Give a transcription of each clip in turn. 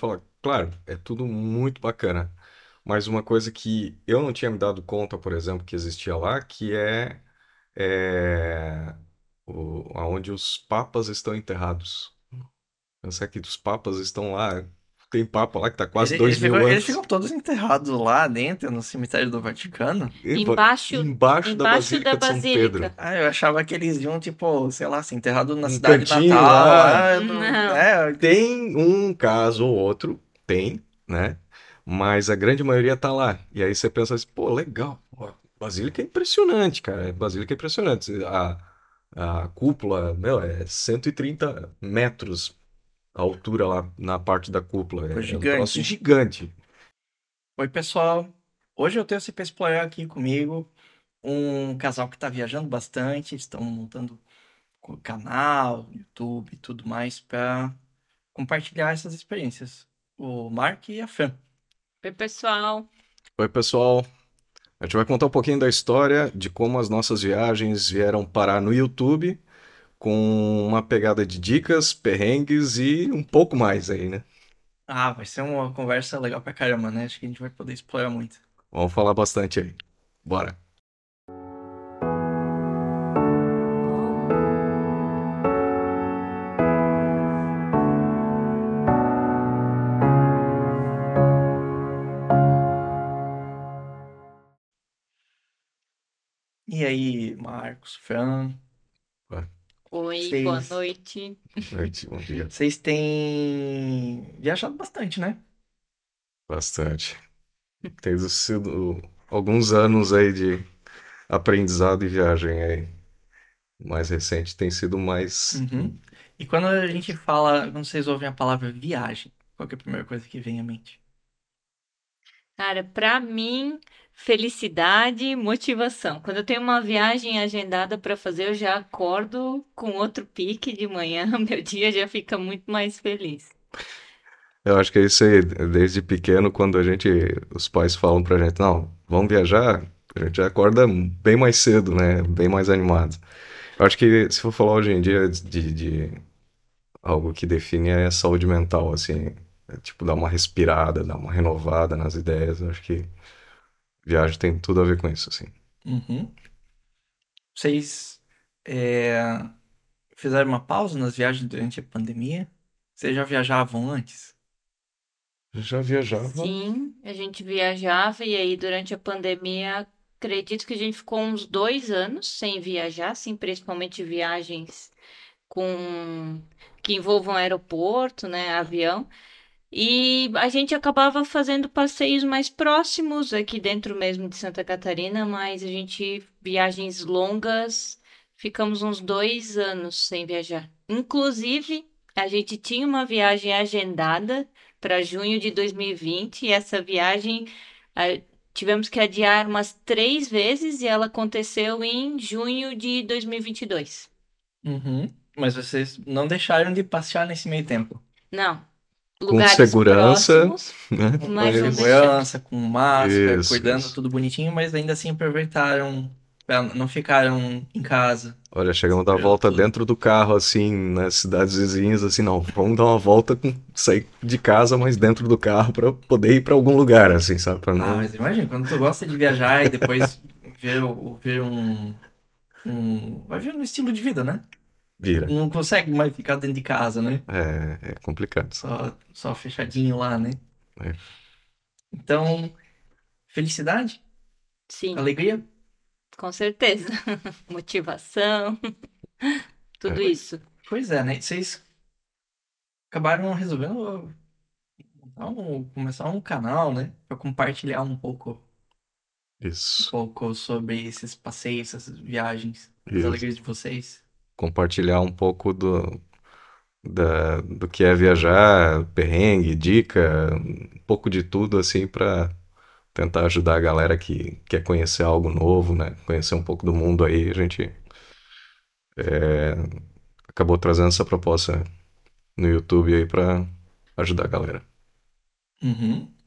falar, claro, é tudo muito bacana. Mas uma coisa que eu não tinha me dado conta, por exemplo, que existia lá, que é, é o, aonde os papas estão enterrados. Pensar que os papas estão lá. Tem papa lá que tá quase Ele- dois eles, mil ficam, anos. eles ficam todos enterrados lá dentro, no cemitério do Vaticano. Embaixo- embaixo da embaixo Basílica da de São Basílica. Pedro. Ah, eu achava que eles iam, tipo, sei lá, se enterrado na Um cidade cantinho natal. lá. ah, não- Não. É, Tem um caso ou outro, tem, né? Mas a grande maioria tá lá. E aí você pensa assim, pô, legal. Pô, Basílica é impressionante, cara. Basílica é impressionante. A, a cúpula, meu, é 130 metros a altura lá na parte da cúpula. É, Pô, é um gigante. gigante. Oi, pessoal. Hoje eu tenho esse para explorar aqui comigo um casal que tá viajando bastante, estão montando o canal, YouTube e tudo mais para compartilhar essas experiências. O Mark e a Fran. Oi, pessoal. Oi, pessoal. A gente vai contar um pouquinho da história de como as nossas viagens vieram parar no YouTube, com uma pegada de dicas, perrengues e um pouco mais aí, né? Ah, vai ser uma conversa legal pra caramba, né? Acho que a gente vai poder explorar muito. Vamos falar bastante aí. Bora. E aí, Marcos, Fran, Oi, Vocês- boa noite. Noite, bom dia. vocês têm viajado bastante, né? Bastante. Tem sido alguns anos aí de aprendizado e viagem aí. O mais recente tem sido mais. Uhum. E quando a gente fala, quando vocês ouvem a palavra viagem, qual que é a primeira coisa que vem à mente? Cara, pra mim, felicidade e motivação. Quando eu tenho uma viagem agendada pra fazer, eu já acordo com outro pique de manhã, meu dia já fica muito mais feliz. Eu acho que é isso aí, desde pequeno, quando a gente, os pais falam pra gente, não, vamos viajar, a gente acorda bem mais cedo, né? Bem mais animado. Eu acho que se for falar hoje em dia de, de algo que define é saúde mental, assim, é tipo dar uma respirada, dar uma renovada nas ideias. Eu acho que viagem tem tudo a ver com isso, assim. Uhum. Vocês é, fizeram uma pausa nas viagens durante a pandemia? Vocês já viajavam antes? Já viajava? Sim, a gente viajava e aí durante a pandemia, acredito que a gente ficou uns dois anos sem viajar, assim, principalmente viagens com que envolvam aeroporto, né, avião. E a gente acabava fazendo passeios mais próximos aqui dentro mesmo de Santa Catarina, mas a gente viagens longas, ficamos uns dois anos sem viajar. Inclusive, a gente tinha uma viagem agendada para junho de 2020 e essa viagem ah, tivemos que adiar umas três vezes e ela aconteceu em junho de 2022. Uhum. Mas vocês não deixaram de passear nesse meio tempo? Não, Com segurança. próximos, né? não segurança, com máscara, Isso, cuidando isso. tudo bonitinho, mas ainda assim aproveitaram, não ficaram em casa. Olha, chegamos a dar volta dentro do carro, assim, nas cidades vizinhas, assim, não, vamos dar uma volta, com, sair de casa, mas dentro do carro pra poder ir pra algum lugar, assim, sabe? Pra Ah, não... mas imagina, quando tu gosta de viajar e depois ver, ver um, um. Vai ver um estilo de vida, né? Vira. Não consegue mais ficar dentro de casa, né? É, é complicado. Só, só fechadinho lá, né? É. Então, felicidade, Sim, alegria. com certeza. Motivação, tudo É. isso. Pois é, né? Vocês acabaram resolvendo um- começar um canal, né? Pra compartilhar um pouco, um Isso. pouco sobre esses passeios, essas viagens, as Isso. alegrias de vocês. Compartilhar um pouco do, da, do que é viajar, perrengue, dica, um pouco de tudo, assim, pra tentar ajudar a galera que quer conhecer algo novo, né? Conhecer um pouco do mundo aí, a gente é, acabou trazendo essa proposta no YouTube aí pra ajudar a galera. Uhum.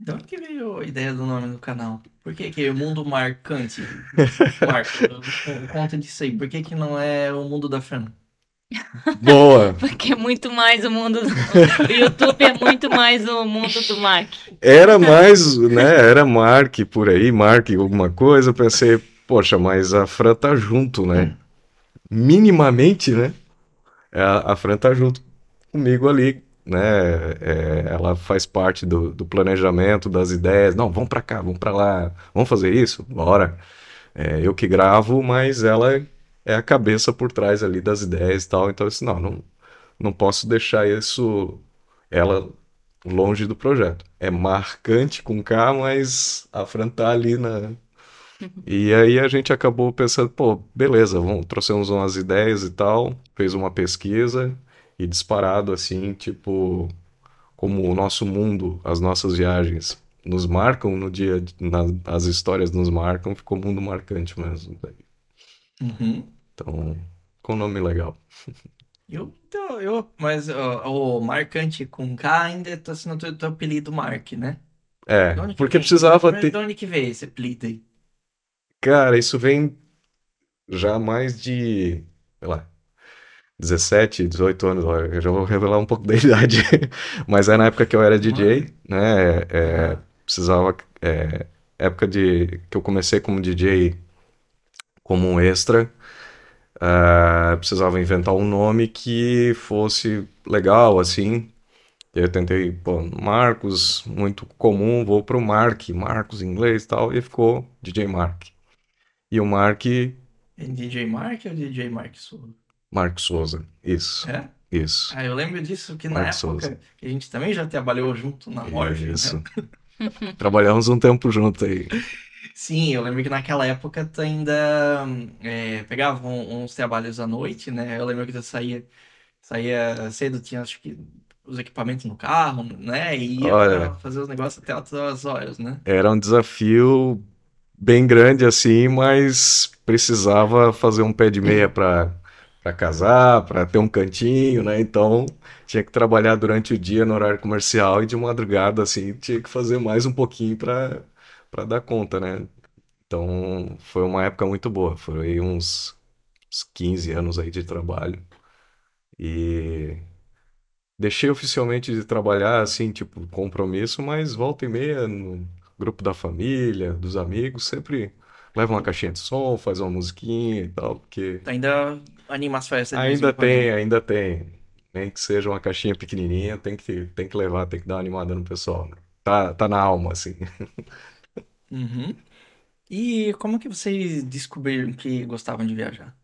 De onde que veio a ideia do nome do canal? Por que que é o mundo marcante? Marco, conta disso aí. Por que que não é o mundo da Fran? Boa! Porque é muito mais o mundo do... O YouTube é muito mais o mundo do Mark. Era mais, né? Era Mark por aí, Mark alguma coisa. Eu pensei, poxa, mas a Fran tá junto, né? Minimamente, né? A, a Fran tá junto comigo ali, né? É, ela faz parte do, do planejamento, das ideias. Não, vamos para cá, vamos para lá, vamos fazer isso, bora. É, eu que gravo, mas ela é a cabeça por trás ali das ideias e tal. Então, eu disse, não, não, não posso deixar isso, ela longe do projeto. É marcante com K, mas a Fran tá ali na. E aí a gente acabou pensando, pô, beleza, vamos, trouxemos umas ideias e tal, fez uma pesquisa e disparado assim, tipo, como o nosso mundo, as nossas viagens nos marcam no dia, na, as histórias nos marcam, ficou um mundo marcante mesmo. Uhum. Então, com um nome legal. Eu, então, eu, mas ó, o marcante com K ainda tá sendo teu, teu apelido Mark, né? É, De porque vem? precisava De ter. onde que veio esse apelido aí? Cara, isso vem já mais de, sei lá, 17, 18 anos. ó, Eu já vou revelar um pouco da idade. Mas é na época que eu era DJ, né? é, precisava. é, época de que eu comecei como DJ como um extra. ah, precisava inventar um nome que fosse legal, assim. E aí eu tentei, pô, Marcos, muito comum, vou pro Mark, Marcos em inglês e tal, e ficou DJ Mark. E o Mark, É DJ Mark ou DJ Mark Souza? Mark Souza, isso, É? isso. Ah, eu lembro disso que na época Souza. a gente também já trabalhou junto na Morphe, né? Isso. Trabalhamos um tempo junto aí. Sim, eu lembro que naquela época tu ainda é, pegava um- uns trabalhos à noite, né? Eu lembro que tu saía, saía cedo, tinha acho que os equipamentos no carro, né? E ia Olha. fazer os negócios até altas horas, né? Era um desafio bem grande assim, mas precisava fazer um pé de meia para para casar, para ter um cantinho, né? Então tinha que trabalhar durante o dia no horário comercial e de madrugada assim tinha que fazer mais um pouquinho para para dar conta, né? Então foi uma época muito boa, foi uns, uns 15 anos aí de trabalho e deixei oficialmente de trabalhar assim, tipo, compromisso, mas volta e meia no grupo da família, dos amigos, sempre leva uma caixinha de som, faz uma musiquinha e tal, porque ainda anima as festas ainda tem, ainda tem. Nem que seja uma caixinha pequenininha, tem que, tem que levar, tem que dar uma animada no pessoal, né? Tá, tá na alma, assim. Uhum. E como que vocês descobriram que gostavam de viajar?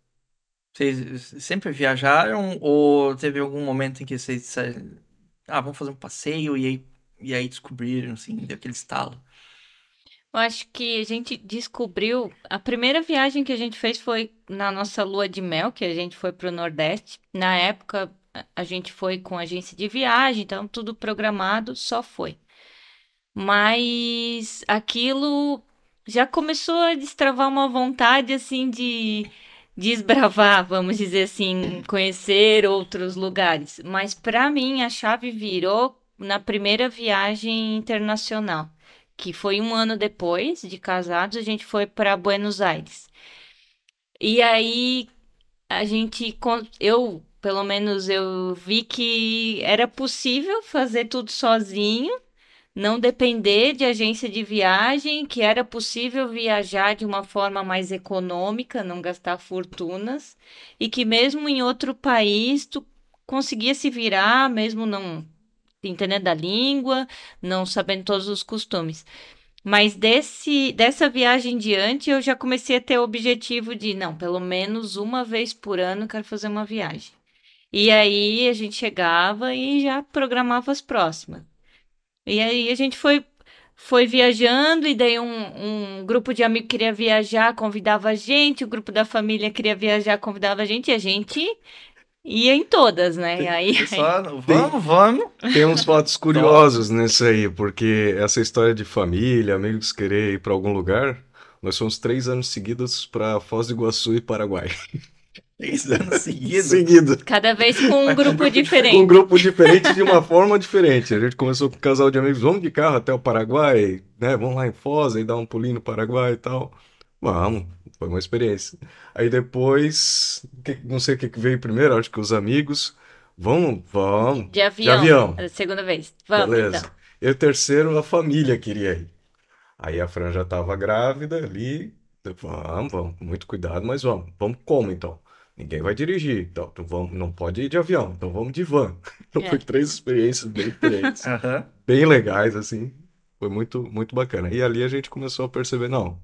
Vocês sempre viajaram ou teve algum momento em que vocês disseram, ah, vamos fazer um passeio e aí, e aí descobriram, assim, deu aquele estalo? Eu acho que a gente descobriu. A primeira viagem que a gente fez foi na nossa lua de mel, que a gente foi para o Nordeste. Na época, a- gente foi com agência de viagem, então tudo programado, só foi. Mas aquilo já começou a destravar uma vontade assim de desbravar, vamos dizer assim, conhecer outros lugares. Mas para mim a chave virou na primeira viagem internacional, que foi um ano depois de casados, a gente foi para Buenos Aires. E aí a gente, eu, pelo menos eu vi que era possível fazer tudo sozinho não depender de agência de viagem, que era possível viajar de uma forma mais econômica, não gastar fortunas, e que mesmo em outro país tu conseguia se virar, mesmo não entendendo a língua, não sabendo todos os costumes. Mas desse, dessa viagem em diante, eu já comecei a ter o objetivo de, não, pelo menos uma vez por ano eu quero fazer uma viagem. E aí a gente chegava e já programava as próximas. E aí a gente foi, foi viajando, e daí um, um grupo de amigos queria viajar, convidava a gente, o grupo da família queria viajar, convidava a gente, e a gente ia em todas, né? E aí, Só, vamos, vamos. Tem uns fatos curiosos nisso aí, porque essa história de família, amigos querer ir para algum lugar, nós fomos três anos seguidos para Foz do Iguaçu e Paraguai. Três anos seguidos. Seguido. cada vez com um grupo Com um diferente. grupo diferente de uma forma diferente. A gente começou com um casal de amigos, vamos de carro até o Paraguai, né? Vamos lá em Foz e dar um pulinho no Paraguai e tal. Vamos, foi uma experiência. Aí depois, que- não sei o que veio primeiro, acho que os amigos. Vamos, vamos. De avião. avião. a Segunda vez. Vamos, Beleza. então. E o terceiro, a família queria ir. Aí a Fran já estava grávida ali. Vamos, vamos, muito cuidado, mas vamos. Vamos como então? Ninguém vai dirigir, então então vamos, não pode ir de avião, então vamos de van. Então É. foi três experiências bem diferentes, bem legais, assim. Foi muito, muito bacana. E ali a gente começou a perceber, não,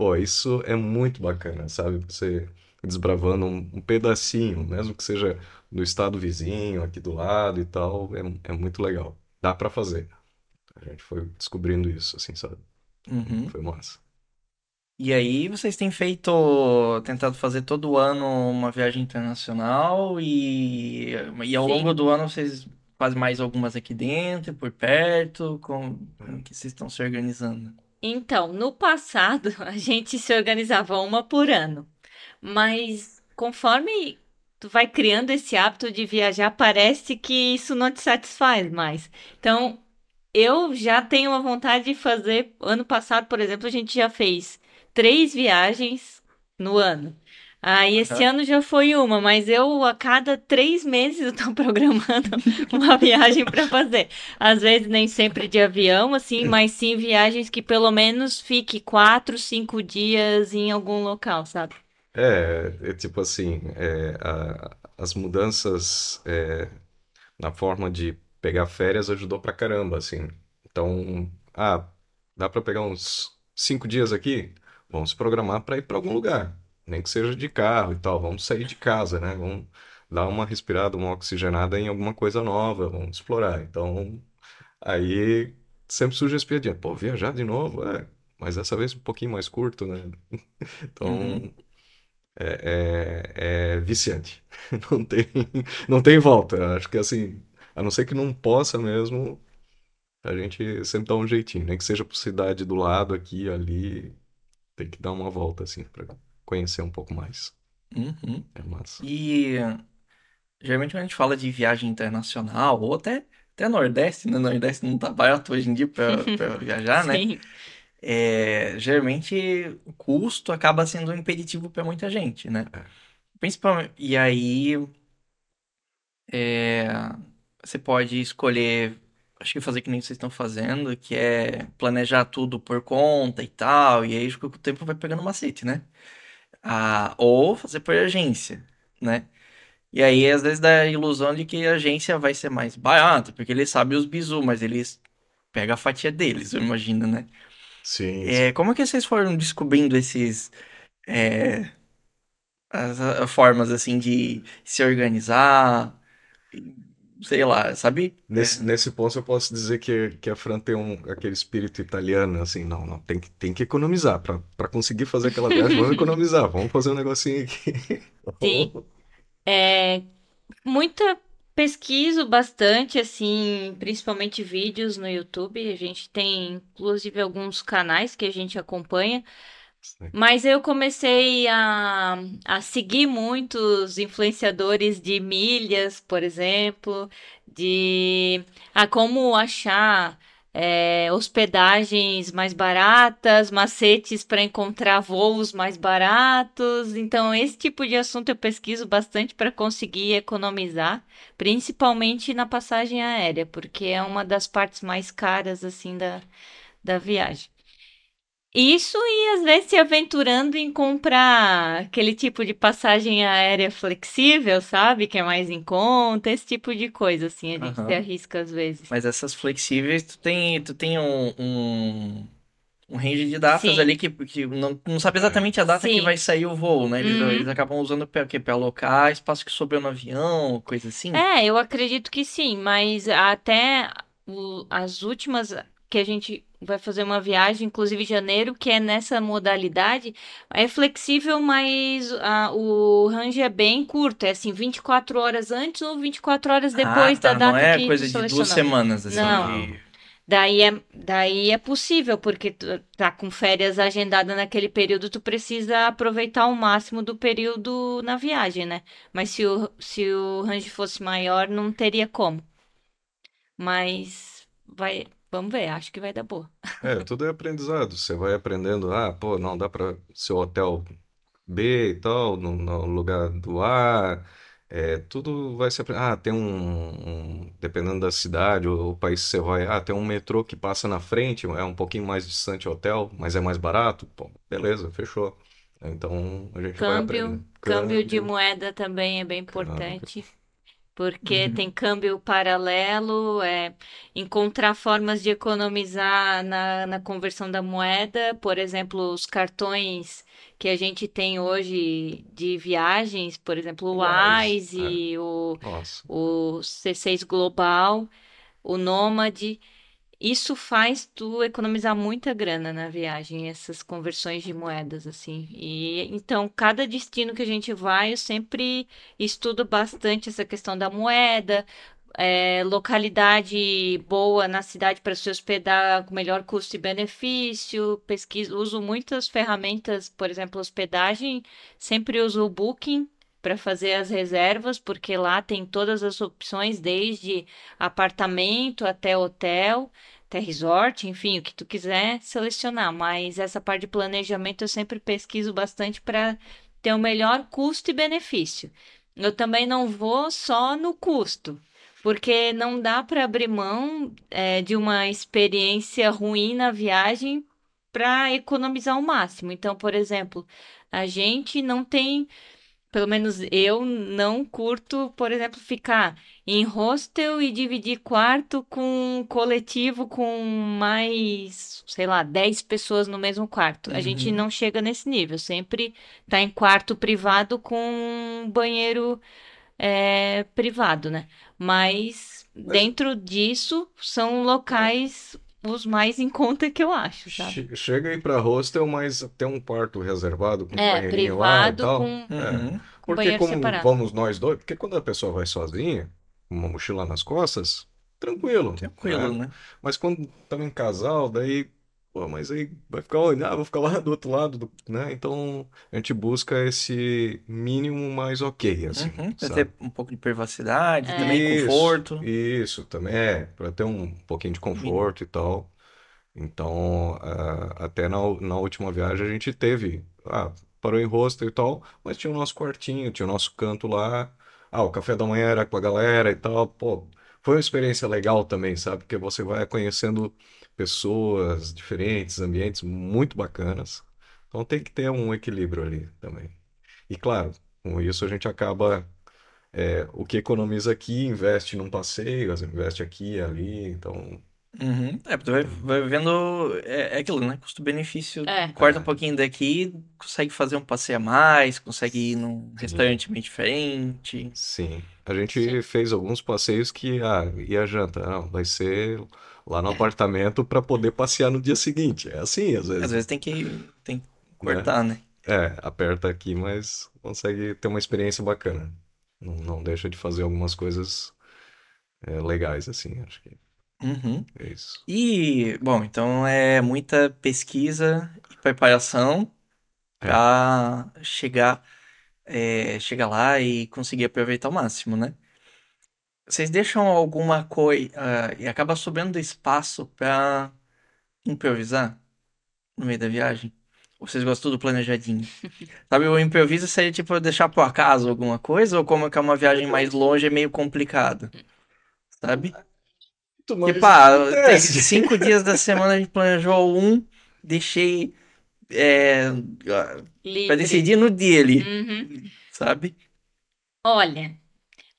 pô, isso é muito bacana, sabe? Você desbravando um, um pedacinho, mesmo que seja do estado vizinho, aqui do lado e tal, é, é muito legal. Dá pra fazer. A gente foi descobrindo isso, assim, sabe? Uhum. Foi massa. E aí, vocês têm feito, tentado fazer todo ano uma viagem internacional e, e ao Sim. longo do ano vocês fazem mais algumas aqui dentro, por perto, como, como que vocês estão se organizando? Então, no passado, a gente se organizava uma por ano. Mas conforme tu vai criando esse hábito de viajar, parece que isso não te satisfaz mais. Então, eu já tenho uma vontade de fazer. Ano passado, por exemplo, a gente já fez três viagens no ano. Aí esse Aham. ano já foi uma, mas eu a cada três meses eu tô programando uma viagem para fazer. Às vezes nem sempre de avião, assim, mas sim viagens que pelo menos fique quatro, cinco dias em algum local, sabe? É, é tipo assim, é, a- as mudanças é, na forma de pegar férias ajudou pra caramba, assim. Então, ah, dá pra pegar uns cinco dias aqui? Vamos programar pra ir pra algum lugar, nem que seja de carro e tal. Vamos sair de casa, né? Vamos dar uma respirada, uma oxigenada em alguma coisa nova, vamos explorar. Então, aí sempre surge essa piadinha, pô, viajar de novo? É, mas dessa vez um pouquinho mais curto, né? Então. Uhum. É, é- é viciante. Não tem, não tem volta. Acho que assim, a não ser que não possa mesmo, a gente sempre dá um jeitinho. Nem que seja por cidade do lado, aqui, ali, tem que dar uma volta, assim, para conhecer um pouco mais. Uhum. É massa. E geralmente quando a gente fala de viagem internacional, ou até, até Nordeste, né? Nordeste não tá barato hoje em dia pra, pra viajar, né? Sim. É, geralmente o custo acaba sendo um impeditivo para muita gente, né? É. Principalmente. E aí é, você pode escolher, acho que fazer que nem vocês estão fazendo, que é planejar tudo por conta e tal, e aí com o tempo vai pegando macete, né? Ah, ou fazer por agência, né? E aí, às vezes, dá a ilusão de que a agência vai ser mais barata, porque eles sabem os bizu, mas eles pegam a fatia deles, eu imagino, né? Sim, sim. É, como é que vocês foram descobrindo esses é, as, a- formas assim de se organizar, sei lá, sabe? Nesse, nesse ponto eu posso dizer que, que a Fran tem um, aquele espírito italiano, assim, não, não, tem que, tem que economizar. Para conseguir fazer aquela viagem, vamos economizar, vamos fazer um negocinho aqui. Sim. É, muita pesquiso bastante, assim, principalmente vídeos no YouTube. A gente tem, inclusive, alguns canais que a gente acompanha. Sim. Mas eu comecei a, a seguir muitos influenciadores de milhas, por exemplo, de a como achar é, hospedagens mais baratas, macetes para encontrar voos mais baratos. Então, esse tipo de assunto eu pesquiso bastante para conseguir economizar, principalmente na passagem aérea, porque é uma das partes mais caras assim da, da viagem. Isso e às vezes se aventurando em comprar aquele tipo de passagem aérea flexível, sabe? Que é mais em conta, esse tipo de coisa, assim, a gente se Aham. arrisca às vezes. Mas essas flexíveis, tu tem, tu tem um, um, um range de datas Sim. ali que, que não, não sabe exatamente a data que Sim. vai sair o voo, né? Eles, Uhum. eles acabam usando para quê? Para alocar espaço que sobrou no avião, coisa assim. É, eu acredito que sim, mas até o- as últimas que a gente vai fazer uma viagem, inclusive em janeiro, que é nessa modalidade, é flexível, mas ah, o range é bem curto, é assim, 24 horas antes ou 24 horas depois ah, tá, da data não é que coisa de duas semanas, assim, Não. de- Daí é, daí é possível, porque tu tá com férias agendadas naquele período, tu precisa aproveitar o máximo do período na viagem, né? Mas se o, se o range fosse maior, não teria como. Mas vai, vamos ver, acho que vai dar boa. É, tudo é aprendizado. Você vai aprendendo, ah, pô, não dá para ser hotel B e tal, no, no lugar do A. É, tudo vai se aprendendo. Ah, tem um, um- dependendo da cidade ou o país que você vai, ah, tem um metrô que passa na frente, é um pouquinho mais distante o hotel, mas é mais barato. Pô, beleza, fechou. Então a gente vai Câmbio, aprendendo. câmbio de Câmbio, moeda também é bem câmbio. Porque Uhum. tem câmbio paralelo, é, encontrar formas de economizar na, na conversão da moeda, por exemplo, os cartões que a gente tem hoje de viagens, por exemplo, o Wise, é, e o, nossa. o C6 Global, o Nômade. Isso faz tu economizar muita grana na viagem, essas conversões de moedas, assim. E então, cada destino que a gente vai, eu sempre estudo bastante essa questão da moeda, é, localidade boa na cidade para se hospedar com melhor custo e benefício, pesquiso, uso muitas ferramentas, por exemplo, hospedagem, sempre uso o Booking para fazer as reservas, porque lá tem todas as opções, desde apartamento até hotel, até resort, enfim, o que tu quiser selecionar. Mas essa parte de planejamento eu sempre pesquiso bastante para ter o melhor custo e benefício. Eu também não vou só no custo, porque não dá para abrir mão, é, de uma experiência ruim na viagem para economizar o máximo. Então, por exemplo, a gente não tem pelo menos eu não curto, por exemplo, ficar em hostel e dividir quarto com um coletivo com mais, sei lá, 10 pessoas no mesmo quarto. A gente Uhum. não chega nesse nível. Sempre tá em quarto privado com banheiro é, privado, né? Mas dentro disso são locais os mais em conta que eu acho, sabe? che- chega aí pra hostel, mas tem um quarto reservado com É, banheirinho lá e privado tal. com, É. Uhum. Porque banheiro como separado. vamos nós dois, porque quando a pessoa vai sozinha, com uma mochila nas costas, tranquilo, Tranquilo, né? né? Mas quando estamos em casal, daí, pô, mas aí vai ficar onde? Ah, vou ficar lá do outro lado, do- né? Então a gente busca esse mínimo mais ok, assim, Uhum. Pra sabe? ter um pouco de privacidade, É. também Isso, conforto. isso, também é, para ter um pouquinho de conforto e tal. Então, ah, até na, na última viagem a gente teve, ah, parou em hostel e tal, mas tinha o nosso quartinho, tinha o nosso canto lá. Ah, o café da manhã era com a galera e tal. Pô, foi uma experiência legal também, sabe? Porque você vai conhecendo pessoas diferentes, ambientes muito bacanas. Então tem que ter um equilíbrio ali também. E claro, com isso a gente acaba, é, o que economiza aqui, investe num passeio, investe aqui e ali. Então, Uhum. É, tu vai, vai vendo. É, é aquilo, né? Custo-benefício. É. Corta um pouquinho daqui, consegue fazer um passeio a mais, consegue ir num sim. restaurante meio diferente. Sim, a Sim. gente fez alguns passeios que, ah, e a janta? Não, vai ser lá no apartamento para poder passear no dia seguinte. É assim, às Às vezes, vezes tem que, tem que cortar, né? É, aperta aqui, mas consegue ter uma experiência bacana. Não, não deixa de fazer algumas coisas é, legais, assim, acho que Uhum. é isso. E, bom, então é muita pesquisa e preparação É, pra chegar, é, chegar lá e conseguir aproveitar ao máximo, né? Vocês deixam alguma coisa e acaba sobrando espaço pra improvisar no meio da viagem? Ou vocês gostam tudo planejadinho? Sabe, o improviso seria tipo deixar pro acaso alguma coisa, ou como que é uma viagem mais longe é meio complicado, sabe? mas Tipo, ah, acontece. cinco dias da semana a gente planejou um, deixei é, pra Livre. decidir no dia ali, Uhum. sabe? Olha,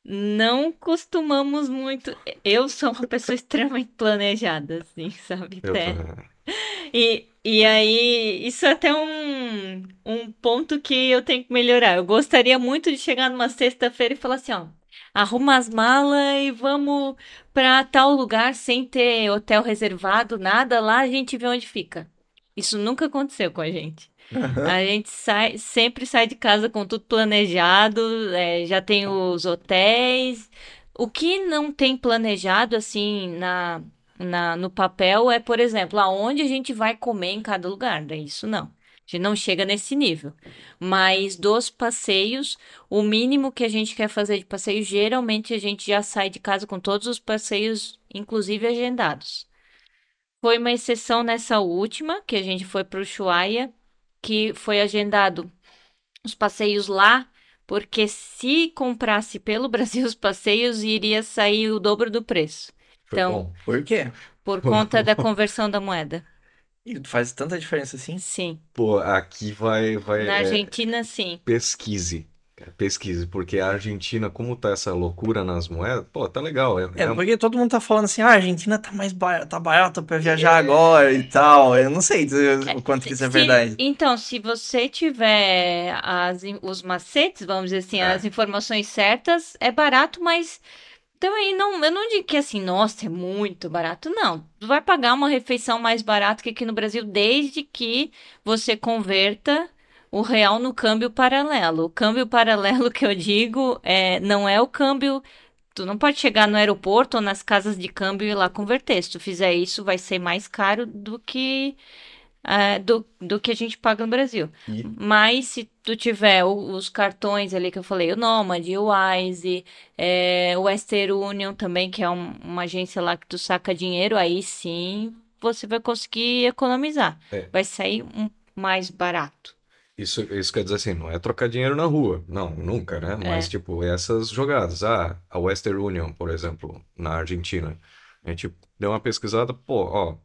não costumamos muito. Eu sou uma pessoa extremamente planejada, assim, sabe? Até. E, e aí, isso é até um, um ponto que eu tenho que melhorar. Eu gostaria muito de chegar numa sexta-feira e falar assim, ó, arruma as malas e vamos pra tal lugar sem ter hotel reservado, nada, lá a gente vê onde fica. Isso nunca aconteceu com a gente. A gente sai, sempre sai de casa com tudo planejado, é, já tem os hotéis. O que não tem planejado assim na, na, no papel é, por exemplo, aonde a gente vai comer em cada lugar. Daí isso não. A gente não chega nesse nível. Mas dos passeios, o mínimo que a gente quer fazer de passeio, geralmente a gente já sai de casa com todos os passeios, inclusive agendados. Foi uma exceção nessa última, que a gente foi para o Ushuaia, que foi agendado os passeios lá, porque se comprasse pelo Brasil os passeios, iria sair o dobro do preço. Foi Então, bom. Por quê? por conta da conversão da moeda. E faz tanta diferença assim? Sim. Pô, aqui vai, vai, Na é, Argentina, sim. pesquise. Pesquise, porque a Argentina, como tá essa loucura nas moedas, pô, tá legal. É, É, é- porque todo mundo tá falando assim, ah, a Argentina tá mais barata, tá barata pra viajar agora e tal. Eu não sei o quanto que isso é Se- verdade. Então, se você tiver as os macetes, vamos dizer assim, É. as informações certas, é barato, mas também não, eu não digo que assim, nossa, é muito barato. Não, tu vai pagar uma refeição mais barata que aqui no Brasil, desde que você converta o real no câmbio paralelo. O câmbio paralelo que eu digo é, não é o câmbio. Tu não pode chegar no aeroporto ou nas casas de câmbio e ir lá converter. Se tu fizer isso, vai ser mais caro do que ah, do, do que a gente paga no Brasil. E- Mas se tu tiver o- os cartões ali que eu falei, o Nomad, o Wise, é, o Western Union também, que é um- uma agência lá que tu saca dinheiro, aí sim você vai conseguir economizar. É. Vai sair um mais barato. Isso, isso quer dizer assim, não é trocar dinheiro na rua. Não, nunca, né? Mas, tipo, essas jogadas. Ah, a Western Union, por exemplo, na Argentina. A gente deu uma pesquisada, pô, ó,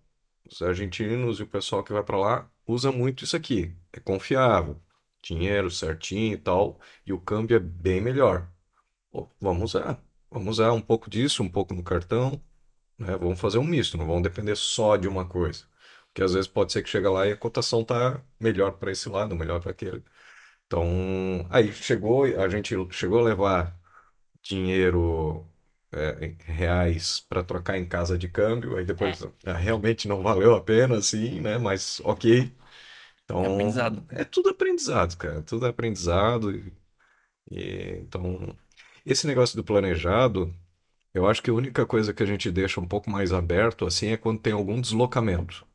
os argentinos e o pessoal que vai pra lá usa muito isso aqui. É confiável. Dinheiro certinho e tal. E o câmbio é bem melhor. Pô, vamos usar. Vamos usar um pouco disso, um pouco no cartão, né? Vamos fazer um misto, não vamos depender só de uma coisa. Porque às vezes pode ser que chega lá e a cotação tá melhor para esse lado, melhor para aquele. Então, aí chegou, a gente chegou a levar dinheiro é, em reais para trocar em casa de câmbio, aí depois ah, realmente não valeu a pena, assim, né? Mas ok. Então, É aprendizado. é tudo aprendizado, cara. Tudo é aprendizado. E, e, então, esse negócio do planejado, eu acho que a única coisa que a gente deixa um pouco mais aberto, assim, é quando tem algum deslocamento.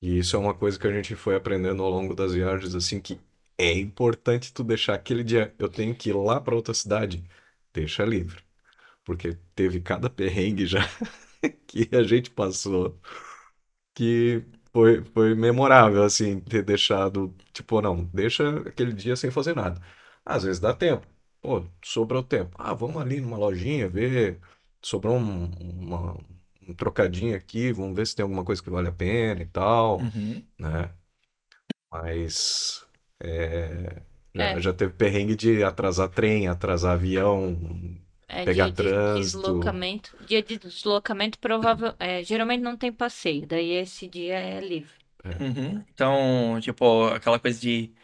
E isso é uma coisa que a gente foi aprendendo ao longo das viagens, assim, que é importante tu deixar aquele dia, eu tenho que ir lá para outra cidade, deixa livre. Porque teve cada perrengue já que a gente passou que foi, foi memorável, assim, ter deixado, tipo, não, deixa aquele dia sem fazer nada. Às vezes dá tempo. Pô, sobrou tempo. Ah, vamos ali numa lojinha ver. Sobrou um, uma- um trocadinho aqui, vamos ver se tem alguma coisa que vale a pena e tal, Uhum. né? Mas é, já, É. já teve perrengue de atrasar trem, atrasar avião. É Pegar dia de trânsito. deslocamento. Dia de deslocamento, provável, é, geralmente não tem passeio, daí esse dia é livre. Uhum. Então, tipo, aquela coisa de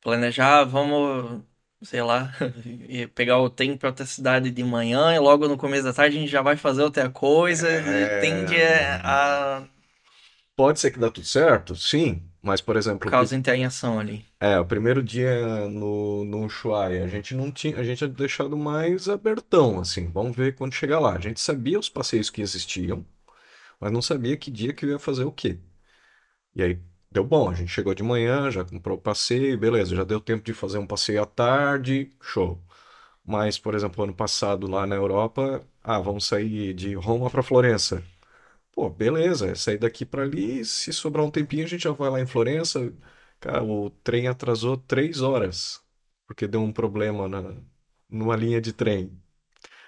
planejar, vamos, sei lá, e pegar o trem pra outra cidade de manhã e logo no começo da tarde a gente já vai fazer outra coisa. É. Tende a Pode ser que dá tudo certo, sim, mas, por exemplo, causar intervenção ali. É, o primeiro dia no, no Ushuaia, a gente não tinha, a gente tinha deixado mais abertão, assim, vamos ver quando chegar lá. A gente sabia os passeios que existiam, mas não sabia que dia que eu ia fazer o quê. E aí deu bom, a gente chegou de manhã, já comprou o passeio, beleza, já deu tempo de fazer um passeio à tarde, show. Mas, por exemplo, ano passado lá na Europa, ah, vamos sair de Roma para Florença. Pô, beleza, é sair daqui para ali, se sobrar um tempinho a gente já vai lá em Florença. Cara, o trem atrasou três horas, porque deu um problema na, numa linha de trem.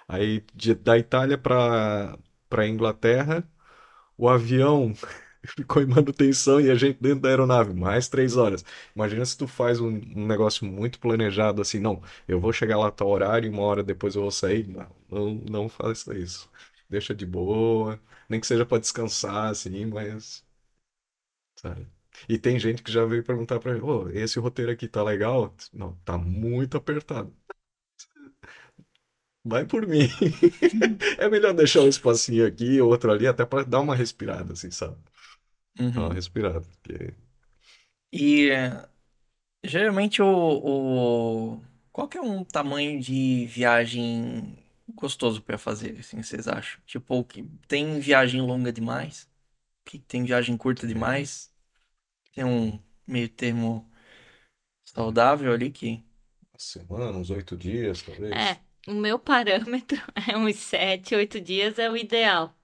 Aí, de- da Itália para para Inglaterra, o avião ficou em manutenção e a gente dentro da aeronave, mais três horas. Imagina se tu faz um, um negócio muito planejado assim, não, eu vou chegar lá a tal horário uma hora depois eu vou sair. Não, não, não faça isso. Deixa de boa, nem que seja para descansar, assim, mas, sabe? E tem gente que já veio perguntar pra mim, ô, esse roteiro aqui tá legal? Não, tá muito apertado. Vai por mim. É melhor deixar um espacinho aqui, outro ali, até pra dar uma respirada, assim, sabe? Uhum. uma respirada. Porque... E é, geralmente o, o qual que é um tamanho de viagem gostoso pra fazer, assim, vocês acham? Tipo, que tem viagem longa demais? Que tem viagem curta demais? Tem um meio termo saudável ali que Uma semana, uns oito dias, talvez. É, o meu parâmetro é uns sete, oito dias é o ideal.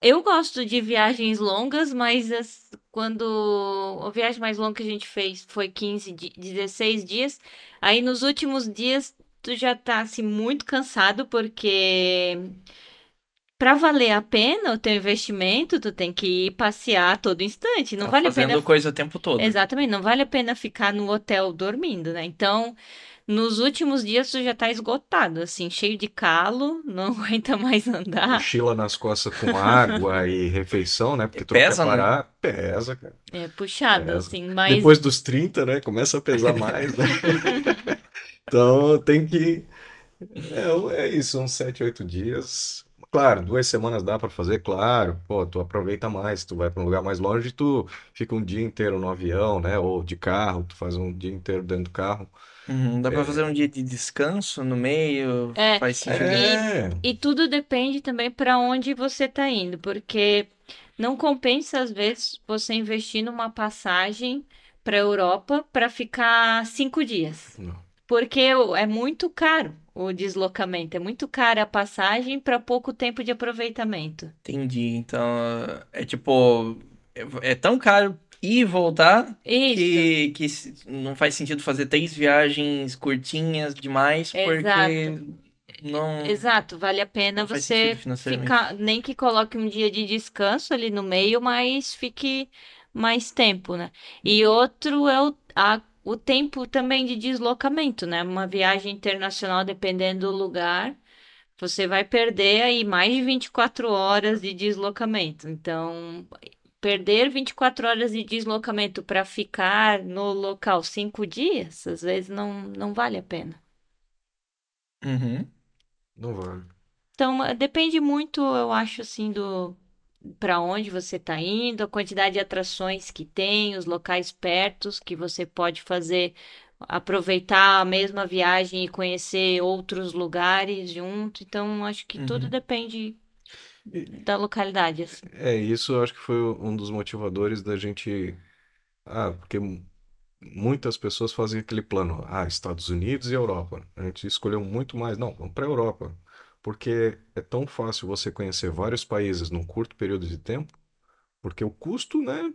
Eu gosto de viagens longas, mas as- quando a viagem mais longa que a gente fez foi 15, di- 16 dias. Aí nos últimos dias tu já tá assim muito cansado porque para valer a pena o teu investimento, tu tem que ir passear todo instante. Não Tá vale a fazendo pena coisa o tempo todo. Exatamente, não vale a pena ficar no hotel dormindo, né? Então, nos últimos dias tu já tá esgotado, assim, cheio de calo, não aguenta mais andar. Mochila nas costas com água e refeição, né? Porque tu Pesa, não né? quer parar, pesa, cara. É puxado, Pesa. assim, mas Depois dos 30, né? Começa a pesar mais, né? Então tem que. É, é isso, uns 7, 8 dias. Claro, duas semanas dá pra fazer, claro. Pô, tu aproveita mais, tu vai pra um lugar mais longe, tu fica um dia inteiro no avião, né? Ou de carro, tu faz um dia inteiro dentro do carro. Uhum, dá pra fazer um dia de descanso no meio, É. faz sentido. É, E tudo depende também para onde você tá indo, porque não compensa às vezes você investir numa passagem para Europa para ficar cinco dias. Não. Porque é muito caro o deslocamento, é muito cara a passagem para pouco tempo de aproveitamento. Entendi. Então, é tipo, é, é tão caro e voltar Isso, que, que não faz sentido fazer três viagens curtinhas demais, porque Exato. não, exato, vale a pena você ficar, nem que coloque um dia de descanso ali no meio, mas fique mais tempo, né? E outro é o, a- o tempo também de deslocamento, né? Uma viagem internacional, dependendo do lugar, você vai perder aí mais de 24 horas de deslocamento. Então, perder 24 horas de deslocamento para ficar no local cinco dias, às vezes não, não vale a pena. Uhum. não vale. Então, eh, depende muito, eu acho, assim, do para onde você está indo, a quantidade de atrações que tem, os locais pertos que você pode fazer, aproveitar a mesma viagem e conhecer outros lugares junto. Então, acho que tudo Uhum. depende da localidade, assim. É, isso eu acho que foi um dos motivadores da gente. Ah, porque mu- muitas pessoas fazem aquele plano. Ah, Estados Unidos e Europa. A gente escolheu muito mais. Não, vamos para a Europa. Porque é tão fácil você conhecer vários países num curto período de tempo, porque o custo, né,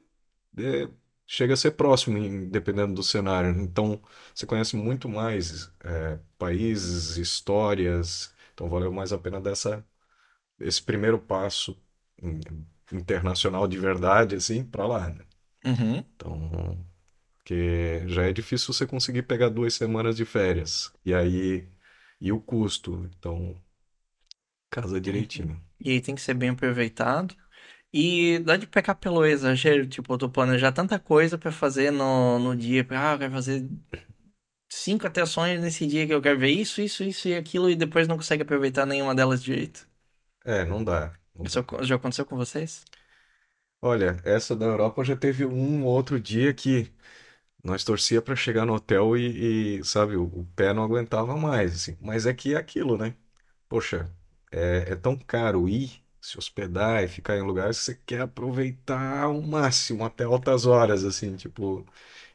é- chega a ser próximo, dependendo do cenário. Então, você conhece muito mais é, países, histórias. Então, valeu mais a pena dessa, esse primeiro passo in- internacional de verdade, assim, para lá, né? Uhum. Então, porque já é difícil você conseguir pegar duas semanas de férias. E aí, e o custo. Então, casa direitinho. E aí tem que ser bem aproveitado. E dá de pecar pelo exagero, tipo, eu tô planejar tanta coisa pra fazer no, no dia. Ah, eu quero fazer cinco atrações nesse dia que eu quero ver isso, isso, isso e aquilo, e depois não consegue aproveitar nenhuma delas direito. É, não dá. Não Isso já aconteceu com vocês? Olha, essa da Europa já teve um outro dia que nós torcia para chegar no hotel e, e, sabe, o, o pé não aguentava mais, assim. Mas é que é aquilo, né? Poxa, é, é tão caro ir, se hospedar e ficar em lugares que você quer aproveitar ao máximo, até altas horas, assim, tipo.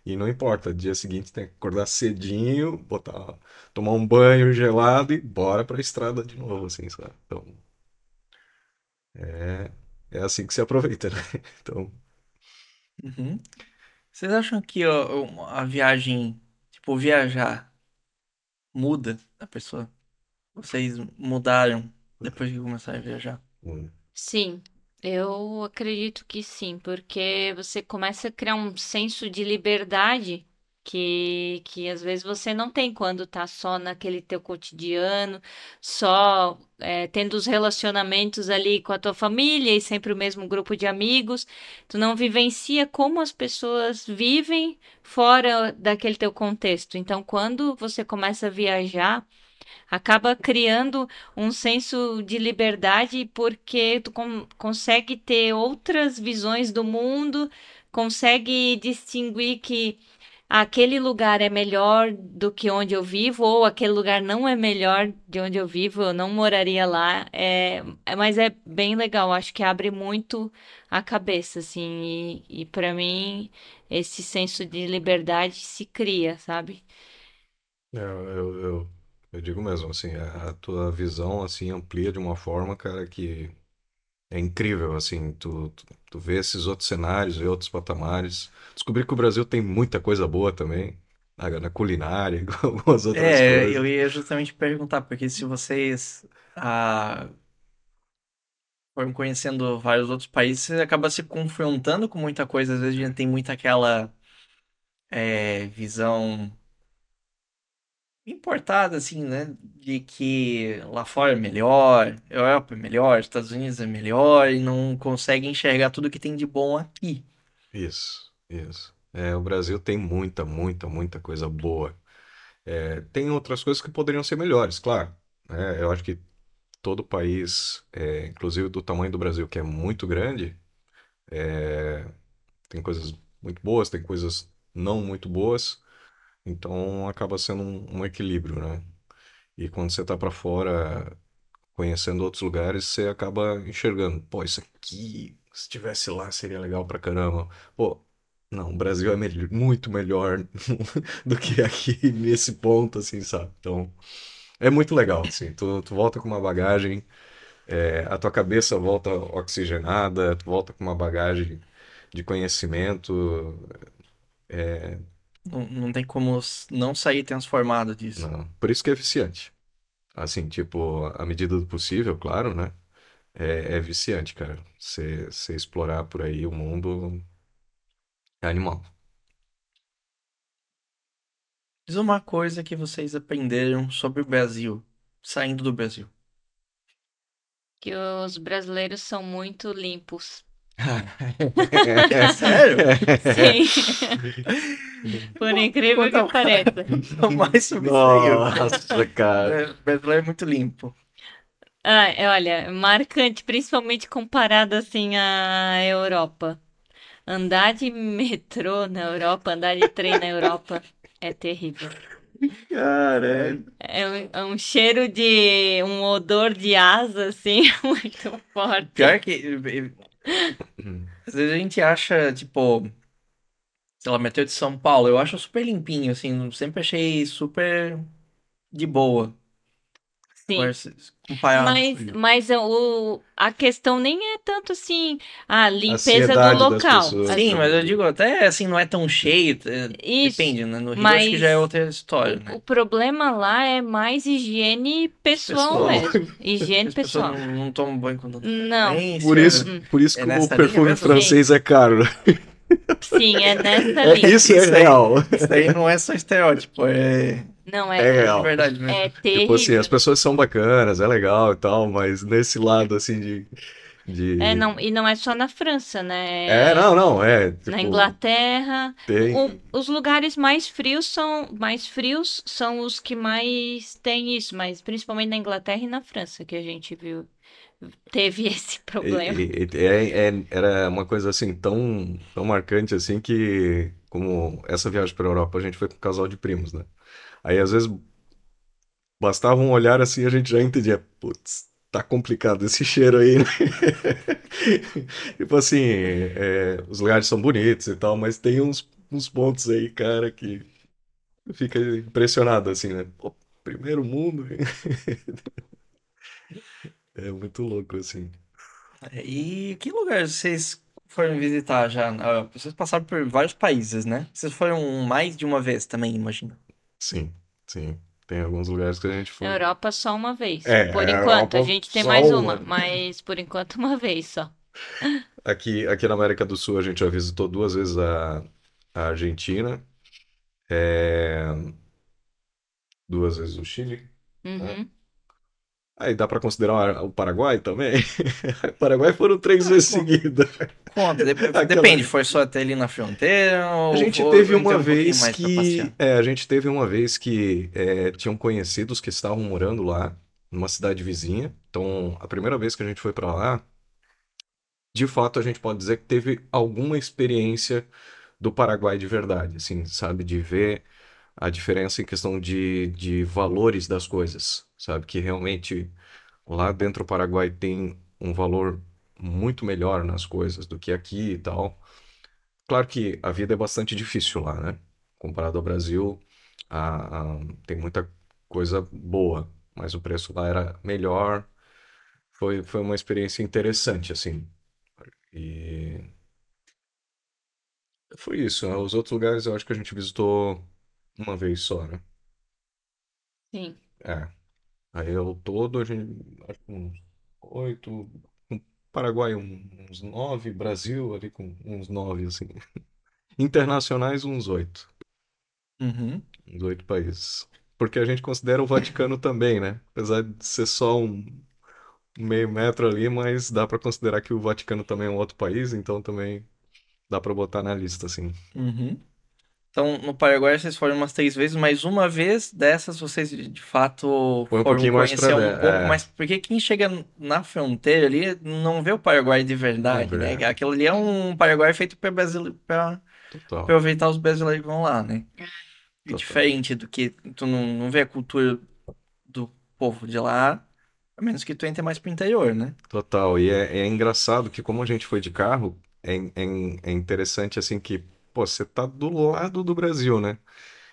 E não importa, dia seguinte tem que acordar cedinho, botar, tomar um banho gelado e bora pra estrada de novo, assim, sabe? Então, é, é assim que se aproveita, né? Então. Uhum. Vocês acham que ó, a viagem, tipo, viajar muda a pessoa? Vocês mudaram depois que começaram a viajar? Sim, eu acredito que sim, porque você começa a criar um senso de liberdade que, que às vezes você não tem quando tá só naquele teu cotidiano, só é, tendo os relacionamentos ali com a tua família e sempre o mesmo grupo de amigos. Tu não vivencia como as pessoas vivem fora daquele teu contexto. Então, quando você começa a viajar, acaba criando um senso de liberdade porque tu con- consegue ter outras visões do mundo, consegue distinguir que aquele lugar é melhor do que onde eu vivo, ou aquele lugar não é melhor de onde eu vivo, eu não moraria lá. É, é- mas é bem legal, acho que abre muito a cabeça, assim, e, e para mim esse senso de liberdade se cria, sabe? é, eu, eu, eu digo mesmo, assim, a, a tua visão, assim, amplia de uma forma, cara, que É incrível, assim, tu, tu, vê esses outros cenários e outros patamares. Descobri que o Brasil tem muita coisa boa também, na, na culinária, algumas outras É, coisas. eu ia justamente perguntar, porque se vocês ah, foram conhecendo vários outros países, você acaba se confrontando com muita coisa. Às vezes a gente tem muito aquela é, visão importada, assim, né? De que lá fora é melhor, Europa é melhor, Estados Unidos é melhor, e não consegue enxergar tudo que tem de bom aqui. Isso, isso. É, o Brasil tem muita, muita, muita coisa boa. É, tem outras coisas que poderiam ser melhores, claro. né? eu acho que todo país, é, inclusive do tamanho do Brasil, que é muito grande, tem coisas muito boas, tem coisas não muito boas, então acaba sendo um, um equilíbrio, né? E quando você tá para fora, conhecendo outros lugares, você acaba enxergando, pô, isso aqui, se estivesse lá, seria legal pra caramba. Pô, não, o Brasil é muito melhor do que aqui nesse ponto, assim, sabe? Então, é muito legal, assim. Tu, tu volta com uma bagagem, é, a tua cabeça volta oxigenada, tu volta com uma bagagem de conhecimento. Não, não tem como não sair transformado disso. Não. Por isso que é viciante. Assim, tipo, à medida do possível, claro, né? É, é viciante, cara. Você você explorar por aí o mundo é animal. Diz uma coisa que vocês aprenderam sobre o Brasil, saindo do Brasil. Que os brasileiros são muito limpos. Sério? Sim. Por incrível Conta que pareça. Não mais sobre. Nossa, cara. É, O brasileiro é muito limpo. Ah, é, olha, marcante, principalmente comparado assim à Europa. Andar de metrô na Europa, andar de trem na Europa é terrível. Cara, É um, é um cheiro de, um odor de asa assim muito forte. Pior que. Às vezes a gente acha, tipo. Sei lá, metrô de São Paulo, eu acho super limpinho, assim. Sempre achei super de boa. Sim. Mas. Mas, mas o, a questão nem é tanto assim, a limpeza Ansiedade do local. pessoas. Sim, mas eu digo, até assim, não é tão cheio. é- Isso. Depende, né? No Rio Mas acho que já é outra história, né? O problema lá é mais higiene pessoal Pessoal. mesmo. Higiene pessoal. não, não tomam banho quando Não, Bem, por isso, por isso É que o linha perfume mesmo? francês é caro. sim, é nessa É, linha. isso é Isso aí. real. Isso aí não é só estereótipo, é, Não, É é, real. é verdade mesmo. é Tipo assim, terrível. as pessoas são bacanas, é legal e tal, mas nesse lado assim de, de... É, não, e não é só na França, né? É, não, não, é, Na tipo, Inglaterra, tem, o- os lugares mais frios são mais frios são os que mais têm isso, mas principalmente na Inglaterra e na França que a gente viu teve esse problema. E- e- é- é- era uma coisa assim tão, tão marcante assim que, como essa viagem para a Europa, a gente foi com um casal de primos, né? Aí às vezes bastava um olhar assim a gente já entendia, putz, tá complicado esse cheiro aí, né? Tipo assim, é, os lugares são bonitos e tal, mas tem uns, uns pontos aí, cara, que fica impressionado assim, né? Pô, primeiro mundo? É muito louco assim. É, E que lugar vocês foram visitar já Europa? Vocês passaram por vários países, né? Vocês foram mais de uma vez também, imagino. Sim, sim. Tem alguns lugares que a gente foi. Na Europa só uma vez. É, Por a enquanto, a Europa gente tem mais uma. uma, mas por enquanto uma vez só. Aqui, aqui na América do Sul a gente já visitou duas vezes a, a Argentina, é, duas vezes o Chile. Uhum. Aí dá pra considerar o Paraguai também? O Paraguai foram três vezes bom. seguidas. Conta, dep- Aquela- depende, foi só até ali na fronteira ou A gente teve então uma um vez que, é, a gente teve uma vez que é, tinham conhecidos que estavam morando lá, numa cidade vizinha. Então, a primeira vez que a gente foi pra lá, de fato, a gente pode dizer que teve alguma experiência do Paraguai de verdade, assim, sabe? De ver a diferença em questão de, de valores das coisas, sabe? Que realmente lá dentro do Paraguai tem um valor muito melhor nas coisas do que aqui e tal. Claro que a vida é bastante difícil lá, né? Comparado ao Brasil, a- a- tem muita coisa boa, mas o preço lá era melhor, Foi, foi uma experiência interessante, assim. E foi isso, né? Os outros lugares eu acho que a gente visitou uma vez só, né? Sim. É. Aí ao todo a gente, acho que uns oito, um Paraguai um- uns nove, Brasil ali com uns nove, assim. Internacionais uns oito. Uhum. Uns oito países. Porque a gente considera o Vaticano também, né? Apesar de ser só um meio metro ali, mas dá pra considerar que o Vaticano também é um outro país, então também dá pra botar na lista, assim. Uhum. Então, no Paraguai vocês foram umas três vezes, mas uma vez dessas vocês de fato Foi um foram pouquinho mais conhecer pra um pouco é. mais. Porque quem chega na fronteira ali não vê o Paraguai de verdade, É né? Aquilo ali é um Paraguai feito para brasile... para aproveitar os brasileiros que vão lá, né? E Total. diferente do que tu não, não vê a cultura do povo de lá, a menos que tu entre mais pro interior, né? Total, e é, é engraçado que como a gente foi de carro, é, é, é interessante assim que, pô, você tá do lado do Brasil, né?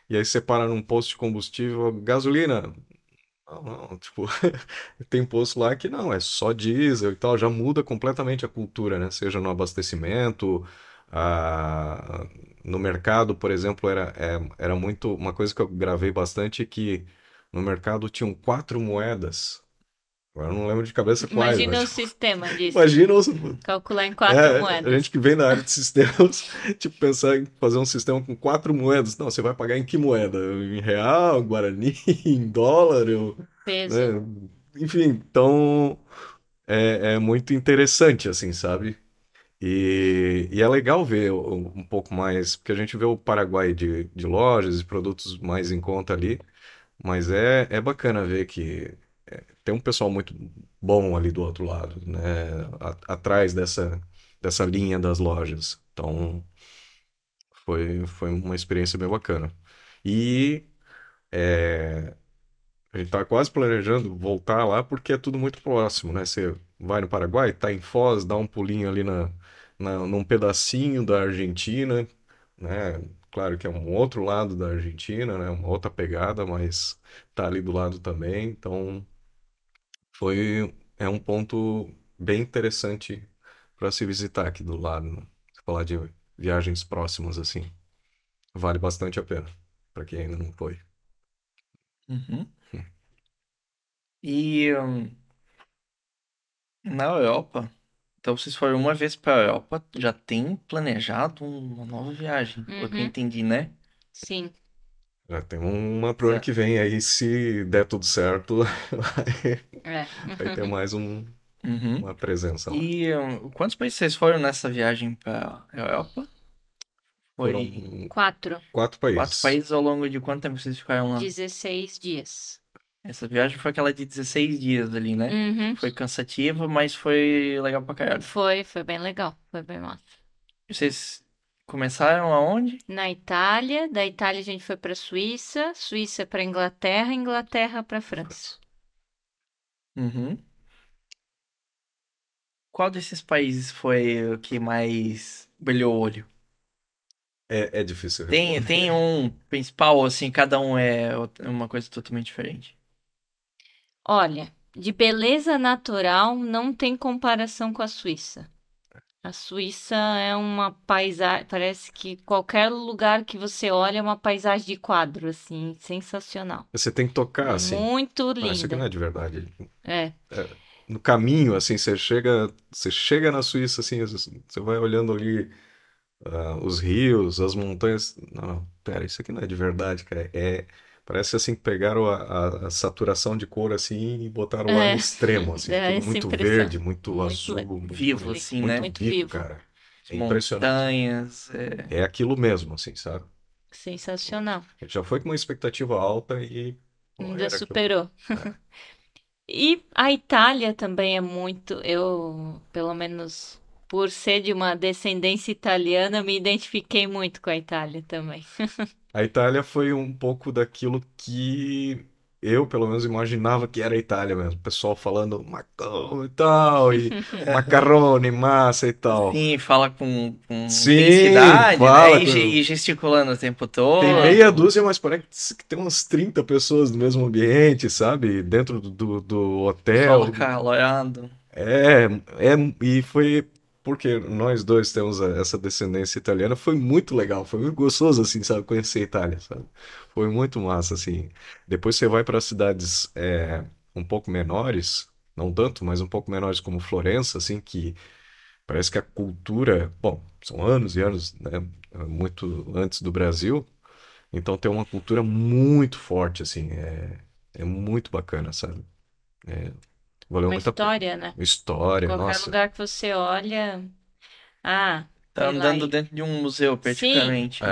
E aí você para num posto de combustível, gasolina. Não, não, tipo, tem posto lá que não, é só diesel e tal, já muda completamente a cultura, né? Seja no abastecimento, a- no mercado, por exemplo, era, é- era muito, uma coisa que eu gravei bastante é que no mercado tinham quatro moedas. Agora eu não lembro de cabeça quais, Imagina o sistema disso. Imagina os, Calcular em quatro é, moedas. a gente que vem da área de sistemas, tipo, pensar em fazer um sistema com quatro moedas. Não, você vai pagar em que moeda? Em real, guarani, em dólar, eu- Peso. né? Enfim, então é, é muito interessante, assim, sabe? E, e é legal ver um um pouco mais, porque a gente vê o Paraguai de, de lojas e produtos mais em conta ali, mas é, é bacana ver que tem um pessoal muito bom ali do outro lado, né? A- atrás dessa, dessa linha das lojas. Então, foi, foi uma experiência bem bacana. E é, a gente tá quase planejando voltar lá porque é tudo muito próximo, né? Você vai no Paraguai, tá em Foz, dá um pulinho ali na, na, num pedacinho da Argentina, né? Claro que é um outro lado da Argentina, né? Uma outra pegada, mas tá ali do lado também. Então, foi, é um ponto bem interessante para se visitar aqui do lado, né? Se falar de viagens próximas assim, vale bastante a pena para quem ainda não foi. Uhum. E hum, na Europa, então vocês foram uma vez para a Europa, já tem planejado uma nova viagem, pelo que eu Uhum. entendi, né? Sim. Já tem uma pro ano Certo. que vem aí, se der tudo certo, vai, É. vai ter mais um, Uhum. uma presença lá. E hum, quantos países vocês foram nessa viagem para a Europa? Foi Foram Quatro. quatro quatro países. países ao longo de quanto tempo vocês ficaram lá? 16 dias. Essa viagem foi aquela de 16 dias ali, né? Uhum. Foi cansativa, mas foi legal pra caralho. Foi, foi bem legal. Foi bem massa. Vocês começaram aonde? Na Itália, da Itália a gente foi para Suíça, Suíça para Inglaterra, Inglaterra para França. Uhum. Qual desses países foi o que mais brilhou o olho? É, é difícil Tem, responder. tem um principal, assim, cada um é uma coisa totalmente diferente. Olha, de beleza natural não tem comparação com a Suíça. A Suíça é uma paisagem, parece que qualquer lugar que você olha é uma paisagem de quadro, assim, sensacional. Você tem que tocar assim. Muito Ah, isso aqui não é de verdade. É, No caminho, assim, você chega, você chega na Suíça, assim, você vai olhando ali ah, os rios, as montanhas. Não, não, pera, isso aqui não é de verdade, cara. É, parece assim que pegaram a, a- a saturação de cor assim e botaram lá no É. extremo, assim, tudo essa muito verde, muito Muito azul, le- muito, Vivo, muito- assim, muito né? Muito vivo, vivo. cara. É impressionante. Montanhas, é... É aquilo mesmo, assim, sabe? sensacional. Já foi com uma expectativa alta e Ainda superou. E a Itália também é muito, eu, pelo menos por ser de uma descendência italiana, me identifiquei muito com a Itália também. A Itália foi um pouco daquilo que eu, pelo menos, imaginava que era Itália mesmo. O pessoal falando macão e tal, e macarrone, massa e tal. Sim, fala com, com Sim, intensidade, fala né? E, com- e gesticulando o tempo todo. Tem meia dúzia, mas parece que tem umas 30 pessoas no mesmo ambiente, sabe? Dentro do, do, hotel. Solo calorado. É, é, e foi porque nós dois temos essa descendência italiana, foi muito legal, foi muito gostoso, assim, sabe, conhecer a Itália, sabe? Foi muito massa, assim. Depois você vai para cidades é, um pouco menores, não tanto, mas um pouco menores como Florença, assim, que parece que a cultura, bom, são anos e anos, né, muito antes do Brasil, então tem uma cultura muito forte, assim, é, é muito bacana, sabe? É, valeu Uma muito a história, né? História, Qualquer nossa. lugar que você olha. Ah, Tá sei lá, andando dentro de um museu, praticamente. né?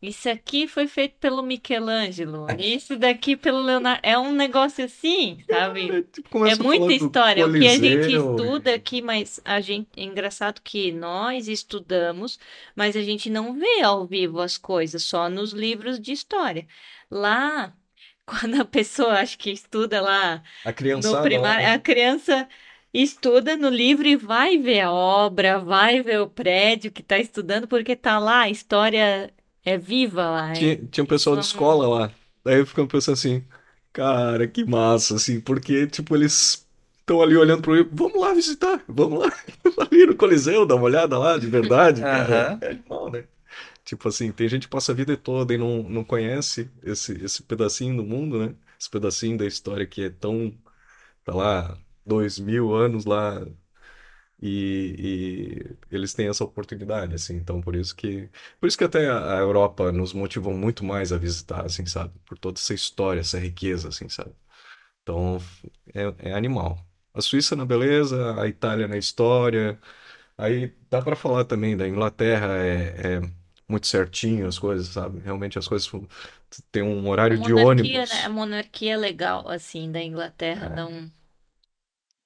É, Isso aqui foi feito pelo Michelangelo. Isso daqui pelo Leonardo. É um negócio assim, sabe? tipo, É muita história. O que a gente estuda aqui, mas a gente é engraçado que nós estudamos, mas a gente não vê ao vivo as coisas, só nos livros de história. Lá, quando a pessoa acho que estuda lá a no criançada lá, primário, a criança estuda no livro e vai ver a obra, vai ver o prédio que está estudando, porque tá lá, a história é viva lá. é- tinha, tinha um pessoal de escola lá. Daí eu ficava pensando assim, cara, que massa, assim, porque, tipo, eles estão ali olhando pro livro, vamos lá visitar, vamos lá, ali no Coliseu, dar uma olhada lá, de verdade, cara. Aham. É animal, né? Tipo assim, tem gente que passa a vida toda e não, não conhece esse, esse pedacinho do mundo, né? Esse pedacinho da história que é tão, tá lá, dois mil anos lá e, e eles têm essa oportunidade, assim, então por isso que, por isso que até a Europa nos motivou muito mais a visitar, assim, sabe? Por toda essa história, essa riqueza, assim, sabe? Então, é, é animal. A Suíça na beleza, a Itália na história, aí dá pra falar também da Inglaterra, é, é muito certinho as coisas, sabe? Realmente as coisas tem um A horário de ônibus. né? A monarquia é legal, assim, da Inglaterra, É. dá um-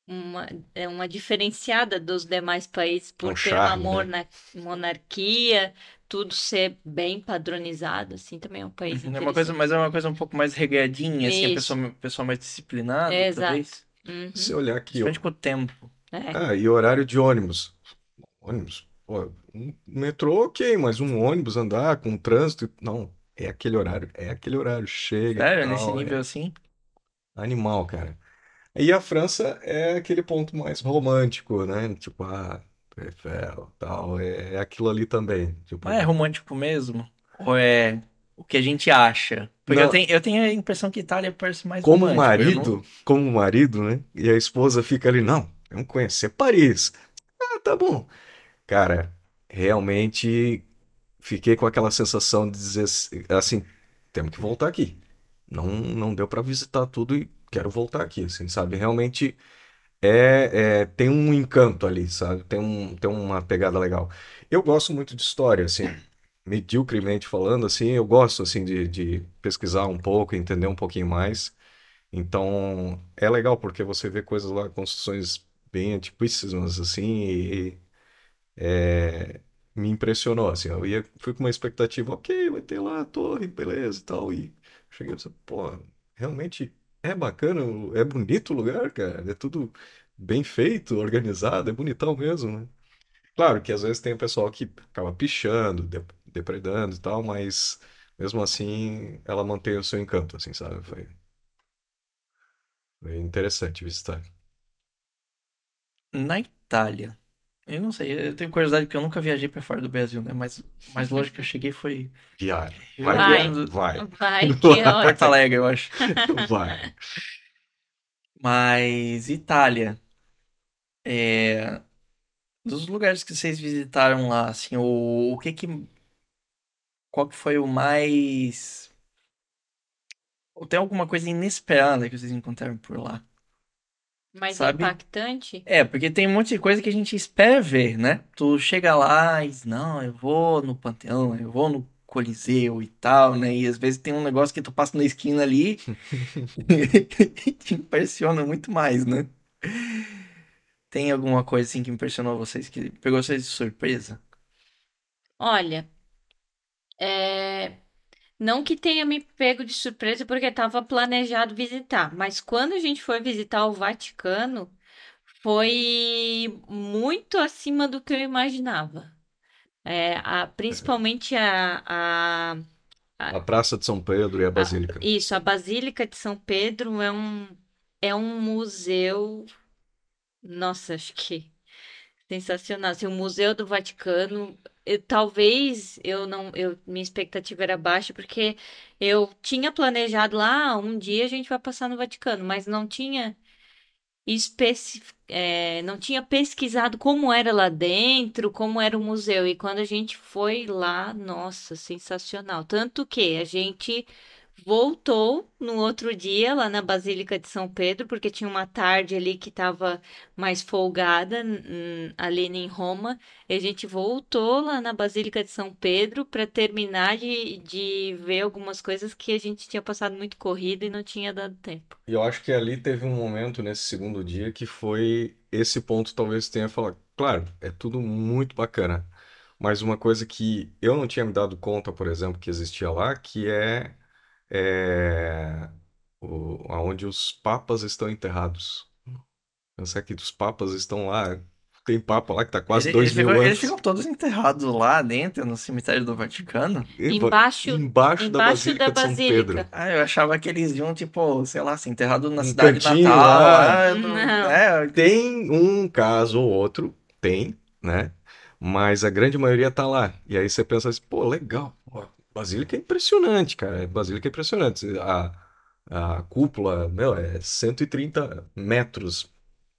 uma, é uma diferenciada dos demais países É um por ter charme, uma né? morna- monarquia, tudo ser bem padronizado, assim, também é um país É uma coisa, mas é uma coisa um pouco mais regradinha, assim, a pessoa, pessoa mais disciplinada, É, talvez. Uhum, Se olhar aqui, ó. Principalmente com o tempo. é. Ah, e horário de ônibus. Ônibus. Pô, um metrô, ok, mas um ônibus andar com trânsito. Não, é aquele horário. É aquele horário. Chega Sério, nesse tal. nível É assim? animal, cara. E a França é aquele ponto mais romântico, né? Tipo, ah, Eiffel, tal. É, é aquilo ali também. Tipo, Mas é romântico mesmo? Ou é o que a gente acha? Porque Não. eu tenho, eu tenho a impressão que Itália parece mais como romântico. eu não- marido, como marido, né? E a esposa fica ali, não, vamos conhecer Paris. Ah, tá bom. Cara, realmente fiquei com aquela sensação de dizer assim, temos que voltar aqui. Não, não deu para visitar tudo e quero voltar aqui, assim, sabe? Realmente é, é- tem um encanto ali, sabe? Tem um, tem uma pegada legal. Eu gosto muito de história, assim, mediocremente falando, assim, eu gosto, assim, de, de pesquisar um pouco, entender um pouquinho mais. Então, é legal porque você vê coisas lá, construções bem antiquíssimas, assim, e, é, me impressionou, assim, eu ia, fui com uma expectativa, ok, vai ter lá a torre, beleza e tal, e cheguei e pensei, pô, realmente é bacana, é bonito o lugar, cara, é tudo bem feito, organizado, é bonitão mesmo, né? Claro que às vezes tem o pessoal que acaba pichando, de- depredando e tal, mas mesmo assim ela mantém o seu encanto, assim, sabe? Foi, foi interessante visitar. Na Itália. Eu não sei, eu tenho curiosidade porque eu nunca viajei pra fora do Brasil, né? Mas mais longe que eu cheguei foi Viagem. Vai, Vai. Do- vai, Vai, que Porto. Alegre, eu acho. vai. Mas Itália, é, dos lugares que vocês visitaram lá, assim, o, o que que, qual que foi o mais, ou tem alguma coisa inesperada que vocês encontraram por lá? Mais Sabe? impactante? É, porque tem um monte de coisa que a gente espera ver, né? Tu chega lá e diz, não, eu vou no Panteão, eu vou no Coliseu e tal, né? E às vezes tem um negócio que tu passa na esquina ali e te impressiona muito mais, né? Tem alguma coisa assim que impressionou vocês, que pegou vocês de surpresa? Olha, é, Não que tenha me pego de surpresa porque estava planejado visitar, mas quando a gente foi visitar o Vaticano, foi muito acima do que eu imaginava. É, a, principalmente a, a, A Praça de São Pedro e a Basílica. isso, a Basílica de São Pedro é um, é um museu. Nossa, acho que sensacional. Assim, o Museu do Vaticano, eu- talvez eu não, eu, minha expectativa era baixa, porque eu tinha planejado lá, "Ah, um dia a gente vai passar no Vaticano, mas não tinha especi... é, não tinha pesquisado como era lá dentro, como era o museu. E quando a gente foi lá, nossa, sensacional. Tanto que a gente voltou no outro dia lá na Basílica de São Pedro, porque tinha uma tarde ali que estava mais folgada, ali em Roma. E a gente voltou lá na Basílica de São Pedro para terminar de, de ver algumas coisas que a gente tinha passado muito corrida e não tinha dado tempo. E eu acho que ali teve um momento nesse segundo dia que foi esse ponto talvez tenha falado, claro, é tudo muito bacana, mas uma coisa que eu não tinha me dado conta, por exemplo, que existia lá, que é, é o, aonde os papas estão enterrados. Pensar que os papas estão lá, tem papa lá que está quase Ele- dois eles, mil eles anos. ficam todos enterrados lá dentro, no cemitério do Vaticano. E va- Embaixo, embaixo da embaixo Basílica da de São Basílica. Pedro. Ah, eu achava que eles iam, tipo, sei lá, se enterrado na Um cidade cantinho natal. lá. não- Não. é, Tem um caso ou outro, tem, né? Mas a grande maioria tá lá. E aí você pensa assim, pô, legal. Basílica é impressionante, cara. Basílica é impressionante. A, a cúpula, meu, é 130 metros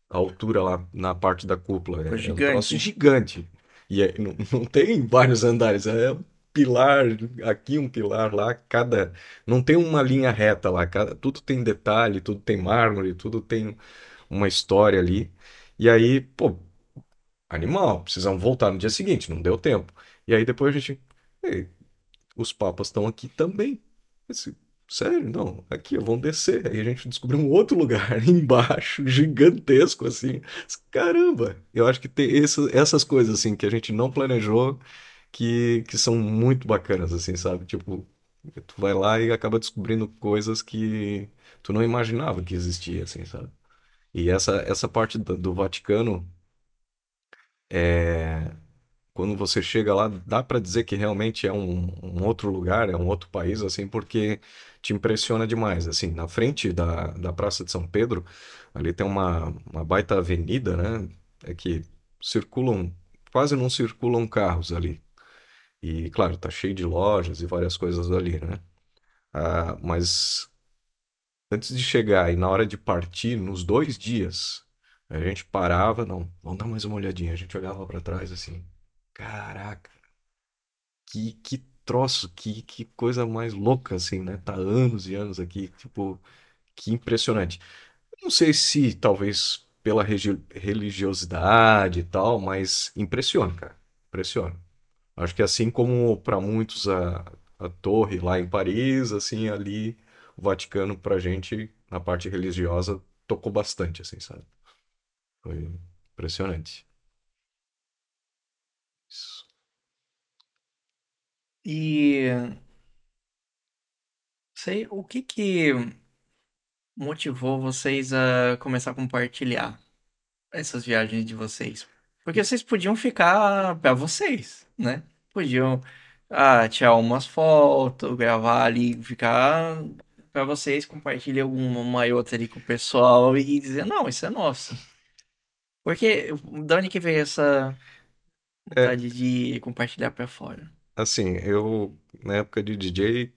a altura lá na parte da cúpula. É, Pô, um gigante. troço gigante. E é- não, não tem vários andares, é um pilar aqui, um pilar lá, cada. Não tem uma linha reta lá, cada... tudo tem detalhe, tudo tem mármore, tudo tem uma história ali. E aí, pô, animal, precisamos voltar no dia seguinte, não deu tempo. E aí depois a gente. "Ei, os papas estão aqui também. Esse- sério? Não, aqui, vão descer. Aí a gente descobriu um outro lugar embaixo, gigantesco, assim. Caramba! Eu acho que tem esse- essas coisas, assim, que a gente não planejou, que, que são muito bacanas, assim, sabe? Tipo, tu vai lá e acaba descobrindo coisas que tu não imaginava que existia, assim, sabe? E essa, essa parte do, do Vaticano, é, quando você chega lá, dá pra dizer que realmente é um, um outro lugar, é um outro país, assim, porque te impressiona demais. Assim, na frente da, da Praça de São Pedro, ali tem uma, uma baita avenida, né? É que circulam, quase não circulam carros ali. E, claro, tá cheio de lojas e várias coisas ali, né? Ah, mas antes de chegar e na hora de partir, nos dois dias, a gente parava, não, vamos dar mais uma olhadinha. A gente olhava pra trás assim, caraca, que, que troço, que, que coisa mais louca assim, né? Tá anos e anos aqui, tipo, que impressionante. Não sei se talvez pela religiosidade e tal, mas impressiona, cara, impressiona. Acho que assim como para muitos a, a torre lá em Paris, assim, ali o Vaticano pra gente, na parte religiosa, tocou bastante, assim, sabe? Foi impressionante. E sei o que que motivou vocês a começar a compartilhar essas viagens de vocês? Porque vocês podiam ficar pra vocês, né? Podiam ah, tirar umas fotos, gravar ali, ficar pra vocês, compartilhar alguma uma e outra ali com o pessoal e dizer, não, isso é nosso. Porque da onde que veio essa É, vontade de compartilhar pra fora? Assim, eu, na época de DJ,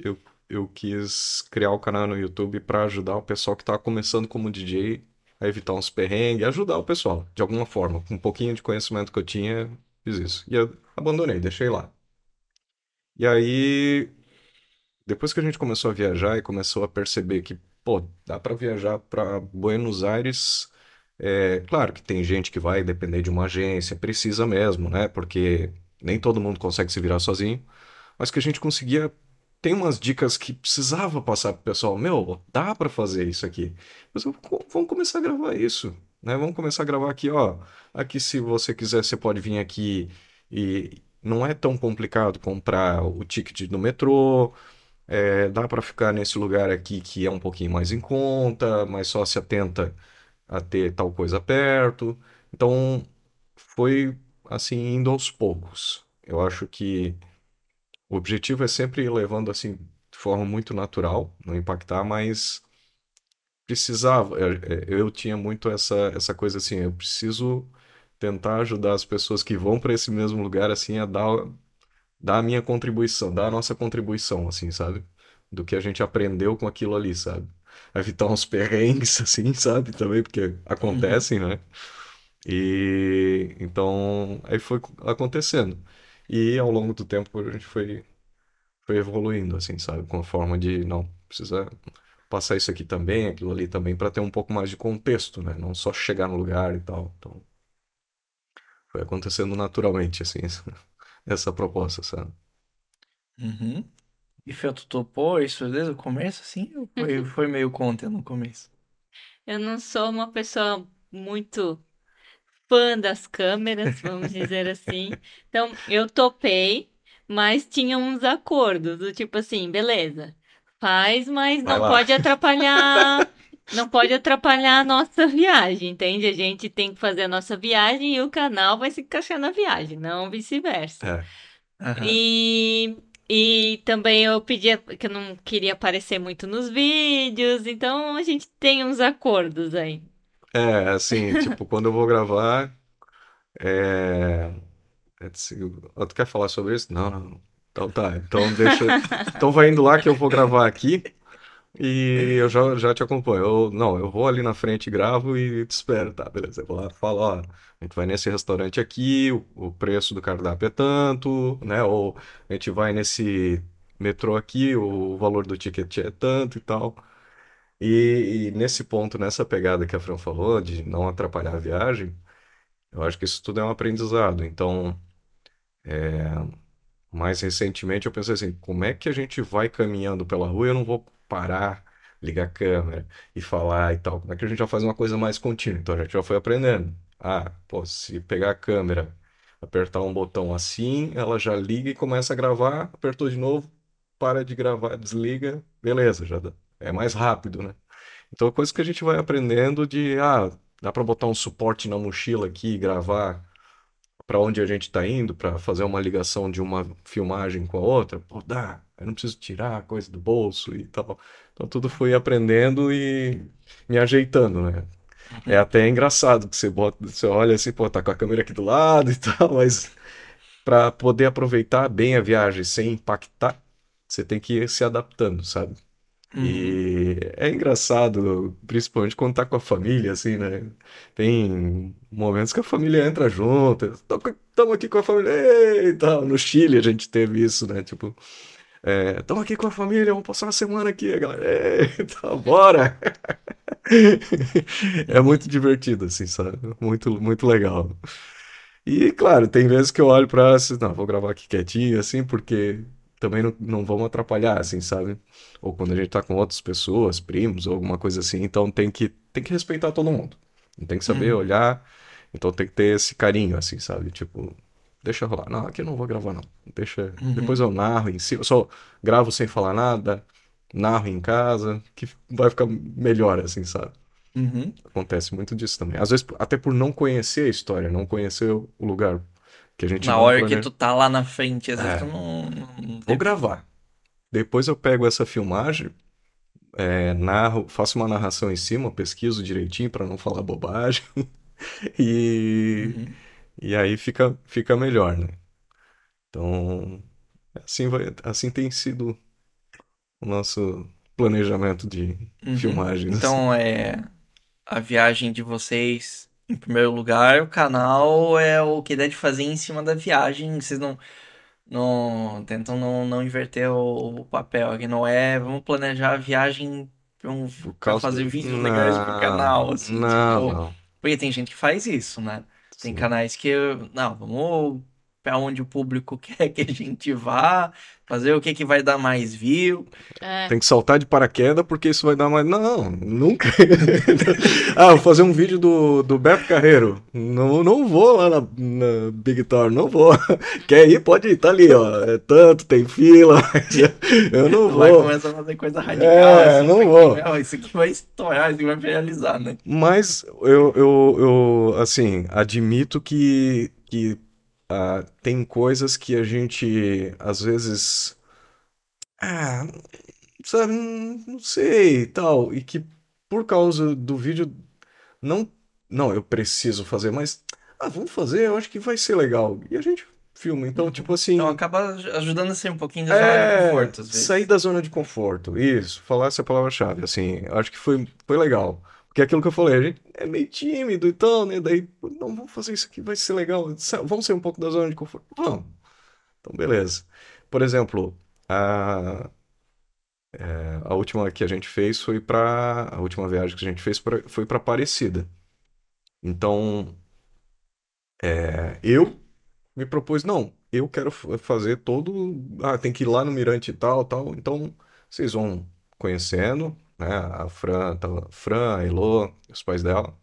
eu, eu quis criar o canal no YouTube pra ajudar o pessoal que tava começando como DJ a evitar uns perrengues, ajudar o pessoal, de alguma forma. Com um pouquinho de conhecimento que eu tinha, fiz isso. E eu abandonei, deixei lá. E aí, depois que a gente começou a viajar e começou a perceber que, pô, dá pra viajar pra Buenos Aires, é claro que tem gente que vai depender de uma agência, precisa mesmo, né? Porque nem todo mundo consegue se virar sozinho, mas que a gente conseguia. Tem umas dicas que precisava passar pro pessoal. Meu, dá pra fazer isso aqui. Mas vamos começar a gravar isso, né? Vamos começar a gravar aqui, ó. Aqui, se você quiser, você pode vir aqui e não é tão complicado comprar o ticket do metrô, é, dá para ficar nesse lugar aqui que é um pouquinho mais em conta, mas só se atenta a ter tal coisa perto. Então, foi assim, indo aos poucos. Eu acho que o objetivo é sempre ir levando assim, de forma muito natural, não impactar, mas precisava. Eu, eu tinha muito essa, essa coisa assim, eu preciso tentar ajudar as pessoas que vão para esse mesmo lugar assim a dar dar a minha contribuição, dar a nossa contribuição assim, sabe? Do que a gente aprendeu com aquilo ali, sabe? Evitar uns perrengues assim, sabe? Também porque acontecem, né? E então aí foi acontecendo. E ao longo do tempo a gente foi foi evoluindo assim, sabe? Com a forma de não precisa passar isso aqui também, aquilo ali também para ter um pouco mais de contexto, né? Não só chegar no lugar e tal. Então foi acontecendo naturalmente, assim, essa proposta, sabe? Uhum. E tu topou isso desde o começo, assim? Ou foi, foi meio contra no começo? Eu não sou uma pessoa muito fã das câmeras, vamos dizer assim. Então, eu topei, mas tinha uns acordos, do tipo assim, beleza, faz, mas Vai não lá. pode atrapalhar não pode atrapalhar a nossa viagem, entende? A gente tem que fazer a nossa viagem e o canal vai se encaixar na viagem, não vice-versa. É. Aham. E, e também eu pedia que eu não queria aparecer muito nos vídeos, então a gente tem uns acordos aí. É, assim, tipo, quando eu vou gravar, é... é ah, tu quer falar sobre isso? Não, não. Então tá, então deixa. Então vai indo lá que eu vou gravar aqui e eu já, já te acompanho. Eu, não, eu vou ali na frente, gravo e te espero, tá? Beleza. Eu vou lá, falo, ó, a gente vai nesse restaurante aqui, o, o preço do cardápio é tanto, né? Ou a gente vai nesse metrô aqui, o valor do ticket é tanto e tal. E, e nesse ponto, nessa pegada que a Fran falou, de não atrapalhar a viagem, eu acho que isso tudo é um aprendizado. Então, mais recentemente eu pensei assim, como é que a gente vai caminhando pela rua e eu não vou parar, ligar a câmera e falar e tal? Como é que a gente já faz uma coisa mais contínua? Então a gente já foi aprendendo. Ah, pô, se pegar a câmera, apertar um botão assim, ela já liga e começa a gravar, apertou de novo, para de gravar, desliga, beleza, já dá. É mais rápido, né? Então, é coisa que a gente vai aprendendo de, ah, dá para botar um suporte na mochila aqui gravar para onde a gente está indo, para fazer uma ligação de uma filmagem com a outra. Pô, dá, eu não preciso tirar a coisa do bolso e tal. Então, tudo fui aprendendo e me ajeitando, né? É até engraçado que você bota, você olha assim, pô, tá com a câmera aqui do lado e tal, mas para poder aproveitar bem a viagem sem impactar, você tem que ir se adaptando, sabe? E é engraçado, principalmente quando tá com a família, assim, né? Tem momentos que a família entra junto, estamos aqui com a família, e tal. No Chile a gente teve isso, né? Tipo, estamos aqui com a família, vamos passar uma semana aqui, a galera, ei, tá, bora! É muito divertido, assim, sabe? Muito, muito legal. E, claro, tem vezes que eu olho pra, não, vou gravar aqui quietinho, assim, porque também não, não vamos atrapalhar, assim, sabe? Ou quando a gente tá com outras pessoas, primos, ou alguma coisa assim, então tem que, tem que respeitar todo mundo. Tem que saber Uhum. olhar, então tem que ter esse carinho, assim, sabe? Tipo, deixa rolar. Não, aqui eu não vou gravar, não. Deixa, Uhum. depois eu narro em si, eu só gravo sem falar nada, narro em casa, que vai ficar melhor, assim, sabe? Uhum. Acontece muito disso também. Às vezes, até por não conhecer a história, não conhecer o lugar que a gente Na hora que planeja. tu tá lá na frente, às vezes É. tu não, não Vou gravar. Depois eu pego essa filmagem, é, narro, faço uma narração em cima, pesquiso direitinho para não falar bobagem e, Uhum. e aí fica, fica melhor, né? Então, assim vai, assim tem sido o nosso planejamento de Uhum. filmagens. assim. Então, é a viagem de vocês em primeiro lugar, o canal é o que deve fazer em cima da viagem. Vocês não, não tentam não, não inverter o, o papel. Aqui não é, vamos planejar a viagem pra, um, pra fazer vídeos legais pro canal, assim, Não, tipo, não. porque tem gente que faz isso, né? Tem Sim. canais que, não, vamos para onde o público quer que a gente vá, fazer o que, que vai dar mais view. É. Tem que saltar de paraquedas porque isso vai dar mais. Não, nunca. ah, vou fazer um vídeo do, do Beto Carreiro. Não, não vou lá na, na Big Tower, não vou. Quer ir? Pode ir, tá ali, ó. É tanto, tem fila. Eu não Vai vou. começar a fazer coisa radical. É, assim, não porque, vou. meu, isso aqui vai estourar, isso aqui vai realizar, né? Mas eu, eu, eu assim, admito que, que ah, tem coisas que a gente, às vezes, ah, sabe, não sei, e tal, e que por causa do vídeo, não, não, eu preciso fazer, mas, ah, vamos fazer, eu acho que vai ser legal. E a gente filma, então, tipo assim, Então acaba ajudando a ser um pouquinho da zona de é, conforto, sair da zona de conforto, isso, falar essa palavra-chave, assim, acho que foi, foi legal. Porque é aquilo que eu falei, a gente é meio tímido e tal, né? Daí, não, vamos fazer isso aqui, vai ser legal. Vamos sair um pouco da zona de conforto. Vamos. Então, beleza. Por exemplo, a, é, a última que a gente fez foi para a última viagem que a gente fez pra, foi para Aparecida. Então, é, eu me propus, não, eu quero fazer todo. Ah, tem que ir lá no Mirante e tal, tal. Então, vocês vão conhecendo, né? A Fran, tava- Fran, a Elô, os pais dela.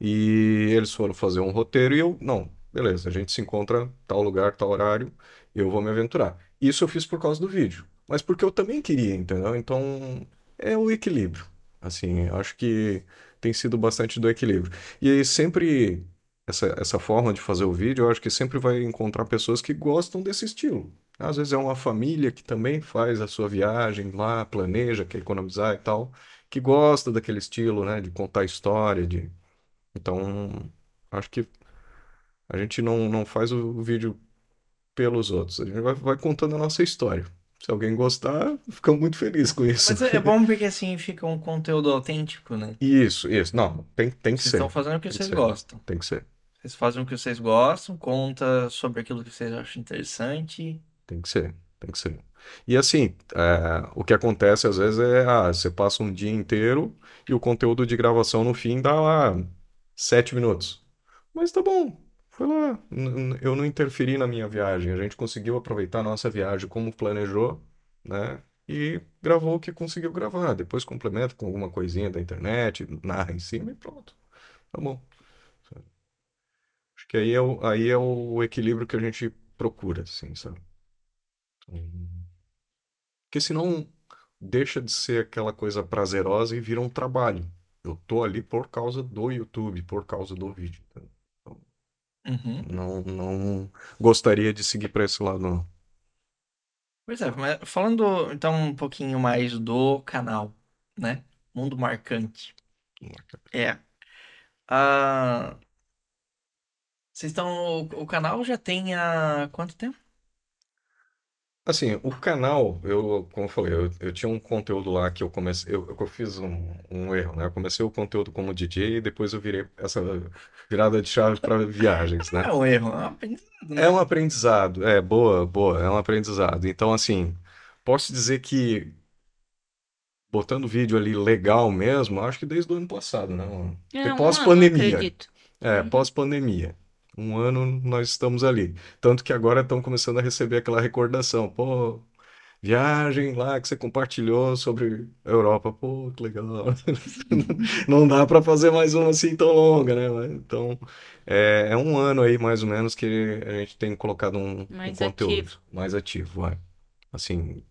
E eles foram fazer um roteiro e eu, não, beleza, a gente se encontra tal lugar, tal horário, eu vou me aventurar. Isso eu fiz por causa do vídeo, mas porque eu também queria, entendeu? Então, é o equilíbrio. Assim, acho que tem sido bastante do equilíbrio. E aí sempre essa, essa forma de fazer o vídeo, eu acho que sempre vai encontrar pessoas que gostam desse estilo. Às vezes é uma família que também faz a sua viagem lá, planeja, quer economizar e tal, que gosta daquele estilo, né, de contar história, de... Então, acho que a gente não, não faz o vídeo pelos outros, a gente vai, vai contando a nossa história. Se alguém gostar, fica muito feliz com isso. Mas é é bom porque assim fica um conteúdo autêntico, né? Isso, isso. Não, tem, tem que Vocês ser. estão fazendo o que Tem que vocês ser. gostam. Tem que ser. Vocês fazem o que vocês gostam, conta sobre aquilo que vocês acham interessante. Tem que ser, tem que ser. E assim, é, o que acontece às vezes é, ah, você passa um dia inteiro e o conteúdo de gravação no fim dá lá sete minutos. Mas tá bom, foi lá. Eu não interferi na minha viagem. A gente conseguiu aproveitar a nossa viagem como planejou, né? E gravou o que conseguiu gravar. Depois complementa com alguma coisinha da internet, narra em cima e pronto. Tá bom. Acho que aí é o, aí é o equilíbrio que a gente procura, assim, sabe? Porque senão deixa de ser aquela coisa prazerosa e vira um trabalho. Eu tô ali por causa do YouTube, por causa do vídeo. entendeu? Uhum. Não, não gostaria de seguir para esse lado, não. Pois é, mas falando então um pouquinho mais do canal, né? Mundo Marcante. É. Ah, vocês estão. O canal já tem há quanto tempo? Assim, o canal, eu, como eu falei, eu, eu tinha um conteúdo lá que eu comecei, eu, eu fiz um, um erro, né? Eu comecei o conteúdo como DJ e depois eu virei essa virada de chave para viagens, né? É um erro, é um aprendizado, né? É um aprendizado, é, boa, boa, é um aprendizado. Então, assim, posso dizer que botando vídeo ali legal mesmo, acho que desde o ano passado, né? É, um pós-pandemia. É, pós-pandemia. Um ano nós estamos ali. Tanto que agora estão começando a receber aquela recordação. Pô, viagem lá que você compartilhou sobre a Europa. Pô, que legal. Não dá para fazer mais uma assim tão longa, né? Então, é, é um ano aí mais ou menos que a gente tem colocado um, um Mais conteúdo ativo. mais ativo, vai. Assim, um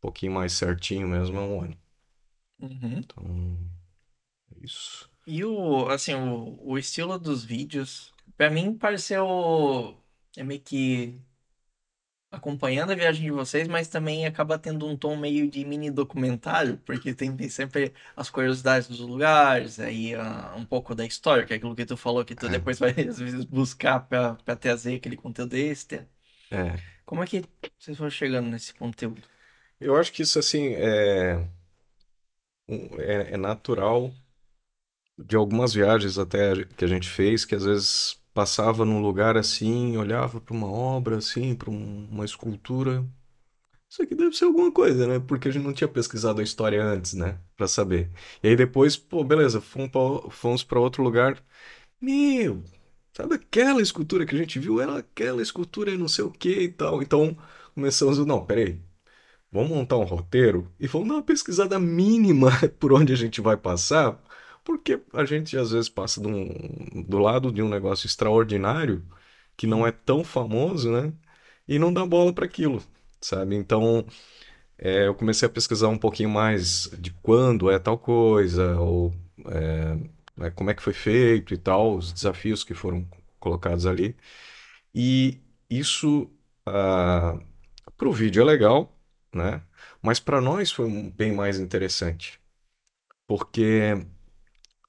pouquinho mais certinho mesmo, é um ano. Uhum. Então, é isso. E o, assim, o, o estilo dos vídeos, pra mim pareceu é meio que acompanhando a viagem de vocês, mas também acaba tendo um tom meio de mini documentário, porque tem, sempre as curiosidades dos lugares, aí ah, um pouco da história, que é aquilo que tu falou que tu É. depois vai às vezes buscar pra, pra trazer aquele conteúdo extra. É. Como é que vocês foram chegando nesse conteúdo? Eu acho que isso, assim, é, é, é natural de algumas viagens até que a gente fez, que às vezes passava num lugar assim, olhava para uma obra assim, para uma escultura. Isso aqui deve ser alguma coisa, né? Porque a gente não tinha pesquisado a história antes, né? Pra saber. E aí depois, pô, beleza, fomos para outro lugar. Meu, sabe aquela escultura que a gente viu? Era aquela escultura e não sei o que e tal. Então começamos, não, peraí, vamos montar um roteiro e vamos dar uma pesquisada mínima por onde a gente vai passar, porque a gente às vezes passa um- do lado de um negócio extraordinário que não é tão famoso, né? E não dá bola para aquilo, sabe? Então é, eu comecei a pesquisar um pouquinho mais de quando é tal coisa, ou é, né, como é que foi feito e tal, os desafios que foram colocados ali. E isso para o vídeo é legal, né? Mas para nós foi bem mais interessante, porque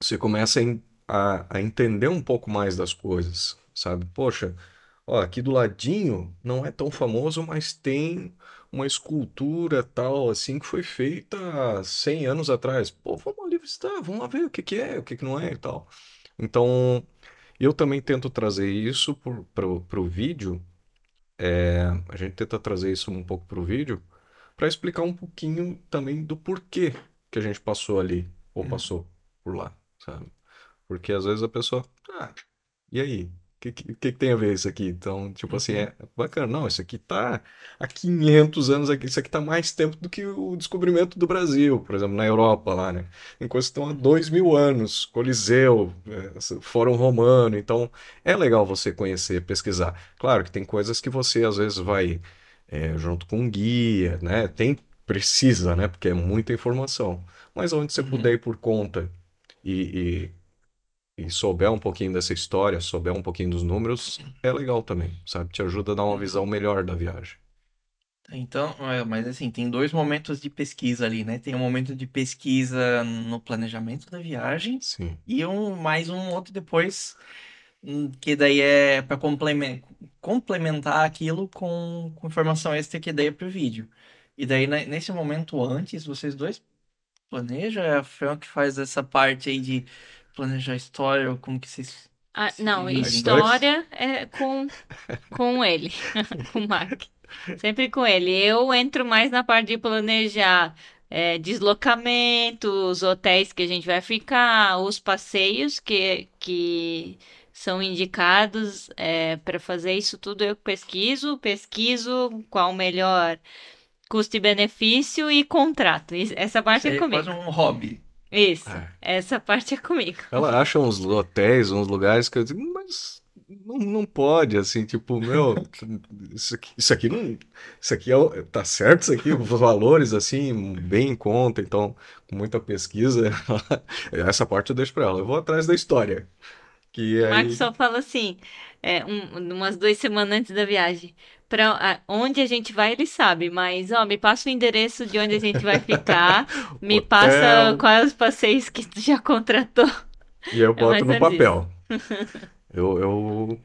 você começa a, a- entender um pouco mais das coisas, sabe? Poxa, ó, aqui do ladinho não é tão famoso, mas tem uma escultura tal, assim, que foi feita há 100 anos atrás. Pô, vamos ali visitar, vamos lá ver o que que é, o que que não é e tal. Então, eu também tento trazer isso para o vídeo, é, a gente tenta trazer isso um pouco para o vídeo, para explicar um pouquinho também do porquê que a gente passou ali, ou Uhum. passou por lá, sabe? Porque às vezes a pessoa, ah, e aí? O que, que, que tem a ver isso aqui? Então, tipo assim, Uhum. é bacana. Não, isso aqui tá há 500 anos aqui. Isso aqui tá mais tempo do que o descobrimento do Brasil, por exemplo, na Europa lá, né? Que estão há dois mil anos. Coliseu, é, Fórum Romano. Então, é legal você conhecer, pesquisar. Claro que tem coisas que você às vezes vai é, junto com um guia, né? Tem, precisa, né? Porque é muita informação. Mas onde você Uhum. puder ir por conta e, e, e souber um pouquinho dessa história, souber um pouquinho dos números, é legal também, sabe? Te ajuda a dar uma visão melhor da viagem. Então, é, mas assim, tem dois momentos de pesquisa ali, né? Tem um momento de pesquisa no planejamento da viagem Sim. e um mais um outro depois, hum, que daí é para complementar aquilo com, com informação extra que daí é pro vídeo. E daí, ne- nesse momento antes, vocês dois planejam? É a Fran que faz essa parte aí de planejar a história, ou como que vocês... Ah, não, Sim, história é com, com ele, com o Mark. Sempre com ele. Eu entro mais na parte de planejar é, deslocamentos, hotéis que a gente vai ficar, os passeios que, que são indicados para fazer isso tudo. Eu pesquiso, pesquiso qual o melhor custo e benefício e contrato. Isso- Essa parte Isso aí é é comigo. quase um hobby. Isso, É. essa parte é comigo. Ela acha uns hotéis, uns lugares que eu digo, mas não, não pode, assim, tipo, meu, isso aqui, isso aqui não, isso aqui é, o- tá certo, isso aqui, os valores, assim, bem em conta, então, com muita pesquisa, essa parte eu deixo pra ela, eu vou atrás da história, que O aí, Marcos só fala assim, é, um- umas duas semanas antes da viagem. Pra onde a gente vai, ele sabe, mas ó, me passa o endereço de onde a gente vai ficar, me passa Hotel. quais os passeios que tu já contratou. e eu É boto mais no papel, eu, eu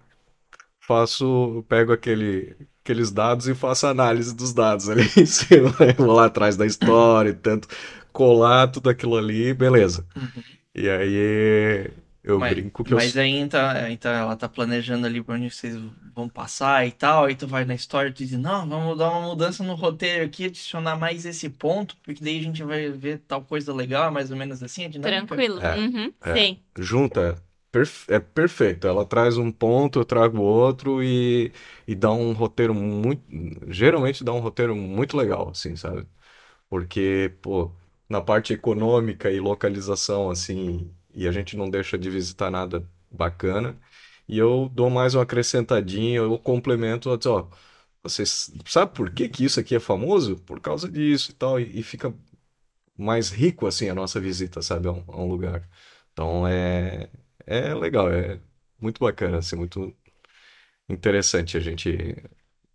faço, pego aquele, aqueles dados e faço análise dos dados ali vou lá atrás da história e tanto, colar tudo aquilo ali, beleza. Uhum. E aí eu Mas, brinco que eu. mas aí então, então ela tá planejando ali pra onde vocês vão passar e tal, aí tu vai na história e tu diz, não, vamos dar uma mudança no roteiro aqui, adicionar mais esse ponto, porque daí a gente vai ver tal coisa legal, mais ou menos assim, a dinâmica. Tranquilo. É, Uhum, é. sim. Junta, perfe- é perfeito. Ela traz um ponto, eu trago outro e, e dá um roteiro muito. Geralmente dá um roteiro muito legal, assim, sabe? Porque, pô, na parte econômica e localização, assim, e a gente não deixa de visitar nada bacana. E eu dou mais uma acrescentadinha, eu complemento, eu ó, vocês sabe por que que isso aqui é famoso? Por causa disso e tal, e, e fica mais rico, assim, a nossa visita, sabe, a um, a um lugar. Então, é, é legal, é muito bacana, assim, muito interessante a gente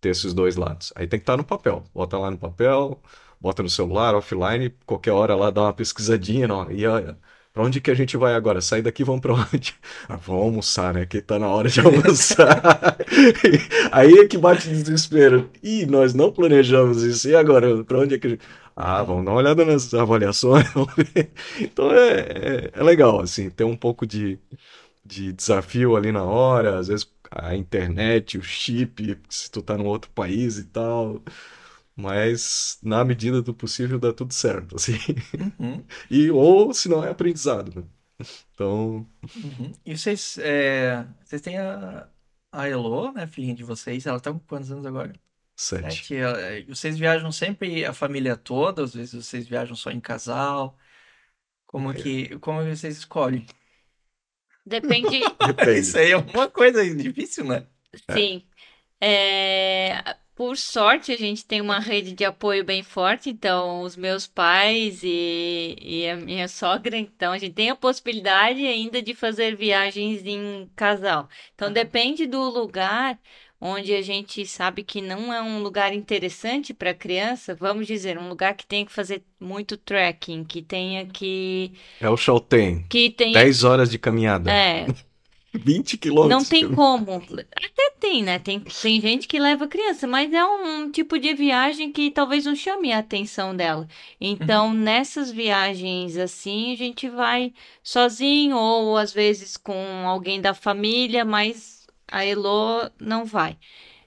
ter esses dois lados. Aí tem que estar no papel. Bota lá no papel, bota no celular, offline, qualquer hora lá dá uma pesquisadinha, não. E olha, pra onde que a gente vai agora? Sair daqui, vamos pra onde? Ah, vamos almoçar, né? Que tá na hora de almoçar. Aí é que bate desespero. Ih, nós não planejamos isso. E agora? Pra onde é que a gente... Ah, vamos dar uma olhada nas avaliações. Então é, é, é legal, assim, ter um pouco de, de desafio ali na hora, às vezes a internet, o chip, se tu tá num outro país e tal. Mas na medida do possível dá tudo certo, assim. Uhum. E ou se não é aprendizado, né? Então, Uhum. E vocês, é, vocês têm a, a Elo, né, filhinha de vocês, ela tá com quantos anos agora? sete. Sete. Ela- é, Vocês viajam sempre a família toda, às vezes vocês viajam só em casal. Como que, como que vocês escolhem? Depende, Depende. Isso aí é uma coisa difícil, né? sim. É, por sorte, a gente tem uma rede de apoio bem forte, então os meus pais e, e a minha sogra, então a gente tem a possibilidade ainda de fazer viagens em casal. Então depende do lugar onde a gente sabe que não é um lugar interessante para criança, vamos dizer, um lugar que tenha que fazer muito trekking, que tenha que É o Chaltén. que tenha 10 horas de caminhada. é, 20 quilômetros. Não tem como. Até tem, né? Tem, tem gente que leva criança, mas é um tipo de viagem que talvez não chame a atenção dela. Então, nessas viagens assim, a gente vai sozinho ou às vezes com alguém da família, mas a Elo não vai.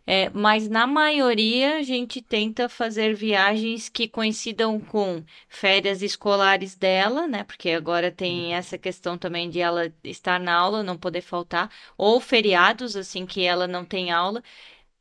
É, mas na maioria a gente tenta fazer viagens que coincidam com férias escolares dela, né? Porque agora tem essa questão também de ela estar na aula, não poder faltar, ou feriados, assim, que ela não tem aula.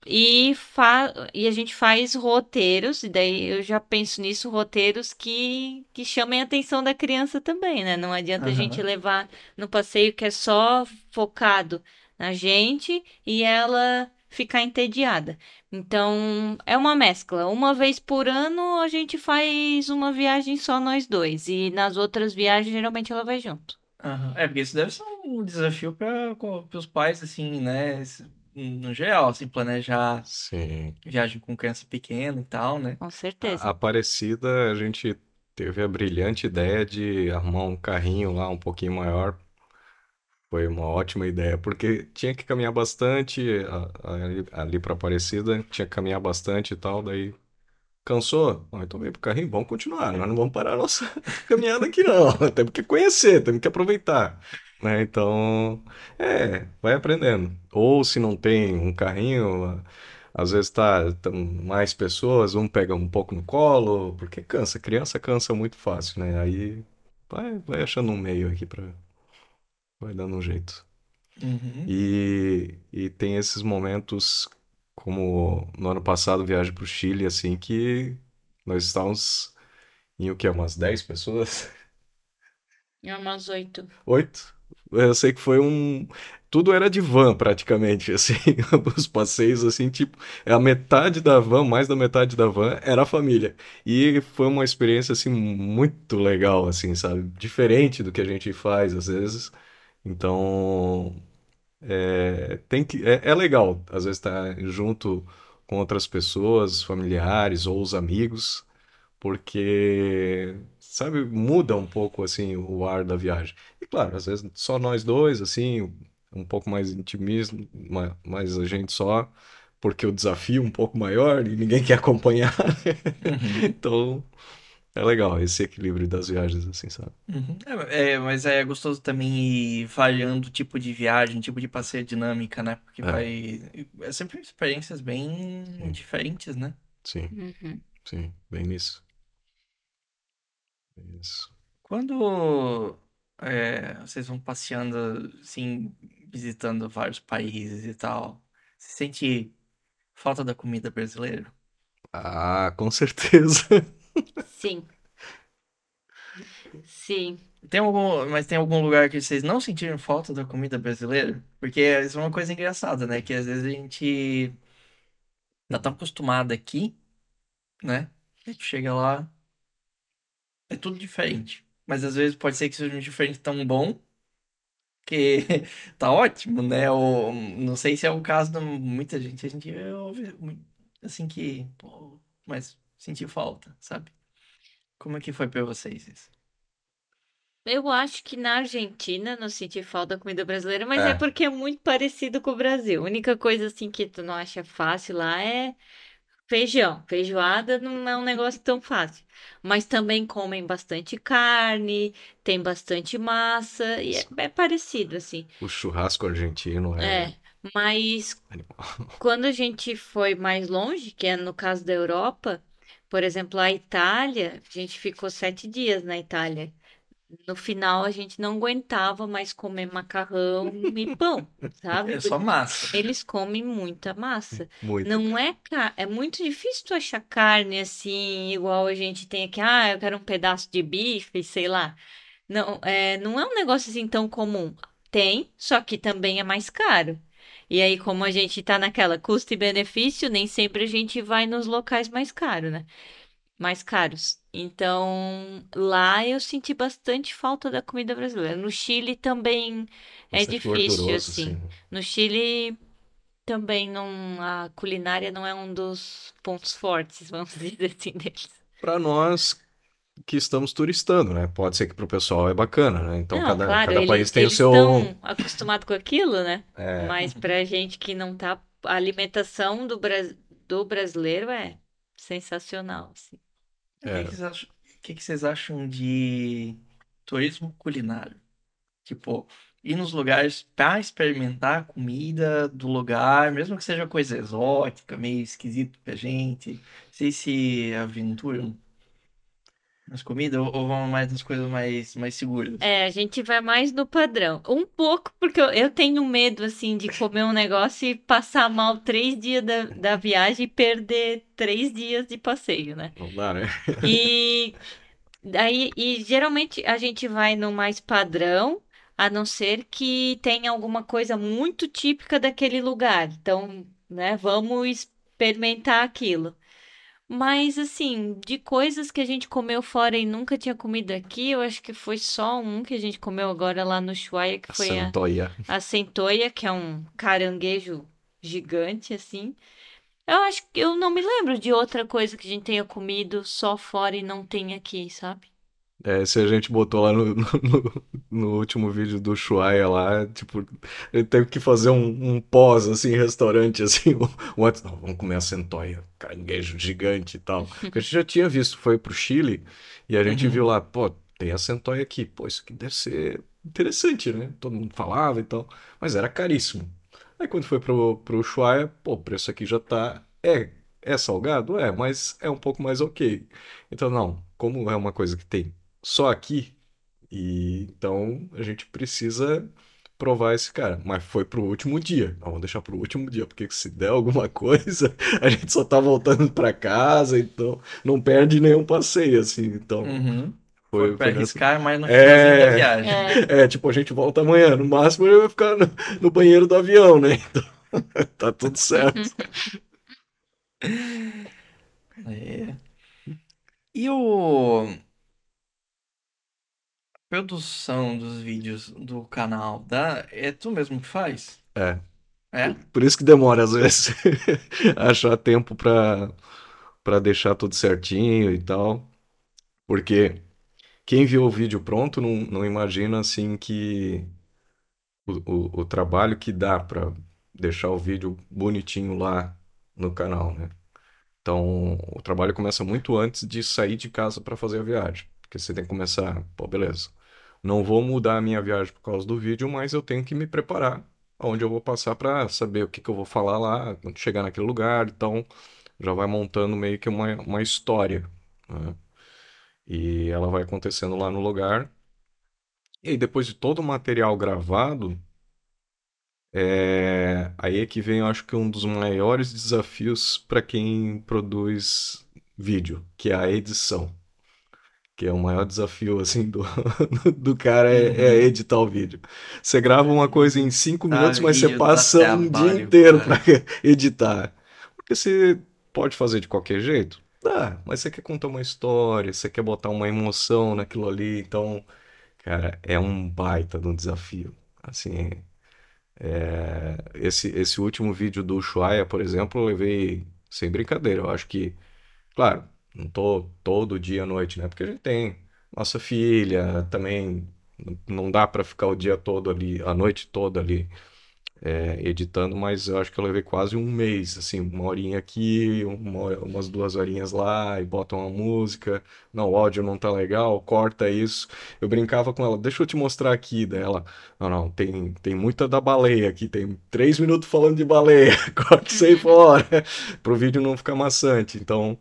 E, fa e a gente faz roteiros, e daí eu já penso nisso, roteiros que, que chamem a atenção da criança também, né? Não adianta a gente levar no passeio que é só focado na gente e ela ficar entediada. Então, é uma mescla. Uma vez por ano a gente faz uma viagem só nós dois, e nas outras viagens geralmente ela vai junto. Aham. É, porque isso deve ser um desafio para os pais, assim, né? No geral, assim, planejar Sim. viagem com criança pequena e tal, né? Com certeza. A Aparecida, a gente teve a brilhante ideia de arrumar um carrinho lá um pouquinho maior. Foi uma ótima ideia, porque tinha que caminhar bastante ali, ali para Aparecida, tinha que caminhar bastante e tal, daí cansou? Bom, então vem pro carrinho, vamos continuar, nós não vamos parar a nossa caminhada aqui não, temos que conhecer, temos que aproveitar, né? Então, é, vai aprendendo. Ou se não tem um carrinho, às vezes tá, tão mais pessoas, um pega um pouco no colo, porque cansa, criança cansa muito fácil, né? Aí vai, vai achando um meio aqui pra, vai dando um jeito. Uhum. E, e tem esses momentos, como no ano passado, viagem pro Chile, assim, que nós estávamos em o quê? Umas 10 pessoas? É umas oito. Oito? Eu sei que foi um. Tudo era de van, praticamente, assim. Os passeios, assim, tipo, a metade da van, mais da metade da van, era a família. E foi uma experiência, assim, muito legal, assim, sabe? Diferente do que a gente faz, às vezes. Então, é, tem que, é, é legal, às vezes, estar junto com outras pessoas, familiares ou os amigos, porque, sabe, muda um pouco, assim, o ar da viagem. E claro, às vezes só nós dois, assim, um pouco mais intimismo, ma- mais a gente só, porque o desafio é um pouco maior e ninguém quer acompanhar. Uhum. Então, é legal esse equilíbrio das viagens, assim, sabe? Uhum. É, é, mas é gostoso também ir variando o tipo de viagem, tipo de passeio dinâmica, né? Porque É. vai. É sempre experiências bem Sim. diferentes, né? Sim, Uhum. sim, bem nisso. Bem Isso. Quando é, vocês vão passeando, assim, visitando vários países e tal, você sente falta da comida brasileira? Ah, com certeza. Sim. Sim. Tem algum, mas tem algum lugar que vocês não sentiram falta da comida brasileira? Porque isso é uma coisa engraçada, né? Que às vezes a gente tá tão acostumado aqui, né? A gente chega lá, é tudo diferente. Mas às vezes pode ser que seja um diferente tão bom que tá ótimo, né? Ou não sei se é o caso de muita gente. A gente ouve assim que, pô, mas senti falta, sabe? Como é que foi pra vocês isso? Eu acho que na Argentina não senti falta da comida brasileira, mas é. É. porque é muito parecido com o Brasil. A única coisa assim que tu não acha fácil lá é feijão. Feijoada não é um negócio tão fácil. Mas também comem bastante carne, tem bastante massa, e é, é parecido, assim. O churrasco argentino é É, mas animal. quando a gente foi mais longe, que é no caso da Europa, por exemplo, a Itália, a gente ficou sete dias na Itália. no final a gente não aguentava mais comer macarrão e pão, sabe? É só massa. Eles comem muita massa. Muito. Não é é muito difícil tu achar carne assim, igual a gente tem aqui, ah, eu quero um pedaço de bife, sei lá. Não, é, não é um negócio assim tão comum. Tem, só que também é mais caro. E aí, como a gente tá naquela custo e benefício, nem sempre a gente vai nos locais mais caros, né? Mais caros. Então, lá eu senti bastante falta da comida brasileira. No Chile também é Bastante difícil, assim. No Chile também não, a culinária não é um dos pontos fortes, vamos dizer assim, deles. Para nós que estamos turistando, né? Pode ser que pro pessoal é bacana, né? Então Não, cada, claro, cada ele- país tem o eles seu. estão acostumados com aquilo, né? É, Mas pra gente que não tá, a alimentação do, bra- do brasileiro é sensacional, assim. O É. que, que vocês acham, o que que vocês acham de turismo culinário? Tipo, ir nos lugares pra experimentar a comida do lugar, mesmo que seja coisa exótica, meio esquisito pra gente. Vocês se aventuram nas comidas ou, ou vão mais nas coisas mais, mais seguras? É, a gente vai mais no padrão. Um pouco, porque eu, eu tenho medo, assim, de comer um negócio e passar mal três dias da, da viagem e perder três dias de passeio, né? não dá, né? E daí, e geralmente a gente vai no mais padrão, a não ser que tenha alguma coisa muito típica daquele lugar. Então, né, vamos experimentar aquilo. Mas assim, de coisas que a gente comeu fora e nunca tinha comido aqui, eu acho que foi só um que a gente comeu agora lá no Ushuaia, que foi a, Santoia. a centoia, que é um caranguejo gigante, assim. Eu acho que eu não me lembro de outra coisa que a gente tenha comido só fora e não tem aqui, sabe? É, se a gente botou lá no, no, no último vídeo do Shuaia lá, tipo, ele teve que fazer um, um pós, assim, restaurante, assim, um, um não, vamos comer a centoia, caranguejo gigante e tal. Porque a gente já tinha visto, foi pro Chile, e a gente Uhum. viu lá, pô, tem a centoia aqui, pô, isso aqui deve ser interessante, né? Todo mundo falava e tal, mas era caríssimo. Aí quando foi pro, pro Ushuaia, pô, o preço aqui já tá, é, é salgado? É, mas é um pouco mais ok. Então, não, como é uma coisa que tem só aqui, e então a gente precisa provar esse cara. Mas foi pro último dia. Não, vamos deixar pro último dia, porque se der alguma coisa, a gente só tá voltando pra casa, então não perde nenhum passeio, assim. Então, Uhum. foi, Foi pra foi nessa- arriscar mais no É. da viagem. É, É, tipo, a gente volta amanhã. No máximo, ele vai ficar no, no banheiro do avião, né? Então, tá tudo certo. É. E o... produção dos vídeos do canal, da... é tu mesmo que faz? É. É? Por isso que demora, às vezes, achar tempo pra, pra deixar tudo certinho e tal. Porque quem viu o vídeo pronto não, não imagina, assim, que o, o, o trabalho que dá pra deixar o vídeo bonitinho lá no canal, né? Então, o trabalho começa muito antes de sair de casa pra fazer a viagem. Porque você tem que começar, pô, beleza. Não vou mudar a minha viagem por causa do vídeo, mas eu tenho que me preparar aonde eu vou passar pra saber o que que eu vou falar lá quando chegar naquele lugar. Então, já vai montando meio que uma, uma história, né? E ela vai acontecendo lá no lugar. E aí, depois de todo o material gravado, é aí é que vem, eu acho que um dos maiores desafios para quem produz vídeo, que é a edição. Que é o maior desafio, assim, do, do cara é, é editar o vídeo. Você grava uma coisa em cinco Tá, minutos, mas você passa um dia trabalho, inteiro cara. para editar. Porque você pode fazer de qualquer jeito? Dá, mas você quer contar uma história, você quer botar uma emoção naquilo ali, então, cara, é um baita de um desafio. Assim, é, esse, esse último vídeo do Ushuaia, por exemplo, eu levei sem brincadeira. Eu acho que, claro, não tô todo dia à noite, né? Porque a gente tem nossa filha, também não dá pra ficar o dia todo ali, a noite toda ali, é, editando, mas eu acho que eu levei quase um mês, assim, uma horinha aqui, uma umas duas horinhas lá, e bota uma música. Não, o áudio não tá legal, corta isso. Eu brincava com ela, deixa eu te mostrar aqui dela. Não, não, tem, tem muita da baleia aqui, tem três minutos falando de baleia, corta isso aí fora, pro vídeo não ficar maçante. Então,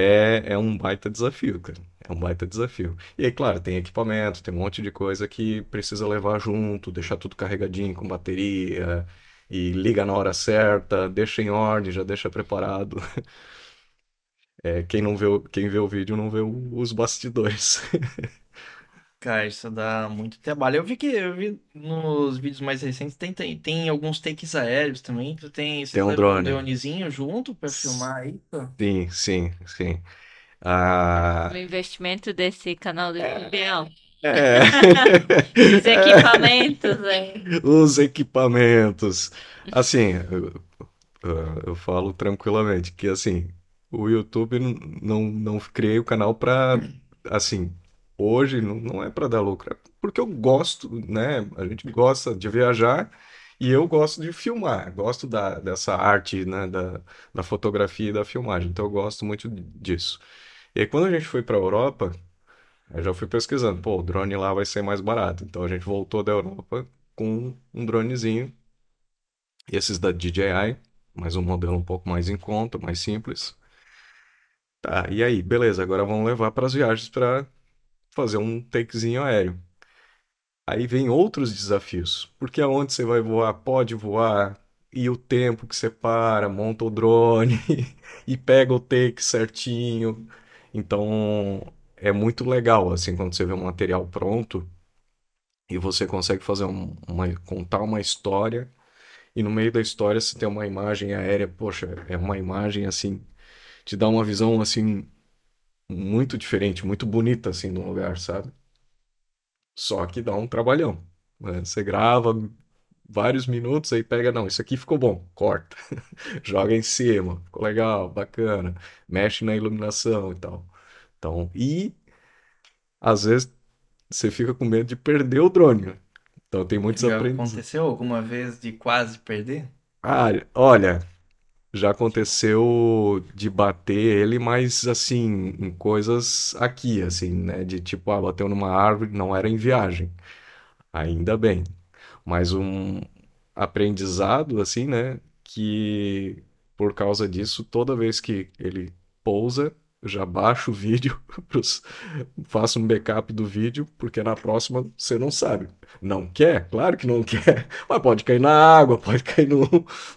é, é um baita desafio, cara. É um baita desafio. E aí, claro, tem equipamento, tem um monte de coisa que precisa levar junto, deixar tudo carregadinho com bateria, e liga na hora certa, deixa em ordem, já deixa preparado. É, quem não vê, quem vê o vídeo não vê os bastidores. Cara, isso dá muito trabalho. Eu vi que eu vi nos vídeos mais recentes tem, tem, tem alguns takes aéreos também. Tu tem, você Tem um drone. dronezinho junto pra filmar isso? Sim, sim, sim. Ah, O investimento desse canal do YouTube é alto. é. Os equipamentos, é. Os equipamentos. Assim, eu, eu- falo tranquilamente que assim, o YouTube não, não criei o canal pra, assim, hoje não, não é pra dar lucro, é porque eu gosto, né? A gente gosta de viajar e eu gosto de filmar, gosto da, dessa arte, né? Da, da fotografia e da filmagem, então eu gosto muito disso. E aí, quando a gente foi pra Europa, eu já fui pesquisando, pô, o drone lá vai ser mais barato. Então a gente voltou da Europa com um dronezinho. Esses da DJI, mas um modelo um pouco mais em conta, mais simples. Tá, e aí, beleza, agora vamos levar para as viagens para fazer um takezinho aéreo. Aí vem outros desafios, porque aonde você vai voar, pode voar, e o tempo que você para, monta o drone e pega o take certinho. Então, é muito legal, assim, quando você vê um material pronto e você consegue fazer um- uma, contar uma história, e no meio da história você tem uma imagem aérea, poxa, é uma imagem, assim, te dá uma visão, assim, muito diferente, muito bonita, assim, do lugar, sabe? Só que dá um trabalhão. né? Você grava vários minutos, aí pega, não, isso aqui ficou bom, corta. Joga em cima, ficou legal, bacana. Mexe na iluminação e tal. Então, e às vezes você fica com medo de perder o drone. né? Então tem muitos Já aprendizados. aconteceu alguma vez de quase perder? Ah, olha, já aconteceu de bater ele, mas assim, em coisas aqui, assim, né? De tipo, ah, bateu numa árvore, não era em viagem. Ainda bem. Mas um aprendizado, assim, né? Que por causa disso, toda vez que ele pousa, eu já baixo o vídeo, pros- faço um backup do vídeo, porque na próxima você não sabe. Não quer? Claro que não quer. Mas pode cair na água, pode cair no,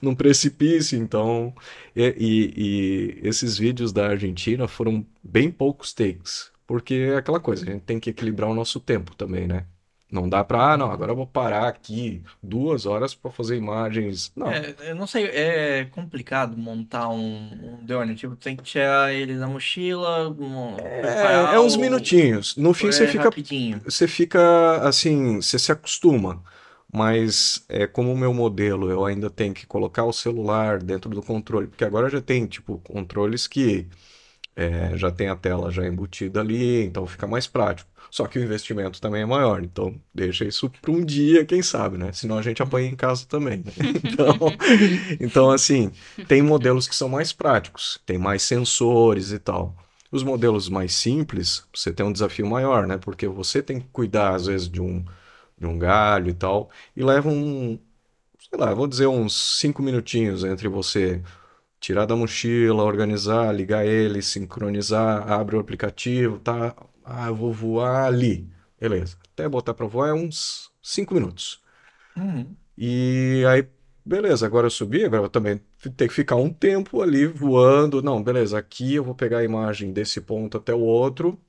num precipício. Então, e, e- e esses vídeos da Argentina foram bem poucos takes. Porque é aquela coisa, a gente tem que equilibrar o nosso tempo também, né? Não dá pra, ah, não, agora eu vou parar aqui duas horas pra fazer imagens. Não. É, eu não sei, é complicado montar um, um drone. Tipo, tem que tirar ele da mochila, mo- É, é uns o- minutinhos. No fim é você fica, rapidinho. você fica assim, você se acostuma. Mas é como o meu modelo, eu ainda tenho que colocar o celular dentro do controle, porque agora já tem tipo controles que é, já tem a tela já embutida ali, então fica mais prático. Só que o investimento também é maior, então deixa isso para um dia, quem sabe, né? Senão a gente apanha em casa também. né? Então, então, assim, tem modelos que são mais práticos, tem mais sensores e tal. Os modelos mais simples, você tem um desafio maior, né? Porque você tem que cuidar, às vezes, de um, de um galho e tal, e leva um, sei lá, vou dizer uns cinco minutinhos entre você tirar da mochila, organizar, ligar ele, sincronizar, abre o aplicativo, tá? Ah, eu vou voar ali. Beleza. Até botar pra voar é uns 5 minutos. Uhum. E aí, beleza, agora eu subi, agora eu também tenho que ficar um tempo ali voando. Não, beleza, aqui eu vou pegar a imagem desse ponto até o outro.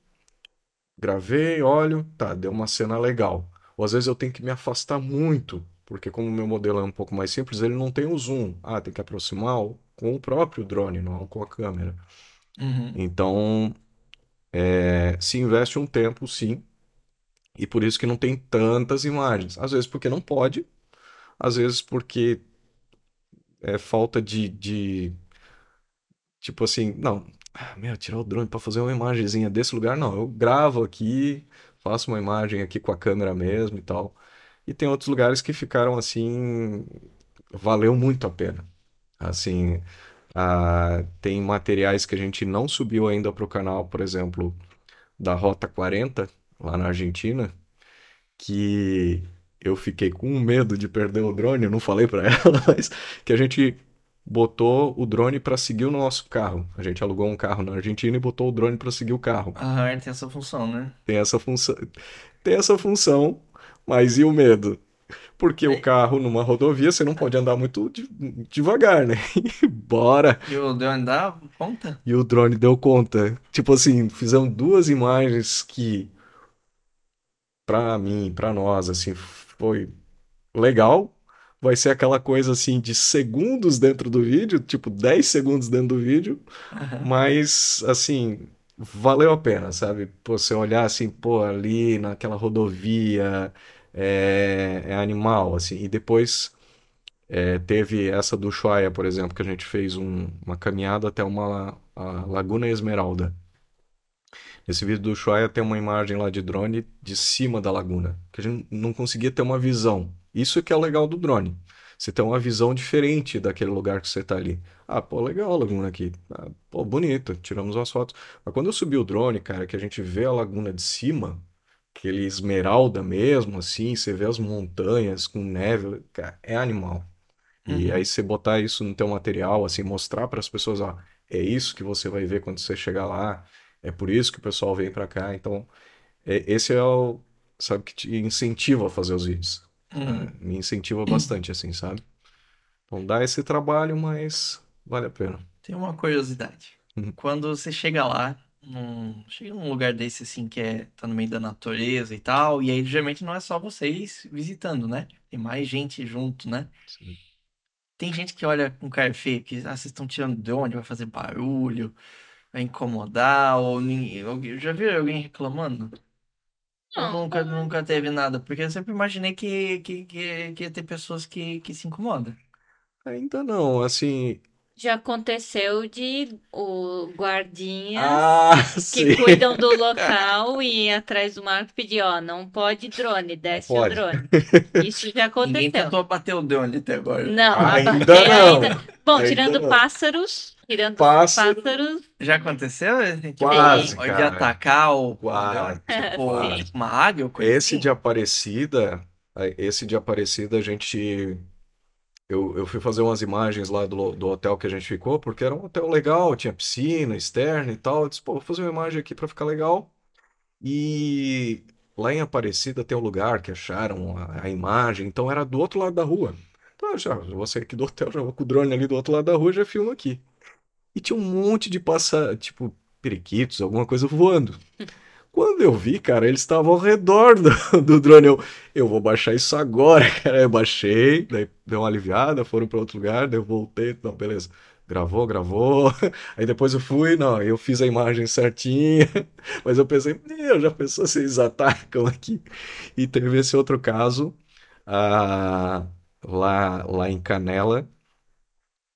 Gravei, olho, tá, deu uma cena legal. Ou às vezes eu tenho que me afastar muito, porque como o meu modelo é um pouco mais simples, ele não tem o zoom. Ah, tem que aproximar com o próprio drone, não com a câmera. Uhum. Então, é, se investe um tempo, sim, e por isso que não tem tantas imagens. Às vezes porque não pode, às vezes porque é falta de, de tipo assim, não, ah, meu, tirar o drone para fazer uma imagenzinha desse lugar, não, eu gravo aqui, faço uma imagem aqui com a câmera mesmo e tal. E tem outros lugares que ficaram assim, valeu muito a pena. Assim, ah, tem materiais que a gente não subiu ainda para o canal, por exemplo, da Rota 40, lá na Argentina, que eu fiquei com medo de perder o drone, eu não falei para ela, mas que a gente botou o drone para seguir o nosso carro. A gente alugou um carro na Argentina e botou o drone para seguir o carro. Ah, tem essa função, né? Tem essa função, tem essa função, mas e o medo? Porque o É. carro numa rodovia você não pode andar muito de- devagar, né? Bora! E o drone dá conta? E o drone deu conta. Tipo assim, fizemos duas imagens que, pra mim, pra nós, assim, foi legal. Vai ser aquela coisa assim de segundos dentro do vídeo, tipo 10 segundos dentro do vídeo, mas assim, valeu a pena, sabe? Pô, você olhar assim, pô, ali naquela rodovia, é, é animal, assim. E depois é, teve essa do Ushuaia, por exemplo, que a gente fez um- uma caminhada até uma Laguna Esmeralda. Nesse vídeo do Ushuaia tem uma imagem lá de drone de cima da laguna, que a gente não conseguia ter uma visão. Isso que é o legal do drone. Você tem uma visão diferente daquele lugar que você está ali. Ah, pô, legal a laguna aqui. Ah, pô, bonito, tiramos umas fotos. Mas quando eu subi o drone, cara, que a gente vê a laguna de cima, aquele esmeralda mesmo, assim, você vê as montanhas com neve, cara, é animal. E Uhum. aí você botar isso no teu material, assim, mostrar para as pessoas, ó, é isso que você vai ver quando você chegar lá, é por isso que o pessoal vem para cá. Então, é- esse é o, sabe, que te incentiva a fazer os vídeos. Uhum. É, me incentiva bastante, assim, sabe? Então dá esse trabalho, mas vale a pena. Tem uma curiosidade. Uhum. Quando você chega lá, num, chega num lugar desse assim que é tá no meio da natureza e tal, e aí geralmente não é só vocês visitando, né? Tem mais gente junto, né? Tem gente que olha com cara feio, que ah, vocês estão tirando drone, vai fazer barulho, vai incomodar, ou ninguém, já viu alguém reclamando? Não. nunca, nunca teve nada, porque eu sempre imaginei que, que, que, que ia ter pessoas que, que se incomodam. Ainda não, assim. Já aconteceu de o guardinha Ah, que sim. cuidam do local e ir atrás do Marco pedir, ó, não pode drone, desce o Pode. drone. Isso já Ninguém aconteceu. tentou bater o drone até agora. Não, Ainda não. ainda. Bom, Ainda tirando não. pássaros, tirando Pássaro. pássaros, Já aconteceu? Quase, de cara. atacar o Quase, tipo, quase. uma águia Esse assim? de Aparecida, esse de Aparecida a gente. Eu, eu fui fazer umas imagens lá do, do hotel que a gente ficou, porque era um hotel legal, tinha piscina externa e tal. Eu disse, pô, vou fazer uma imagem aqui pra ficar legal. E lá em Aparecida tem um lugar que acharam a, a imagem, então era do outro lado da rua. Então eu já eu vou sair aqui do hotel, já vou com o drone ali do outro lado da rua, já filmo aqui. E tinha um monte de passa, tipo, periquitos, alguma coisa voando. Quando eu vi, cara, eles estavam ao redor do, do drone. Eu, eu vou baixar isso agora, cara. Eu baixei, daí deu uma aliviada, foram para outro lugar, daí eu voltei. Não, beleza. Gravou, gravou. Aí depois eu fui, não, eu fiz a imagem certinha. Mas eu pensei, meu, já pensou se eles atacam aqui? E teve esse outro caso, ah, lá, lá em Canela,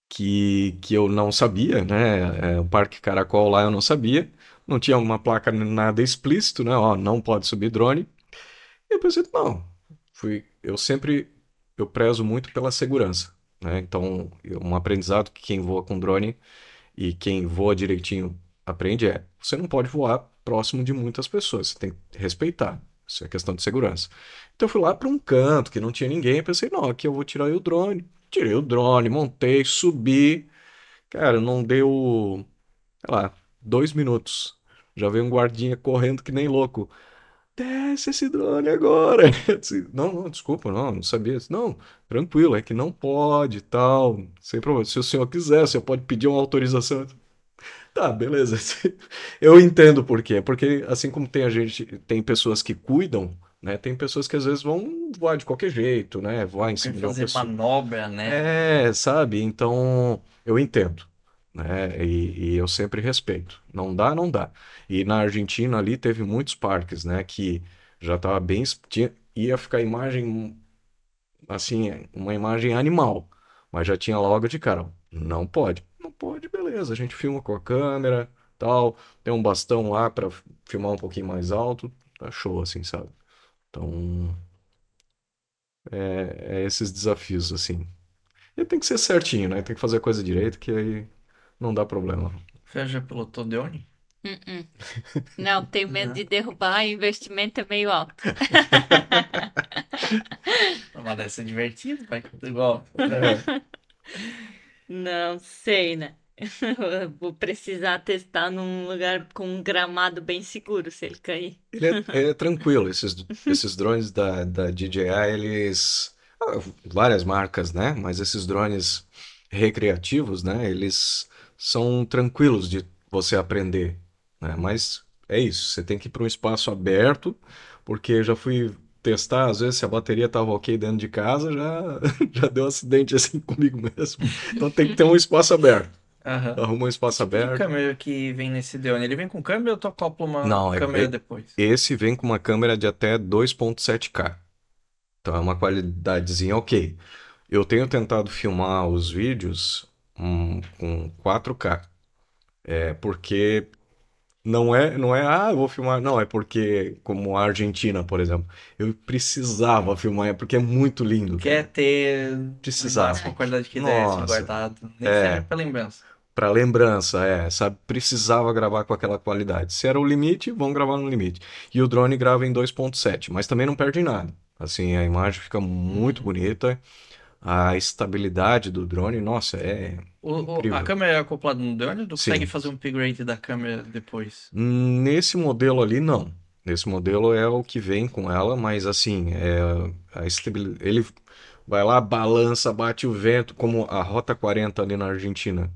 que, que eu não sabia, né? É, o Parque Caracol lá eu não sabia. Não tinha uma placa nada explícito, né? Ó, não pode subir drone. E eu pensei, não, fui, eu sempre, eu prezo muito pela segurança, né? Então, um aprendizado que quem voa com drone e quem voa direitinho aprende é, você não pode voar próximo de muitas pessoas, você tem que respeitar. Isso é questão de segurança. Então eu fui lá para um canto que não tinha ninguém, pensei, não, aqui eu vou tirar o drone. Tirei o drone, montei, subi. Cara, não deu, sei lá, dois minutos. Já veio um guardinha correndo que nem louco. Desce esse drone agora. Disse, não, não, desculpa, não, não sabia. Disse, Não, tranquilo, é que não pode e tal, sem problema. Se o senhor quiser, o senhor pode pedir uma autorização. Tá, beleza. Eu entendo por quê. Porque assim como tem a gente, tem pessoas que cuidam, né? Tem pessoas que às vezes vão voar de qualquer jeito, né? Voar em cima de uma fazer manobra, né? É, sabe? Então, eu entendo, né? E, e eu sempre respeito. Não dá, não dá. E na Argentina ali teve muitos parques, né? Que já estava bem, tinha, ia ficar imagem, assim, uma imagem animal, mas já tinha logo de cara, não pode. Não pode, beleza. A gente filma com a câmera, tal. Tem um bastão lá para filmar um pouquinho mais alto, tá show, assim, sabe? Então, é, é esses desafios, assim. E tem que ser certinho, né? Tem que fazer a coisa direito, que aí não dá problema. Você já pilotou drone? Uh-uh. Não, tenho medo de derrubar, o investimento é meio alto. Uma dessa é divertida, vai igual. Não sei, né? Vou precisar testar num lugar com um gramado bem seguro se ele cair. Ele é, é tranquilo, esses, esses drones da, da DJI, eles. ah, Várias marcas, né? Mas esses drones recreativos, né? Eles são tranquilos de você aprender, né? Mas é isso, você tem que ir para um espaço aberto, porque já fui testar, às vezes, se a bateria estava ok dentro de casa, já, já deu acidente assim comigo mesmo. Então tem que ter um espaço aberto. Aham. Arruma um espaço Que aberto. câmera que vem nesse drone? Ele vem com câmera ou tu acopla uma Não, é- câmera é- depois? Esse vem com uma câmera de até 2.7K. Então é uma qualidadezinha ok. Eu tenho tentado filmar os vídeos com 4K. É porque não é, não é, ah, eu vou filmar. Não, é porque, como a Argentina, por exemplo, eu precisava filmar, é porque é muito lindo. Quer ter Precisava. máxima qualidade que desse Nossa. guardado. Nem É. serve pra lembrança. Pra lembrança, é, sabe? Precisava gravar com aquela qualidade. Se era o limite, vamos gravar no limite. E o drone grava em 2.7, mas também não perde nada. Assim, a imagem fica muito bonita. A estabilidade do drone, nossa, é O- Incrível. a câmera é acoplada no drone, Sim. consegue fazer um upgrade da câmera depois? Nesse modelo ali, não. Nesse modelo é o que vem com ela, mas assim, é a estabilidade. Ele vai lá, balança, bate o vento, como a Rota 40 ali na Argentina.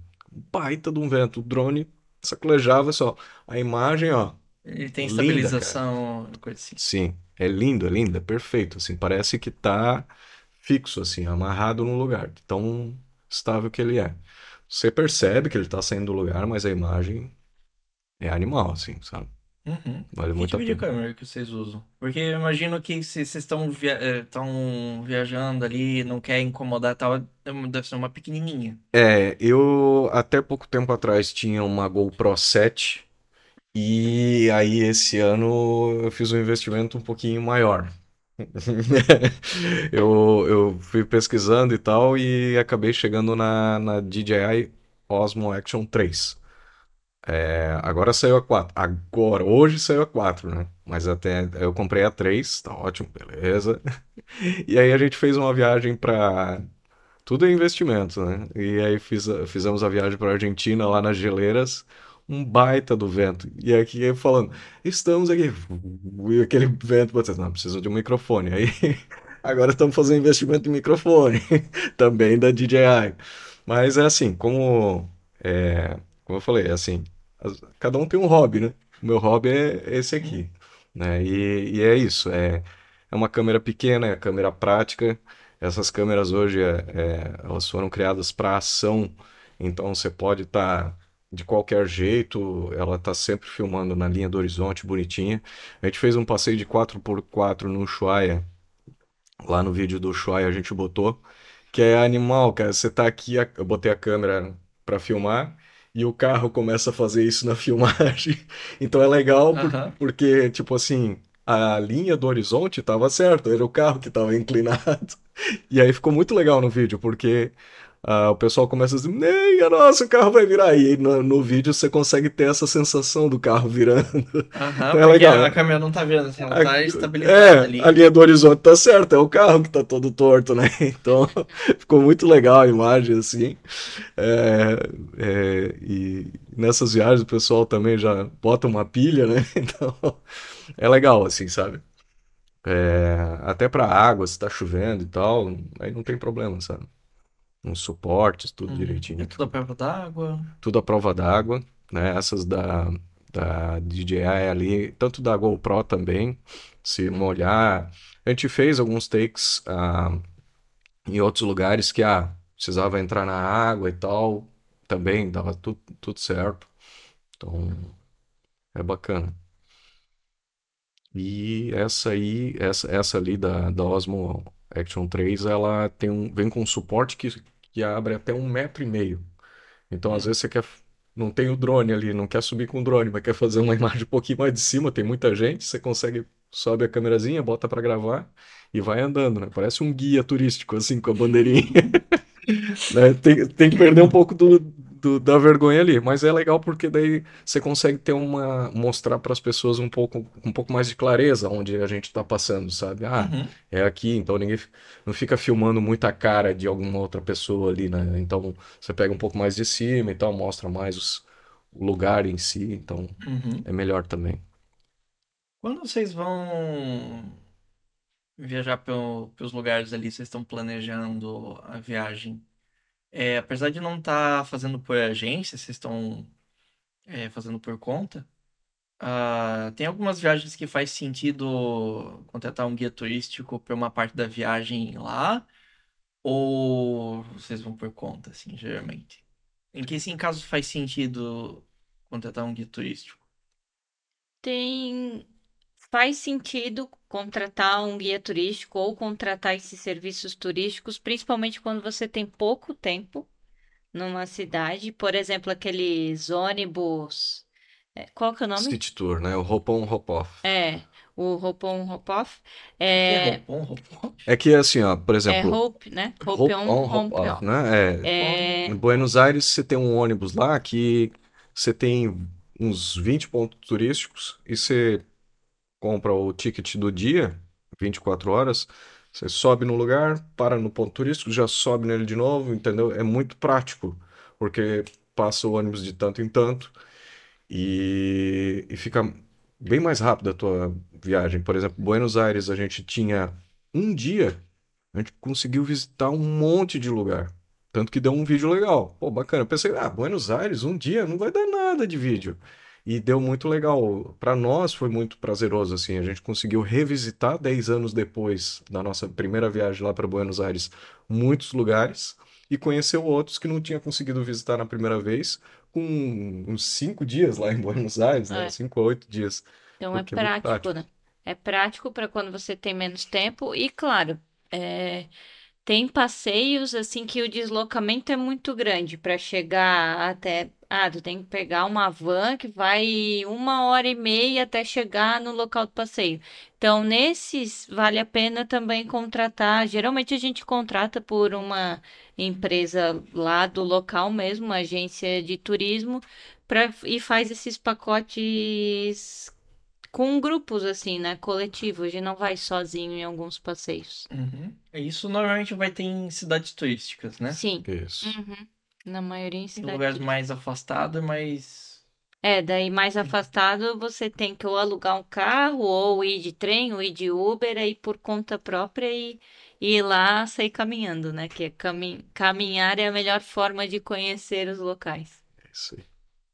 Baita de um vento. O drone saclejava só. A imagem, ó. Ele tem Linda, estabilização, coisa assim. Sim, é lindo, é lindo, é perfeito. Assim, parece que tá fixo, assim, amarrado no lugar. Tão estável que ele é. Você percebe que ele tá saindo do lugar, mas a imagem é animal, assim, sabe? Uhum. Vale Que muito a tipo de pena. câmera que vocês usam? Porque eu imagino que se vocês estão via eh, viajando ali, não quer incomodar tal, é deve ser uma pequenininha. É, eu até pouco tempo atrás tinha uma GoPro 7 e aí esse ano eu fiz um investimento um pouquinho maior. Eu, eu fui pesquisando e tal e acabei chegando na, na DJI Osmo Action 3. É, agora saiu a 4. Agora, hoje saiu a 4, né? Mas até eu comprei a 3, tá ótimo, beleza. E aí a gente fez uma viagem para tudo é investimento, né? E aí fiz, fizemos a viagem para Argentina, lá nas geleiras, um baita do vento. E aqui falando, estamos aqui, e aquele vento, você, não, precisa de um microfone. Aí agora estamos fazendo investimento em microfone, também da DJI. Mas é assim, como, é, como eu falei, é assim, as- cada um tem um hobby, né? O meu hobby é esse aqui, né? E, e é isso, é, é uma câmera pequena, é câmera prática. Essas câmeras hoje, é, é, elas foram criadas para ação, então você pode estar de qualquer jeito, ela está sempre filmando na linha do horizonte, bonitinha. A gente fez um passeio de 4x4 no Ushuaia, lá no vídeo do Ushuaia a gente botou, que é animal, cara. Você tá aqui, eu botei a câmera para filmar e o carro começa a fazer isso na filmagem. Então é legal por- porque, tipo assim, a linha do horizonte estava certa, era o carro que estava inclinado. E aí ficou muito legal no vídeo, porque ah, o pessoal começa a dizer, Neia, nossa, o carro vai virar. E aí no, no vídeo você consegue ter essa sensação do carro virando. Aham, É porque legal. a câmera não tá vendo, assim, ela tá A- estabilizada É, ali. a linha do horizonte tá certa, é o carro que tá todo torto, né? Então ficou muito legal a imagem, assim. É, é, e nessas viagens o pessoal também já bota uma pilha, né? Então é legal, assim, sabe? É, até pra água, se tá chovendo e tal, aí não tem problema, sabe? Uns suportes, tudo Uhum. direitinho. E tudo a prova d'água. Tudo à prova d'água, né? Essas da, da DJI ali, tanto da GoPro também, se molhar. A gente fez alguns takes ah, em outros lugares que ah, precisava entrar na água e tal, também dava tudo, tudo certo. Então, é bacana. E essa aí, essa, essa ali da, da Osmo Action 3, ela tem um, vem com um suporte que, que abre até um metro e meio. Então, às vezes você quer, não tem o drone ali, não quer subir com o drone, mas quer fazer uma imagem um pouquinho mais de cima, tem muita gente, você consegue, sobe a câmerazinha, bota pra gravar e vai andando, né? Parece um guia turístico, assim, com a bandeirinha. Né? Tem, tem que perder um pouco do, do- da vergonha ali. Mas é legal porque daí você consegue ter uma, mostrar para as pessoas um pouco, um pouco mais de clareza onde a gente está passando, sabe? Ah, Uhum. é aqui, então ninguém não fica filmando muita cara de alguma outra pessoa ali, né? Então você pega um pouco mais de cima e tal, mostra mais os- o lugar em si, então Uhum. é melhor também. Quando vocês vão viajar pelo- pelos lugares ali, vocês estão planejando a viagem. É, apesar de não estar fazendo por agência, vocês estão é, fazendo por conta. ah, tem algumas viagens que faz sentido contratar um guia turístico para uma parte da viagem lá, ou vocês vão por conta, assim, geralmente? Em que sim, caso faz sentido contratar um guia turístico? Tem. Faz sentido contratar um guia turístico ou contratar esses serviços turísticos, principalmente quando você tem pouco tempo numa cidade. Por exemplo, aqueles ônibus. é, Qual que é o nome? City Tour, né? O hop on, hop off. É, o Hop on, Hop off. É É? É que assim, ó, por é exemplo, Hope, né? Hop hop on, Hop off. né? É, É, Em Buenos Aires, você tem um ônibus lá que você tem uns 20 pontos turísticos e você compra o ticket do dia, 24 horas, você sobe no lugar, para no ponto turístico, já sobe nele de novo, entendeu? É muito prático, porque passa o ônibus de tanto em tanto e, e fica bem mais rápido a tua viagem. Por exemplo, Buenos Aires, a gente tinha um dia, a gente conseguiu visitar um monte de lugar. Tanto que deu um vídeo legal. Pô, bacana. Eu pensei, ah, Buenos Aires, um dia não vai dar nada de vídeo. E deu muito legal. Para nós foi muito prazeroso, assim. A gente conseguiu revisitar 10 anos depois da nossa primeira viagem lá para Buenos Aires, muitos lugares e conheceu outros que não tinha conseguido visitar na primeira vez, com uns cinco dias lá em Buenos Aires, né? É. Cinco a oito dias. Então é é prático, prático. né? É prático para quando você tem menos tempo e, claro, é, tem passeios assim que o deslocamento é muito grande para chegar até. Ah, tu tem que pegar uma van que vai uma hora e meia até chegar no local do passeio. Então, nesses vale a pena também contratar. Geralmente a gente contrata por uma empresa lá do local mesmo, uma agência de turismo, pra, e faz esses pacotes com grupos, assim, né? Coletivos. A gente não vai sozinho em alguns passeios. Uhum. Isso normalmente vai ter em cidades turísticas, né? Sim. Isso. Uhum. Na maioria em Em cidade. lugares mais afastados, mas. É, daí mais afastado você tem que ou alugar um carro, ou ir de trem, ou ir de Uber, aí por conta própria e, e ir lá sair caminhando, né? Que é cami caminhar é a melhor forma de conhecer os locais. É isso aí.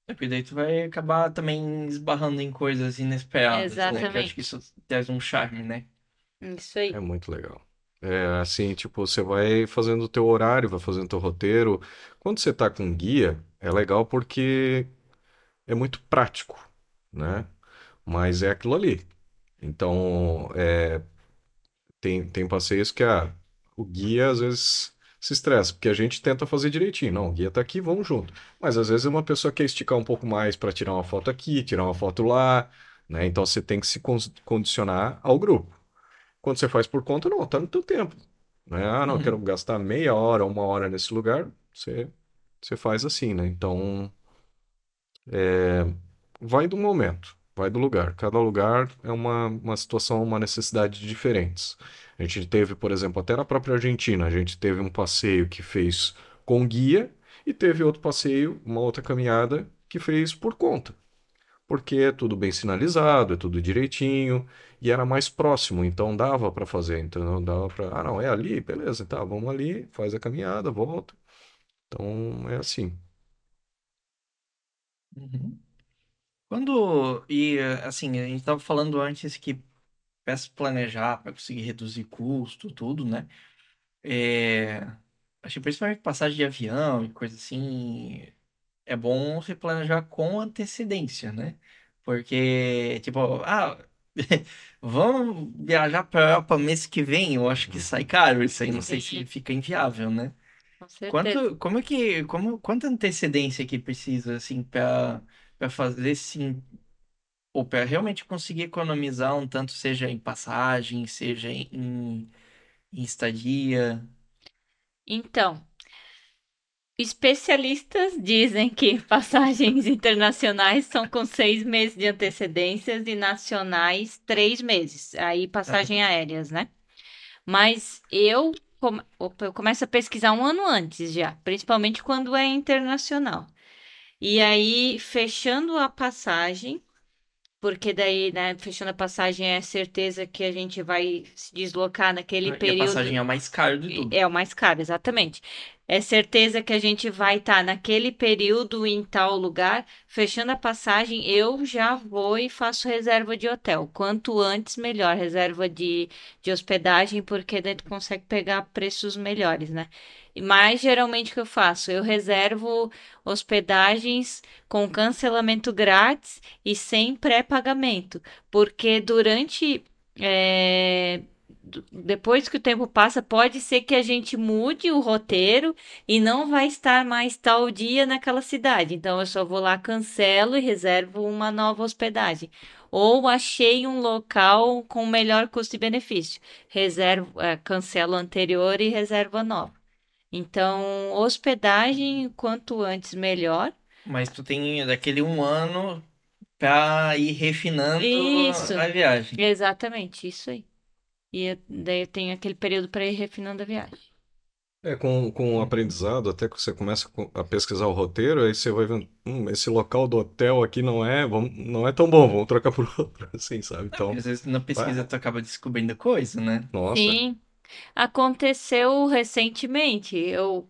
É porque daí tu vai acabar também esbarrando em coisas inesperadas, né? Que eu acho que isso traz um charme, né? Isso aí. É muito legal. É assim, tipo, você vai fazendo o teu horário, vai fazendo o teu roteiro. Quando você tá com guia, é legal porque é muito prático, né? Mas é aquilo ali. Então, é, tem, tem passeios que ah, o guia às vezes se estressa, porque a gente tenta fazer direitinho. Não, o guia tá aqui, vamos junto. Mas às vezes uma pessoa quer esticar um pouco mais para tirar uma foto aqui, tirar uma foto lá, né? Então você tem que se con- condicionar ao grupo. Quando você faz por conta, não, tá no teu tempo. Né? Ah, não, Uhum. quero gastar meia hora, uma hora nesse lugar, você, você faz assim, né? Então, vai do momento, vai do lugar. Cada lugar é uma, uma situação, uma necessidade diferentes. A gente teve, por exemplo, até na própria Argentina, a gente teve um passeio que fez com guia e teve outro passeio, uma outra caminhada que fez por conta. Porque é tudo bem sinalizado, é tudo direitinho e era mais próximo, então dava para fazer, então dava para, ah, não, é ali, beleza, tá, vamos ali, faz a caminhada, volta. Então é assim. Uhum. Quando. E assim, a gente tava falando antes que se planejar, para conseguir reduzir custo, tudo, né? É, acho que principalmente passagem de avião e coisa assim, é bom se planejar com antecedência, né? Porque, tipo, ah, vamos viajar para Europa mês que vem, eu acho que sai caro isso aí, não sei se fica inviável, né? Com certeza. Quanto, como é que, como, quanta antecedência que precisa, assim, para para fazer, sim, ou para realmente conseguir economizar um tanto, seja em passagem, seja em, em estadia? Então, Especialistas dizem que passagens internacionais são com seis meses de antecedências e nacionais três meses. Aí passagem aéreas, né? Mas eu, come- opa, eu começo a pesquisar um ano antes já, principalmente quando é internacional. E aí, fechando a passagem, porque daí, né, fechando a passagem é certeza que a gente vai se deslocar naquele E a período. passagem é a mais cara de tudo. É o mais caro, exatamente. É certeza que a gente vai estar naquele período em tal lugar. Fechando a passagem, eu já vou e faço reserva de hotel. Quanto antes, melhor. Reserva de, de hospedagem, porque daí tu consegue pegar preços melhores, né? Mas geralmente o que eu faço? Eu reservo hospedagens com cancelamento grátis e sem pré-pagamento. Porque durante. é, depois que o tempo passa, pode ser que a gente mude o roteiro e não vai estar mais tal dia naquela cidade. Então eu só vou lá, cancelo e reservo uma nova hospedagem. Ou achei um local com melhor custo e benefício. Reservo, eh, cancelo a anterior e reservo a nova. Então, hospedagem, quanto antes, melhor. Mas tu tem daquele um ano pra ir refinando Isso. a viagem. Exatamente, isso aí. E daí tenho aquele período para ir refinando a viagem. É, com, com o aprendizado, até que você começa co- a pesquisar o roteiro, aí você vai vendo, hum, esse local do hotel aqui não é, vamos, não é tão bom, vamos trocar por outro, assim, sabe? Então, Às vezes na pesquisa tu acaba descobrindo coisa, né? nossa, Sim, aconteceu recentemente. Eu,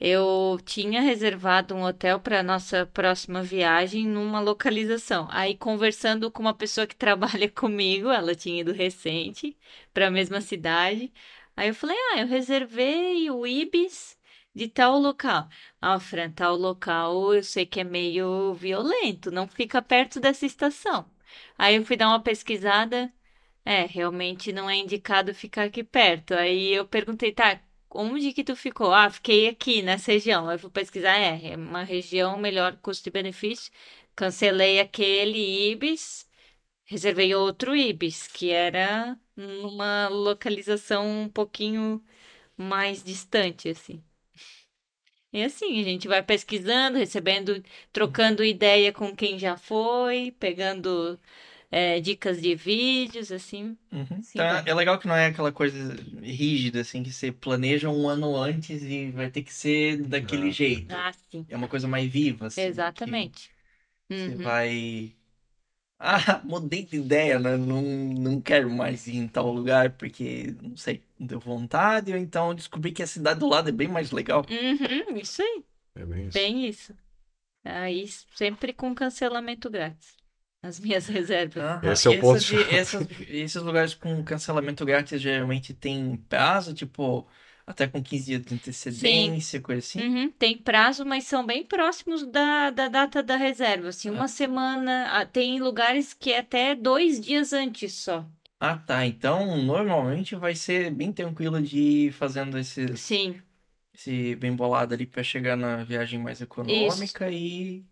eu tinha reservado um hotel para nossa próxima viagem numa localização. Aí, conversando com uma pessoa que trabalha comigo, ela tinha ido recente para a mesma cidade. Aí eu falei: Ah, eu reservei o Ibis de tal local. Ah, Fran, tal local eu sei que é meio violento, não fica perto dessa estação. Aí eu fui dar uma pesquisada. É, realmente não é indicado ficar aqui perto. Aí eu perguntei, tá, onde que tu ficou? Ah, fiquei aqui nessa região. Eu fui pesquisar, é, uma região melhor custo e benefício. Cancelei aquele Ibis, reservei outro Ibis, que era numa localização um pouquinho mais distante, assim. E assim, a gente vai pesquisando, recebendo, trocando ideia com quem já foi, pegando é, dicas de vídeos, assim. Uhum. Sim, Tá, é legal que não é aquela coisa rígida, assim, que você planeja um ano antes e vai ter que ser daquele Ah. jeito. Ah, sim. É uma coisa mais viva, assim. Exatamente. Você Uhum. vai. Ah, mudei de ideia, né? Não, não quero mais ir em tal lugar porque, não sei, não deu vontade, ou então descobri que a cidade do lado é bem mais legal. Uhum, isso aí, é bem isso. bem isso. Aí sempre com cancelamento grátis. As minhas reservas. Aham. Esse é o ponto essas- esses lugares com cancelamento grátis geralmente tem prazo, tipo, até com 15 dias de antecedência, coisa assim. Uhum, tem prazo, mas são bem próximos da, da data da reserva. Assim, uma semana. ah, Tem lugares que é até dois dias antes só. Ah, tá. Então, normalmente vai ser bem tranquilo de ir fazendo esses, Sim, esse bem bolado ali pra chegar na viagem mais econômica e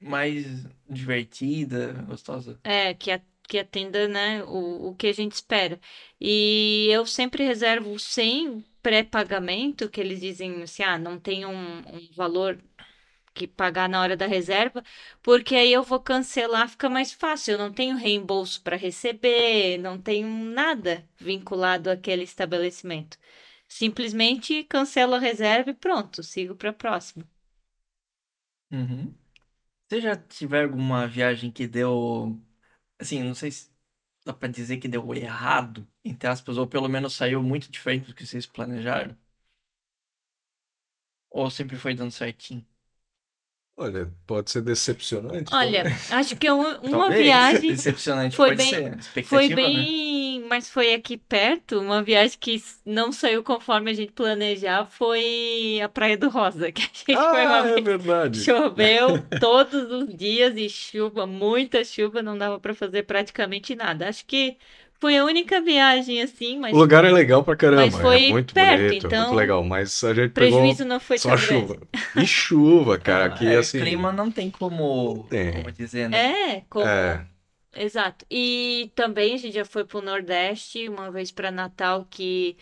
mais divertida, gostosa. é, que, a- que atenda, né, o, o que a gente espera. E eu sempre reservo sem pré-pagamento, que eles dizem assim, ah, não tem um, um valor que pagar na hora da reserva, porque aí eu vou cancelar, fica mais fácil. Eu não tenho reembolso para receber, não tenho nada vinculado àquele estabelecimento. Simplesmente cancelo a reserva e pronto, sigo para a próxima. Uhum. Você já tiver alguma viagem que deu, assim, não sei se dá pra dizer que deu errado, entre aspas, ou pelo menos saiu muito diferente do que vocês planejaram? Ou sempre foi dando certinho? Olha, pode ser decepcionante Olha, também. acho que uma, uma Talvez. viagem Decepcionante foi pode bem- ser. foi Expectativa, né? Mas foi aqui perto, uma viagem que não saiu conforme a gente planejava, foi a Praia do Rosa, que a gente foi uma Ah, é verdade. Choveu todos os dias e chuva, muita chuva, não dava para fazer praticamente nada. Acho que foi a única viagem assim, mas O lugar é legal pra caramba, Mas foi é muito perto, bonito, é então muito legal, mas a gente o prejuízo pegou não foi só tão grande. chuva. E chuva, cara, Ah, aqui é, assim... clima não tem como, Tem. como dizer, né? É, como... É, exato. E também a gente já foi pro Nordeste, uma vez para Natal, que,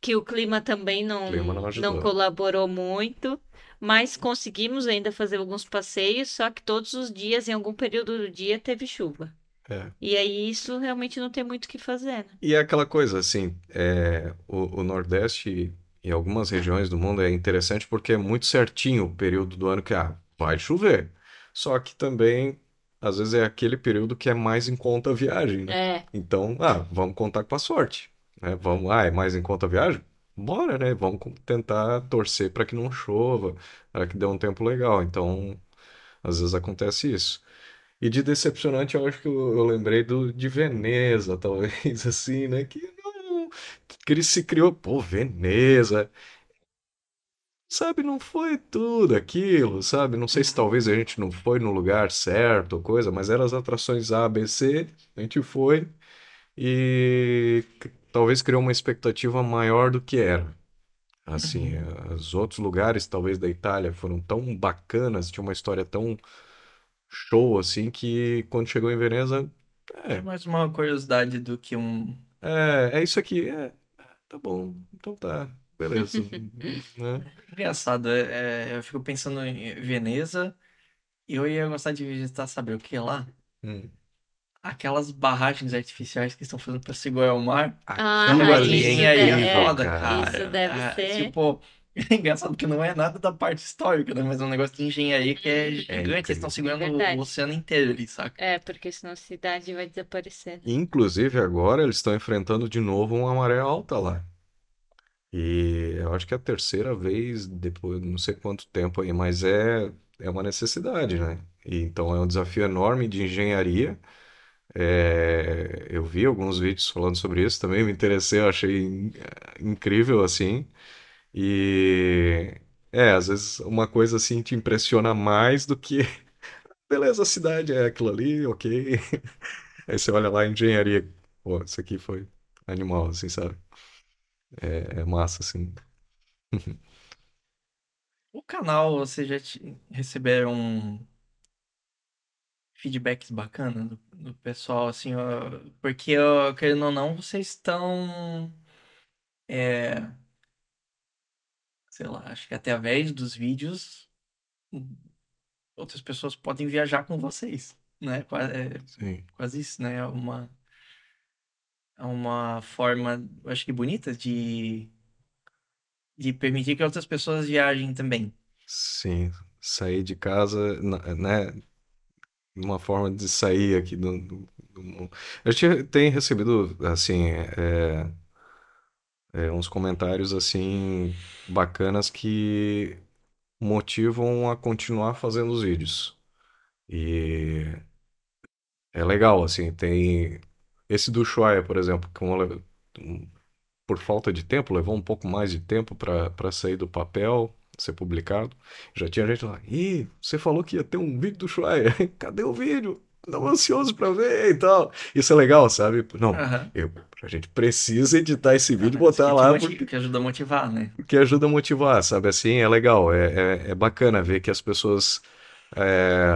que o clima também não, clima não não colaborou muito. mas conseguimos ainda fazer alguns passeios, só que todos os dias, em algum período do dia, teve chuva. É. E aí isso realmente não tem muito o que fazer, né? E é aquela coisa, assim, é, o, o Nordeste e algumas regiões do mundo é interessante porque é muito certinho o período do ano que ah, vai chover. Só que também, às vezes, é aquele período que é mais em conta a viagem, né? É, Então, ah, vamos contar com a sorte, né? Vamos, ah, é mais em conta a viagem? Bora, né? Vamos tentar torcer para que não chova, para que dê um tempo legal. Então, às vezes acontece isso. E de decepcionante, eu acho que eu, eu lembrei do, de Veneza, talvez, assim, né? Que não, que ele se criou, pô, Veneza, sabe? Não foi tudo aquilo, sabe? Não sei se talvez a gente não foi no lugar certo ou coisa, mas eram as atrações A, B, C, a gente foi e talvez criou uma expectativa maior do que era. Assim, os outros lugares, talvez da Itália, foram tão bacanas, tinha uma história tão show assim que quando chegou em Veneza, É mais uma curiosidade do que um. é, é isso aqui, é, tá bom, então tá, beleza, né? Engraçado, é, é, eu fico pensando em Veneza e eu ia gostar de visitar, sabe o que lá? Hum. Aquelas barragens artificiais que estão fazendo para segurar o mar. Ah, É um negócio de isso engenharia deve- foda, é, cara. isso deve É, ser. Tipo, é engraçado que não é nada da parte histórica, né? Mas é um negócio de engenharia que é gigante. Eles incrível. estão segurando Verdade. o oceano inteiro ali, saca? É, porque senão a cidade vai desaparecer. Inclusive agora eles estão enfrentando de novo uma maré alta lá. E eu acho que é a terceira vez depois, não sei quanto tempo aí, mas é, é uma necessidade, né? E então é um desafio enorme de engenharia. É, eu vi alguns vídeos falando sobre isso também, me interessei, eu achei in- incrível assim. E é, às vezes uma coisa assim te impressiona mais do que, beleza, a cidade é aquilo ali, ok. Aí você olha lá engenharia, pô, isso aqui foi animal, assim, sabe? É, é massa, assim. O canal, vocês já te- receberam feedbacks bacanas do, do pessoal, assim, ó, porque, ó, querendo ou não, vocês estão, é, sei lá, acho que através dos vídeos, outras pessoas podem viajar com vocês, né? Qua- É Sim. quase isso, né? É uma, uma forma, eu acho que bonita de, de permitir que outras pessoas viajem também. Sim, sair de casa, né? Uma forma de sair aqui do, do, do gente tem recebido, assim, é, é, uns comentários, assim, bacanas que motivam a continuar fazendo os vídeos. E é legal, assim, tem esse do Ushuaia, por exemplo, que um por falta de tempo, levou um pouco mais de tempo para sair do papel, ser publicado. Já tinha gente lá, ih, você falou que ia ter um vídeo do Ushuaia, cadê o vídeo? Estava ansioso para ver e tal. Isso é legal, sabe? Não, Aham. eu, a gente precisa editar esse vídeo e botar lá motiva- porque que ajuda a motivar, né? que ajuda a motivar, sabe? Assim, é legal, é, é, é bacana ver que as pessoas. é,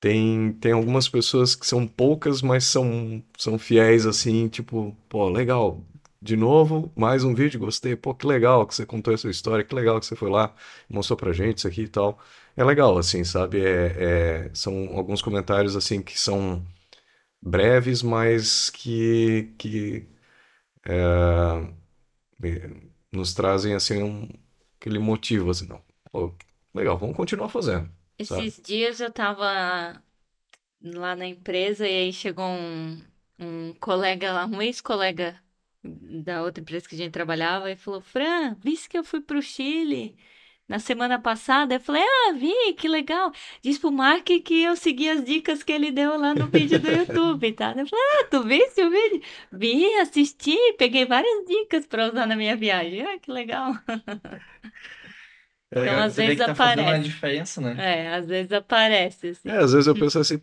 tem, tem algumas pessoas que são poucas, mas são, são fiéis, assim, tipo, pô, legal. De novo, mais um vídeo, gostei. Pô, que legal que você contou essa história, que legal que você foi lá, mostrou pra gente isso aqui e tal. É legal, assim, sabe? É, é- são alguns comentários, assim, que são breves, mas que, que me- nos trazem assim um, aquele motivo assim, não. Pô, legal, vamos continuar fazendo, sabe? Esses dias eu tava lá na empresa e aí chegou um, um colega lá, um ex-colega da outra empresa que a gente trabalhava e falou: Fran, viste que eu fui pro Chile na semana passada? Eu falei: Ah, vi, que legal. Diz pro Mark que eu segui as dicas que ele deu lá no vídeo do YouTube, tá? Eu falei: Ah, tu viste o vídeo? Vi, assisti, peguei várias dicas pra usar na minha viagem. Ah, que legal. É, Então, às vezes tá fazendo aparece. diferença, né? É, às vezes aparece, assim. É, às vezes eu penso assim,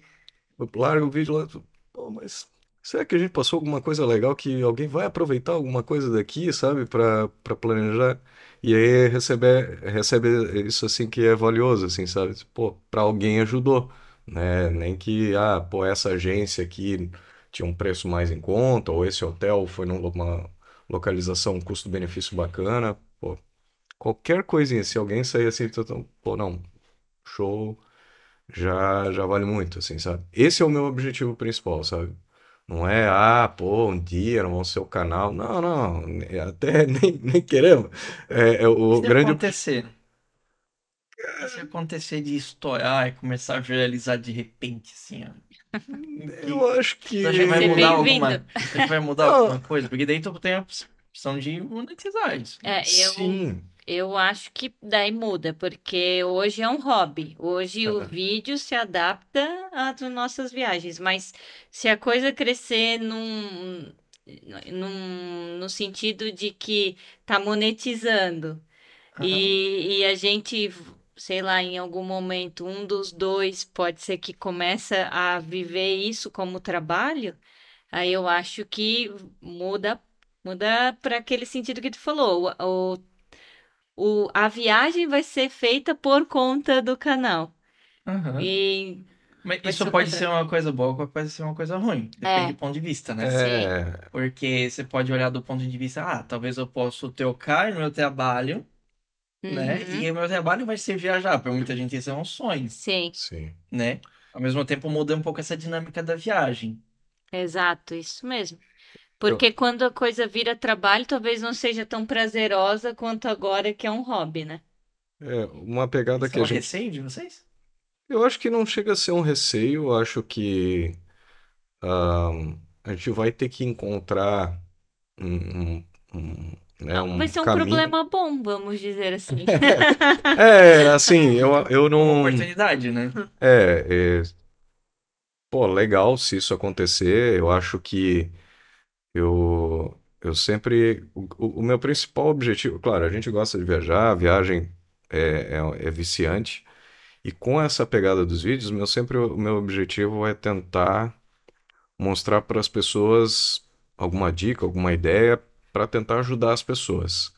eu largo o vídeo lá, pô, mas será que a gente passou alguma coisa legal que alguém vai aproveitar alguma coisa daqui, sabe, para para planejar? E aí receber recebe isso assim que é valioso, assim, sabe? Pô, para alguém ajudou, né? Nem que ah, pô, essa agência aqui tinha um preço mais em conta, ou esse hotel foi numa localização um custo-benefício bacana, pô, qualquer coisinha, se alguém sair assim, pô, não, show, já, já vale muito, assim, sabe? Esse é o meu objetivo principal, sabe? Não é, ah, pô, um dia não vão ser o canal. Não, não, é até nem, nem queremos. É, é o Se grande. acontecer. Se acontecer de estourar e começar a viralizar de repente, assim, ó. Eu acho que. Você acha que vai mudar alguma, vai mudar alguma coisa? Porque daí tu tem a opção de monetizar isso. É, eu, Sim. Eu acho que daí muda, porque hoje é um hobby. Hoje o Aham. vídeo se adapta às nossas viagens, mas se a coisa crescer num, num, no sentido de que tá monetizando e, e a gente, sei lá, em algum momento, um dos dois pode ser que começa a viver isso como trabalho, aí eu acho que muda, muda para aquele sentido que tu falou. O, o, a viagem vai ser feita por conta do canal. Aham. E Mas Vai isso ser o pode ser uma coisa boa, pode ser uma coisa ruim. Depende É. do ponto de vista, né? É, Porque você pode olhar do ponto de vista, ah, talvez eu possa trocar no meu trabalho, né? Uhum. E o meu trabalho vai ser viajar. Para muita gente isso é um sonho, Sim, sim. né? Ao mesmo tempo muda um pouco essa dinâmica da viagem. exato, isso mesmo. Porque quando a coisa vira trabalho, talvez não seja tão prazerosa quanto agora que é um hobby, né? É, uma pegada Isso que é a um gente. receio de vocês? Eu acho que não chega a ser um receio, eu acho que ahn, a gente vai ter que encontrar um, um, um, né, um Vai ser um caminho. problema bom, vamos dizer assim. É, assim, eu, eu Uma não. oportunidade, né? É, é, pô, legal se isso acontecer. Eu acho que eu, eu sempre. O, o- meu principal objetivo, claro, a gente gosta de viajar, a viagem é, é, é viciante. E com essa pegada dos vídeos, meu, sempre o meu objetivo é tentar mostrar para as pessoas alguma dica, alguma ideia para tentar ajudar as pessoas.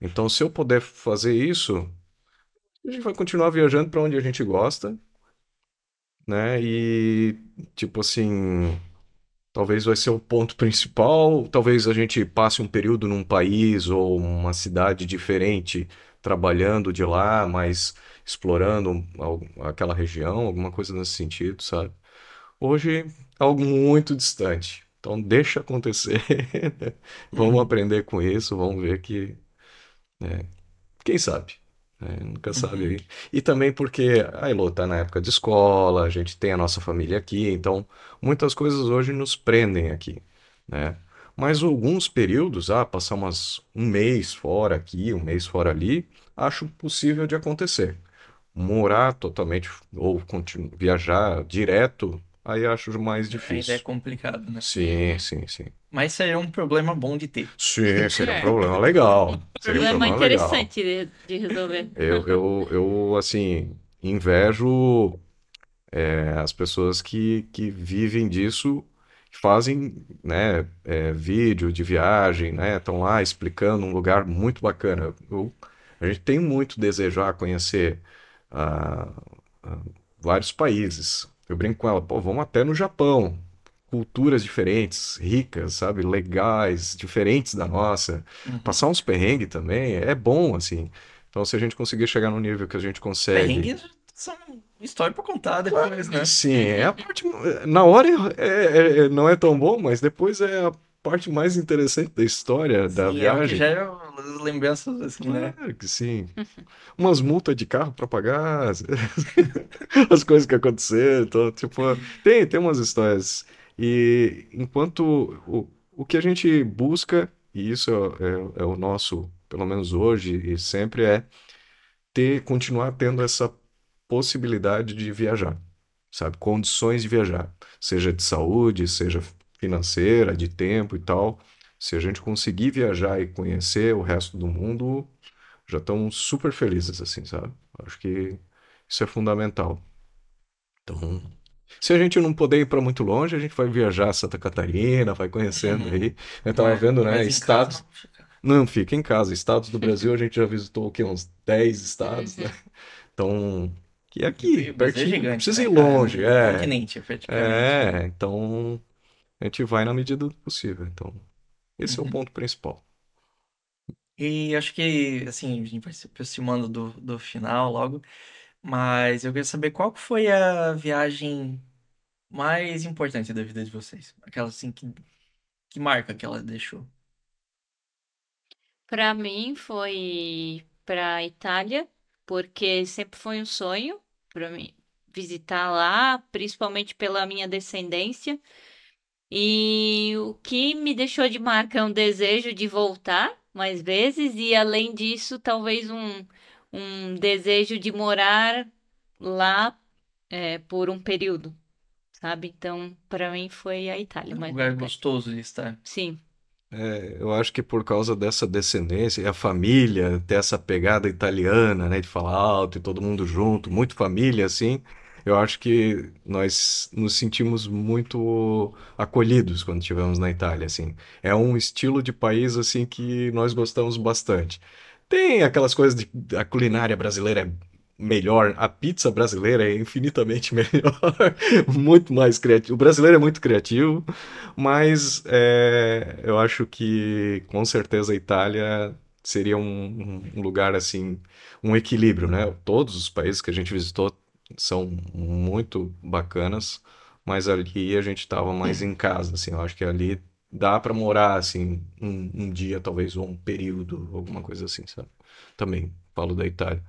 Então, se eu puder fazer isso, a gente vai continuar viajando para onde a gente gosta, né? E tipo assim, talvez vai ser o ponto principal, talvez a gente passe um período num país ou uma cidade diferente, trabalhando de lá, mas explorando aquela região, alguma coisa nesse sentido, sabe? Hoje é algo muito distante. Então deixa acontecer. Vamos aprender com isso, vamos ver que, né, quem sabe, né? Nunca sabe Uhum. aí. E também porque a Elô tá na época de escola, a gente tem a nossa família aqui, então muitas coisas hoje nos prendem aqui, né? Mas alguns períodos, ah, passar umas, um mês fora aqui, um mês fora ali, acho possível de acontecer. Morar totalmente ou viajar direto, aí acho mais Ainda é difícil. complicado, né? Sim, sim, sim. Mas seria um problema bom de ter. Sim, seria um É. problema legal. Seria um Problema legal. interessante de, de resolver. Eu, eu, eu assim, invejo é, as pessoas que, que vivem disso, fazem, né, é, vídeo de viagem, né, estão lá explicando um lugar muito bacana. Eu- a gente tem muito desejo a conhecer ah, ah, vários países. Eu brinco com ela, pô, vamos até no Japão. Culturas diferentes, ricas, sabe, legais, diferentes da nossa. Uhum. Passar uns perrengues também é bom, assim. Então, se a gente conseguir chegar no nível que a gente consegue. Perrengues são história pra contar depois, né? Sim, é a parte. Na hora é- é- é- não é tão bom, mas depois é a parte mais interessante da história, da Sim, é o que viagem. gera as lembranças, assim, né? Claro que sim. Umas multas de carro para pagar, as, as coisas que aconteceram. Então, tipo, tem, tem umas histórias. E enquanto o, o que a gente busca, e isso é, é- é o nosso, pelo menos hoje e sempre, é ter, continuar tendo essa possibilidade de viajar, sabe? Condições de viajar, seja de saúde, seja financeira, de tempo e tal. Se a gente conseguir viajar e conhecer o resto do mundo, já estamos super felizes, assim, sabe? Acho que isso é fundamental. Então, se a gente não puder ir para muito longe, a gente vai viajar a Santa Catarina, vai conhecendo aí. Eu tava Mas- vendo, né, estados. não fica. Não, fica em casa. Estados do Brasil a gente já visitou o quê? Uns 10 estados, né? Então, que é aqui, é pertinho, não gigante, precisa né, ir longe, é. continente, praticamente. É, então a gente vai na medida do possível. Então, esse é o Uhum. ponto principal. E acho que, assim, a gente vai se aproximando do, do final logo, mas eu queria saber qual foi a viagem mais importante da vida de vocês? Aquela assim que, que marca que ela deixou. Para mim foi para Itália, porque sempre foi um sonho para mim visitar lá, principalmente pela minha descendência. E o que me deixou de marca é um desejo de voltar mais vezes e além disso, talvez um, um desejo de morar lá é, por um período, sabe? Então, para mim foi a Itália, É um lugar gostoso de estar. Sim. É, eu acho que por causa dessa descendência e a família ter essa pegada italiana, né, de falar alto e todo mundo junto, muito família assim, eu acho que nós nos sentimos muito acolhidos quando estivemos na Itália, assim. É um estilo de país assim que nós gostamos bastante. Tem aquelas coisas de a culinária brasileira é melhor, a pizza brasileira é infinitamente melhor, muito mais criativo. O brasileiro é muito criativo. Mas é, eu acho que com certeza a Itália seria um, um lugar assim, um equilíbrio, né? Todos os países que a gente visitou são muito bacanas, mas ali a gente estava mais em casa, assim. Eu acho que ali dá para morar assim um, um dia, talvez, ou um período, alguma coisa assim, sabe? Também falo da Itália.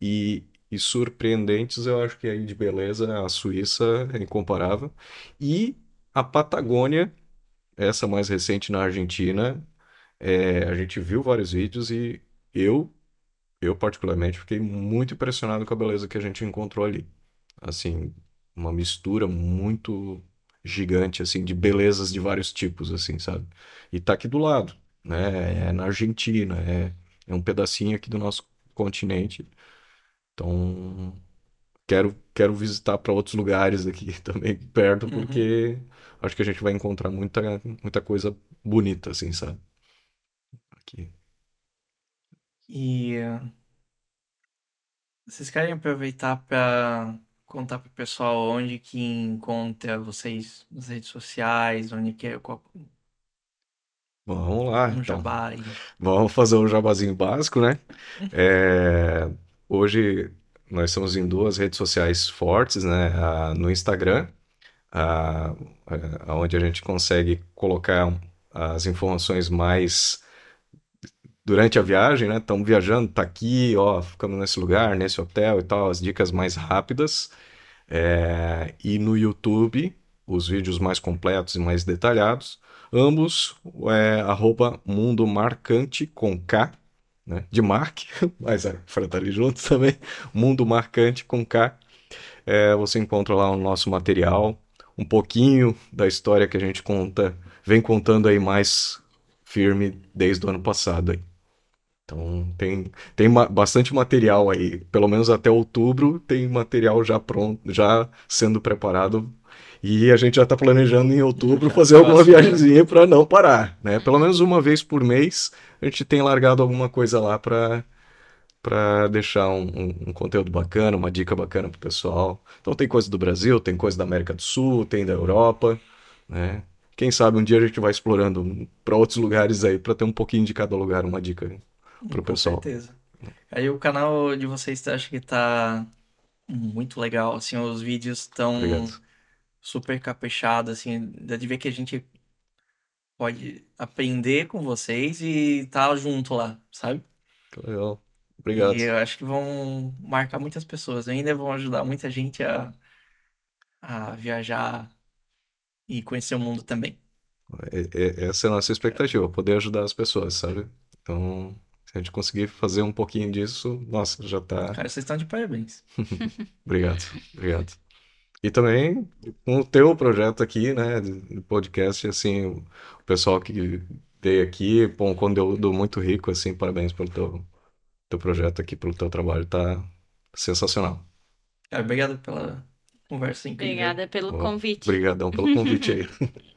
E, e surpreendentes, eu acho que aí de beleza a Suíça é incomparável. E a Patagônia essa mais recente na Argentina, é, a gente viu vários vídeos e eu, eu particularmente, fiquei muito impressionado com a beleza que a gente encontrou ali. Assim, uma mistura muito gigante, assim, de belezas de vários tipos, assim, sabe? E tá aqui do lado, né? É na Argentina, é, é um pedacinho aqui do nosso continente. Então, quero, quero visitar para outros lugares aqui também perto, Uhum. porque acho que a gente vai encontrar muita, muita coisa bonita, assim, sabe? Aqui. E vocês querem aproveitar para contar pro pessoal onde que encontra vocês nas redes sociais, onde que é qual- Vamos lá, um então. jabá. Vamos fazer um jabazinho básico, né? É, hoje nós estamos em duas redes sociais fortes, né? A- no Instagram, a, a- onde a gente consegue colocar as informações mais durante a viagem, né? Estamos viajando, tá aqui, ó, ficamos nesse lugar, nesse hotel e tal, as dicas mais rápidas. É, e no YouTube, os vídeos mais completos e mais detalhados. Ambos é arroba Mundo Marcante com K, né? De Mark, mas é, estar ali juntos também. Mundo Marcante com K. É, você encontra lá o nosso material, um pouquinho da história que a gente conta, vem contando aí mais firme desde o ano passado aí. Então tem, tem bastante material aí, pelo menos até outubro tem material já pronto, já sendo preparado. E a gente já está planejando em outubro fazer alguma viagemzinha para não parar, né? Pelo menos uma vez por mês a gente tem largado alguma coisa lá para para deixar um, um- um conteúdo bacana, uma dica bacana pro pessoal. Então tem coisa do Brasil, tem coisa da América do Sul, tem da Europa, né? Quem sabe um dia a gente vai explorando para outros lugares aí para ter um pouquinho de cada lugar, uma dica pro Com pessoal. certeza. Aí o canal de vocês acho que tá muito legal, assim, os vídeos estão super caprichados, assim, dá de ver que a gente pode aprender com vocês e tá junto lá, sabe? Legal. E Obrigado. eu acho que vão marcar muitas pessoas, ainda vão ajudar muita gente a, a viajar e conhecer o mundo também. É- é- essa é a nossa expectativa, poder ajudar as pessoas, sabe? Então, se a gente conseguir fazer um pouquinho disso, nossa, já tá. Cara, vocês estão de parabéns. Obrigado, obrigado. E também com o teu projeto aqui, né, de podcast, assim, o pessoal que veio aqui, pô, um conteúdo muito rico, assim, parabéns pelo teu, teu projeto aqui, pelo teu trabalho, tá sensacional. Cara, obrigado pela conversa incrível. Obrigada pelo convite. Obrigadão pelo convite aí.